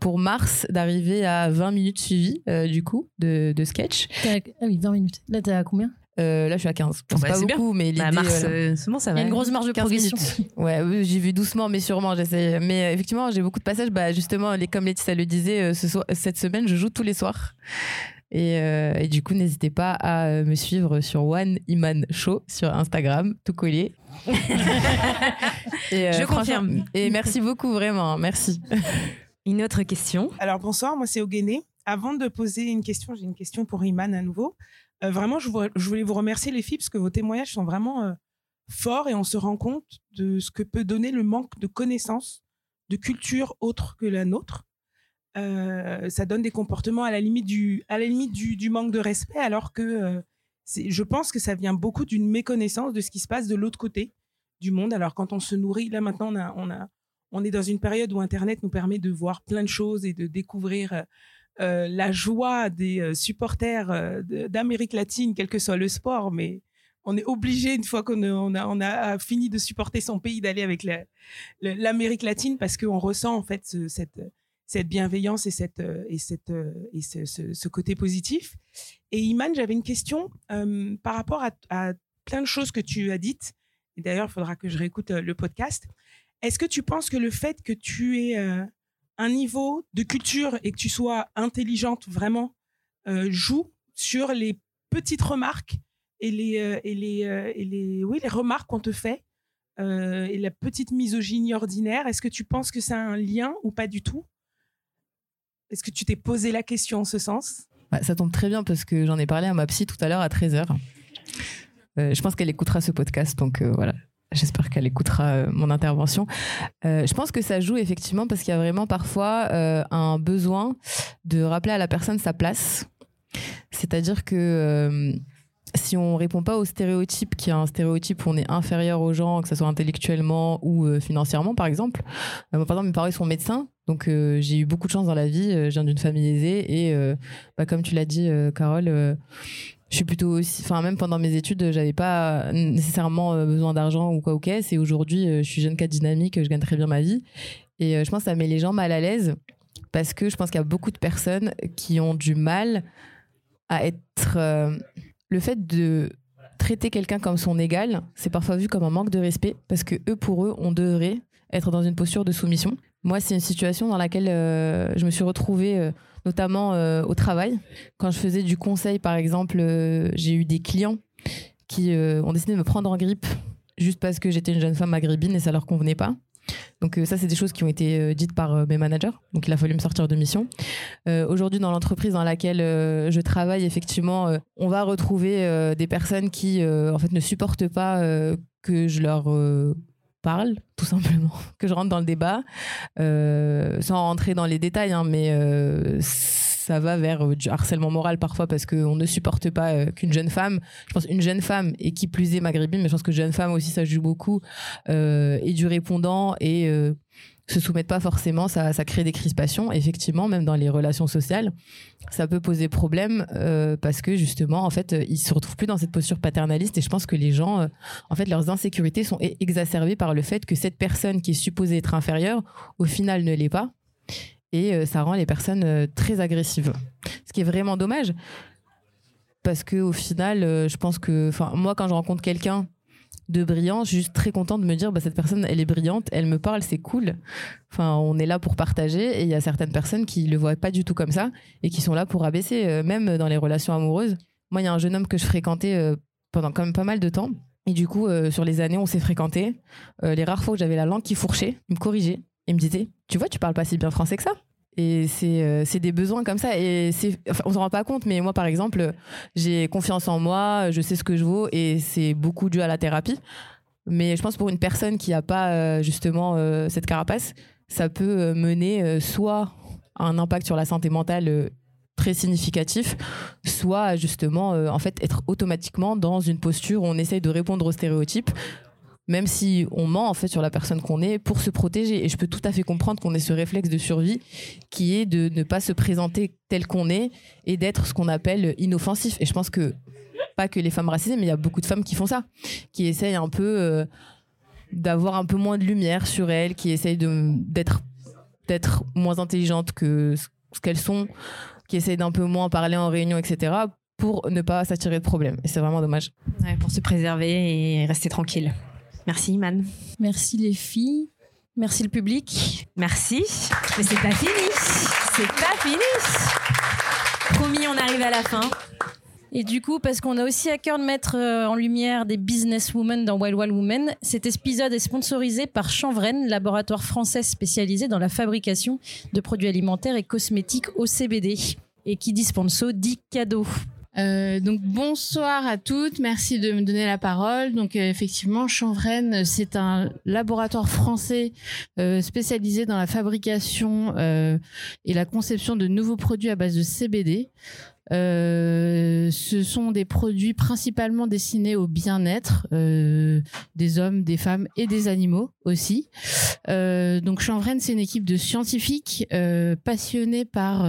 pour mars d'arriver à 20 minutes suivies du coup de, de sketch. Ah oui, 20 minutes. Là, t'es à combien? Euh, là, je suis à 15. Bon, bah, pas bien. beaucoup, mais l'idée. Bah, mars, voilà. euh, c'est bon, ça Il y a une grosse marge de 15 progression. minutes. Ouais, oui, j'y vais doucement, mais sûrement, j'essaie. Mais euh, effectivement, j'ai beaucoup de passages. Bah, justement, les, comme Laetitia le disait, euh, ce soir, cette semaine, je joue tous les soirs. Et, euh, et du coup, n'hésitez pas à me suivre sur One Iman Show sur Instagram, tout collé. Et, euh, Je confirme. Et merci beaucoup, vraiment. Merci. Une autre question. Alors bonsoir, moi c'est Ogéné. Avant de poser une question, j'ai une question pour Iman à nouveau. Euh, vraiment, je, voulais vous remercier les filles parce que vos témoignages sont vraiment euh, forts et on se rend compte de ce que peut donner le manque de connaissances, de culture autre que la nôtre. Euh, ça donne des comportements à la limite du, manque de respect, alors que je pense que ça vient beaucoup d'une méconnaissance de ce qui se passe de l'autre côté du monde. Alors quand on se nourrit, là maintenant on est dans une période où Internet nous permet de voir plein de choses et de découvrir euh, la joie des euh, supporters euh, d'Amérique latine, quel que soit le sport, mais on est obligé, une fois qu'on a, on a, fini de supporter son pays, d'aller avec l'Amérique latine parce qu'on ressent en fait ce- cette, cette bienveillance et, cette, et, cette, et ce, ce- côté positif. Et Iman, j'avais une question par rapport à, plein de choses que tu as dites. D'ailleurs, il faudra que je réécoute le podcast. Est-ce que tu penses que le fait que tu aies un niveau de culture et que tu sois intelligente vraiment euh, joue sur les petites remarques et les, euh, et les, euh, et les, oui, les remarques qu'on te fait et la petite misogynie ordinaire Est-ce que tu penses que ça a un lien ou pas du tout? Est-ce que tu t'es posé la question en ce sens? Ouais, ça tombe très bien parce que j'en ai parlé à ma psy tout à l'heure à 13h. je pense qu'elle écoutera ce podcast, donc voilà. J'espère qu'elle écoutera euh, mon intervention. Euh, je pense que ça joue effectivement parce qu'il y a vraiment parfois euh, un besoin de rappeler à la personne sa place. C'est-à-dire que si on répond pas au stéréotype, qui est un stéréotype où on est inférieur aux gens, que ce soit intellectuellement ou euh, financièrement, par exemple. Euh, moi, par exemple, mes parents ils sont médecins, donc euh, j'ai eu beaucoup de chance dans la vie. Euh, je viens d'une famille aisée et, bah, comme tu l'as dit, Carole, je suis plutôt aussi, enfin même pendant mes études, j'avais pas nécessairement besoin d'argent ou quoi ou qu'est. Et aujourd'hui, je suis jeune cadre dynamique, je gagne très bien ma vie. Et je pense que ça met les gens mal à l'aise parce que je pense qu'il y a beaucoup de personnes qui ont du mal à être. Le fait de traiter quelqu'un comme son égal, c'est parfois vu comme un manque de respect parce que eux, pour eux, on devrait être dans une posture de soumission. Moi, c'est une situation dans laquelle euh, je me suis retrouvée, euh, notamment euh, au travail. Quand je faisais du conseil, par exemple, j'ai eu des clients qui ont décidé de me prendre en grippe juste parce que j'étais une jeune femme maghrébine et ça leur convenait pas. Donc euh, ça, c'est des choses qui ont été euh, dites par euh, mes managers. Donc il a fallu me sortir de mission. Aujourd'hui, dans l'entreprise dans laquelle je travaille, effectivement, on va retrouver des personnes qui, en fait, ne supportent pas que je leur parle, tout simplement, que je rentre dans le débat, sans rentrer dans les détails, hein, mais ça va vers euh, du harcèlement moral parfois parce qu'on ne supporte pas euh, qu'une jeune femme, je pense une jeune femme et qui plus est maghrébine, mais je pense que jeune femme aussi ça joue beaucoup, euh, et du répondant et se soumettent pas forcément, ça, ça crée des crispations. Effectivement, même dans les relations sociales, ça peut poser problème parce que justement, en fait, ils se retrouvent plus dans cette posture paternaliste. Et je pense que les gens, en fait, leurs insécurités sont exacerbées par le fait que cette personne qui est supposée être inférieure, au final, ne l'est pas. Et euh, ça rend les personnes euh, très agressives. Ce qui est vraiment dommage. Parce que au final, euh, je pense que, moi, quand je rencontre quelqu'un de brillant, je suis juste très contente de me dire, bah, cette personne, elle est brillante, elle me parle, c'est cool. Enfin, on est là pour partager et il y a certaines personnes qui le voient pas du tout comme ça et qui sont là pour abaisser, même dans les relations amoureuses. Moi, il y a un jeune homme que je fréquentais pendant quand même pas mal de temps. Et du coup, sur les années, on s'est fréquentés. Euh, les rares fois où j'avais la langue qui fourchait, il me corrigeait. Il me disait, tu vois, tu parles pas si bien français que ça. Et c'est euh, des besoins comme ça. Et enfin, on s'en rend pas compte, mais moi, par exemple, j'ai confiance en moi, je sais ce que je vaux, et c'est beaucoup dû à la thérapie. Mais je pense pour une personne qui n'a pas euh, justement euh, cette carapace, ça peut mener soit à un impact sur la santé mentale très significatif, soit justement en fait être automatiquement dans une posture où on essaye de répondre aux stéréotypes même si on ment en fait sur la personne qu'on est pour se protéger. Et je peux tout à fait comprendre qu'on ait ce réflexe de survie qui est de ne pas se présenter tel qu'on est et d'être ce qu'on appelle inoffensif. Et je pense que pas que les femmes racisées, mais il y a beaucoup de femmes qui font ça, qui essayent un peu euh, d'avoir un peu moins de lumière sur elles, qui essayent d'être d'être moins intelligentes que ce qu'elles sont, qui essayent d'un peu moins parler en réunion, etc. pour ne pas s'attirer de problèmes. Et c'est vraiment dommage. Ouais, pour se préserver et rester tranquille. Merci, Iman. Merci les filles. Merci le public. Merci. Mais c'est pas fini. C'est pas fini. Promis, on arrive à la fin. Et du coup, parce qu'on a aussi à cœur de mettre euh, en lumière des businesswomen dans Wild Wild Women, cet épisode est sponsorisé par Chanvren, laboratoire français spécialisé dans la fabrication de produits alimentaires et cosmétiques au CBD. Et qui dit sponsor dit cadeau. Euh, donc bonsoir à toutes, merci de me donner la parole. Donc euh, effectivement, Chanvren, c'est un laboratoire français euh, spécialisé dans la fabrication euh, et la conception de nouveaux produits à base de CBD. Euh, ce sont des produits principalement destinés au bien-être euh, des hommes, des femmes et des animaux aussi. Euh, donc Chanvren, c'est une équipe de scientifiques passionnés par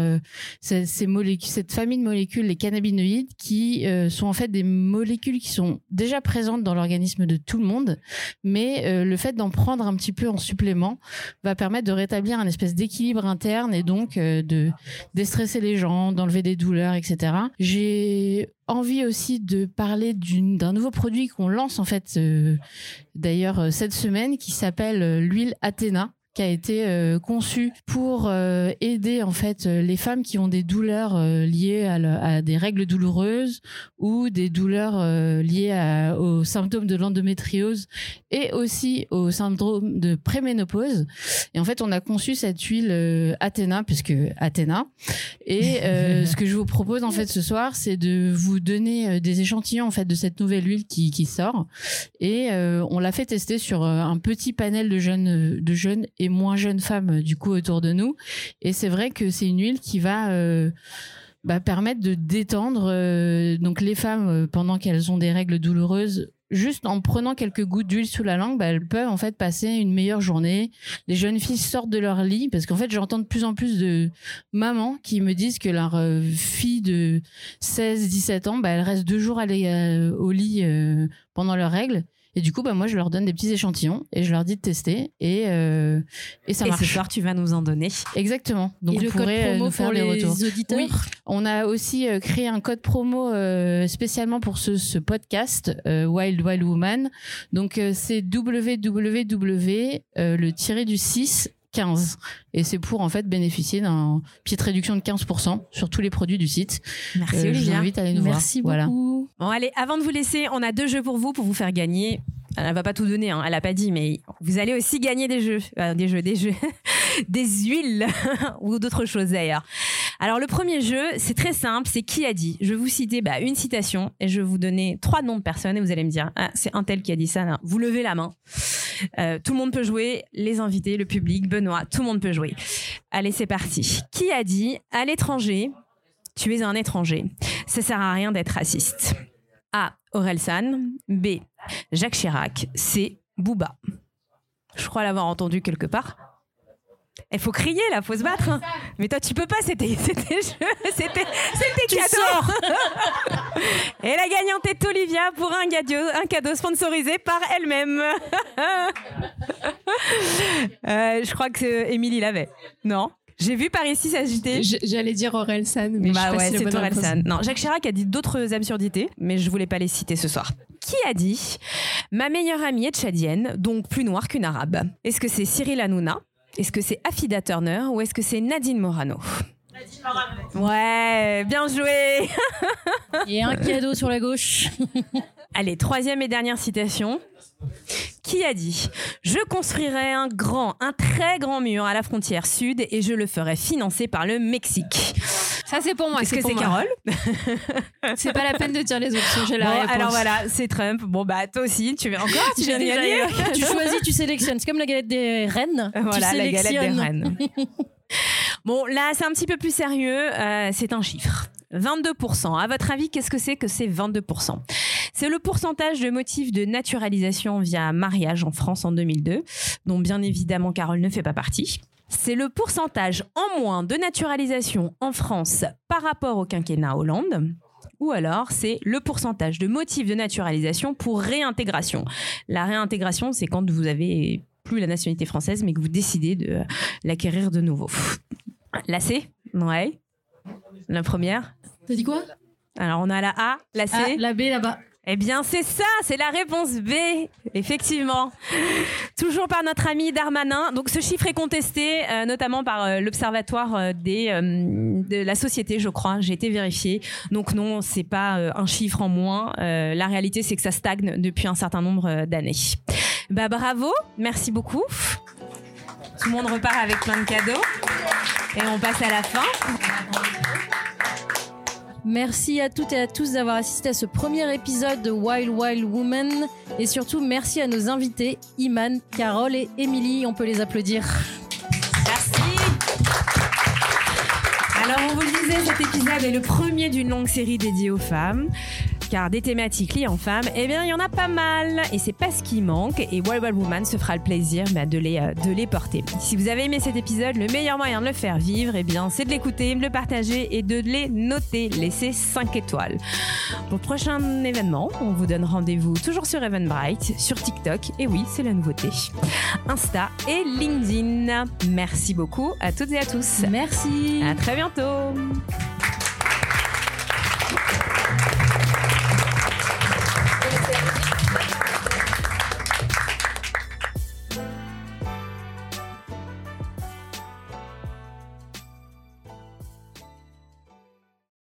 ces, ces cette famille de molécules, les cannabinoïdes, qui sont en fait des molécules qui sont déjà présentes dans l'organisme de tout le monde, mais le fait d'en prendre un petit peu en supplément va permettre de rétablir un espèce d'équilibre interne et donc de déstresser les gens, d'enlever des douleurs, etc. J'ai envie aussi de parler d'un nouveau produit qu'on lance en fait euh, d'ailleurs euh, cette semaine qui s'appelle euh, l'huile Athéna qui a été euh, conçue pour euh, aider en fait euh, les femmes qui ont des douleurs euh, liées à, le- à des règles douloureuses ou des douleurs liées à- aux symptômes de l'endométriose et aussi au syndrome de préménopause. Et en fait, on a conçu cette huile Athéna puisque Athéna et ce que je vous propose en fait ce soir, c'est de vous donner des échantillons en fait de cette nouvelle huile qui, qui sort. Et on l'a fait tester sur un petit panel de jeunes, de jeunes et moins jeunes femmes euh, du coup autour de nous. Et c'est vrai que c'est une huile qui va euh, bah, permettre de détendre euh, donc les femmes pendant qu'elles ont des règles douloureuses. Juste en prenant quelques gouttes d'huile sous la langue, bah, elles peuvent en fait passer une meilleure journée. Les jeunes filles sortent de leur lit parce qu'en fait j'entends de plus en plus de mamans qui me disent que leur fille de 16-17 ans, bah, elle reste deux jours euh, au lit pendant leurs règles. Et du coup, bah, moi, je leur donne des petits échantillons et je leur dis de tester. Et, euh, et ça Et marche. ce soir, tu vas nous en donner. Exactement. Donc, Et code pourrez euh, nous faire pour les retours. auditeurs Oui, on a aussi euh, créé un code promo spécialement pour ce, ce podcast Wild Wild Woman. Donc c'est www le tiré du 6 15 et c'est pour en fait bénéficier d'un petite réduction de 15% sur tous les produits du site. Merci Euh, je vous invite à aller nous Merci voir. Voilà. beaucoup. Bon, allez, avant de vous laisser, on a deux jeux pour vous, pour vous faire gagner. Elle va pas tout donner, hein, elle a pas dit, mais vous allez aussi gagner des jeux, Euh, des jeux, des jeux, des huiles ou d'autres choses d'ailleurs. Alors le premier jeu, c'est très simple, c'est qui a dit? Je vais vous citer bah, une citation et je vais vous donner trois noms de personnes et vous allez me dire, ah, c'est un tel qui a dit ça. là. Vous levez la main. Euh, tout le monde peut jouer, les invités, le public, Benoît, tout le monde peut jouer. Allez, c'est parti. Qui a dit à l'étranger, tu es un étranger, ça sert à rien d'être raciste. A. Orelsan. B. Jacques Chirac. C. Booba. Je crois l'avoir entendu quelque part. Il faut crier là, faut se battre. hein. Mais toi, tu peux pas, c'était c'était c'était c'était cadeau. Et la gagnante est Olivia pour un cadeau, un cadeau sponsorisé par elle-même. Euh, je crois que euh, Émilie l'avait. Non? J'ai vu par ici s'agiter. J'allais dire Aurel San, mais je bah sais pas ouais, si c'est Orelsan. réponse. Non, Jacques Chirac a dit d'autres absurdités, mais je voulais pas les citer ce soir. Qui a dit Ma meilleure amie est tchadienne, donc plus noire qu'une arabe Est-ce que c'est Cyril Hanouna Est-ce que c'est Afida Turner Ou est-ce que c'est Nadine Morano Ouais, bien joué Et un cadeau sur la gauche. Allez, troisième et dernière citation. Qui a dit Je construirai un grand, un très grand mur à la frontière sud et je le ferai financer par le Mexique Ça, c'est pour moi. Est-ce que c'est. Carole C'est pas la peine de dire les options, j'ai la Bon, réponse. alors voilà, c'est Trump. Bon, bah, toi aussi, tu veux encore Tu viens Déjà, gagner tu choisis, tu sélectionnes. C'est comme la galette des reines. Voilà, tu la galette des reines. bon, là, c'est un petit peu plus sérieux. euh, c'est un chiffre. 22%. À votre avis, qu'est-ce que c'est que ces 22% C'est le pourcentage de motifs de naturalisation via mariage en France en 2002, dont bien évidemment Carole ne fait pas partie. C'est le pourcentage en moins de naturalisation en France par rapport au quinquennat Hollande. Ou alors, c'est le pourcentage de motifs de naturalisation pour réintégration. La réintégration, c'est quand vous avez plus la nationalité française, mais que vous décidez de l'acquérir de nouveau. La C Ouais. La première T'as dit quoi? Alors, on a la A, la C. Ah, la B là-bas. Eh bien, c'est ça, c'est la réponse B, effectivement. Toujours par notre ami Darmanin. Donc, ce chiffre est contesté, euh, notamment par euh, l'Observatoire euh, de la société, je crois. J'ai été vérifié. Donc, non, c'est pas un chiffre en moins. La réalité, c'est que ça stagne depuis un certain nombre d'années. Bah, bravo, merci beaucoup. Tout le monde repart avec plein de cadeaux. Et on passe à la fin. Merci à toutes et à tous d'avoir assisté à ce premier épisode de Wild Wild Woman. Et surtout, merci à nos invités, Iman, Carole et Émilie. On peut les applaudir. Merci. Alors, on vous le disait, cet épisode est le premier d'une longue série dédiée aux femmes. Car des thématiques liées en femmes, eh bien, il y en a pas mal. Et c'est pas ce qui manque. Et Wild Wild Woman se fera le plaisir bah, de, les, euh, de les porter. Si vous avez aimé cet épisode, le meilleur moyen de le faire vivre, eh bien, c'est de l'écouter, de le partager et de les noter. Laissez 5 étoiles. Pour le prochain événement, on vous donne rendez-vous toujours sur Eventbrite, sur TikTok. Et oui, c'est la nouveauté. Insta et LinkedIn. Merci beaucoup à toutes et à tous. Merci. À très bientôt.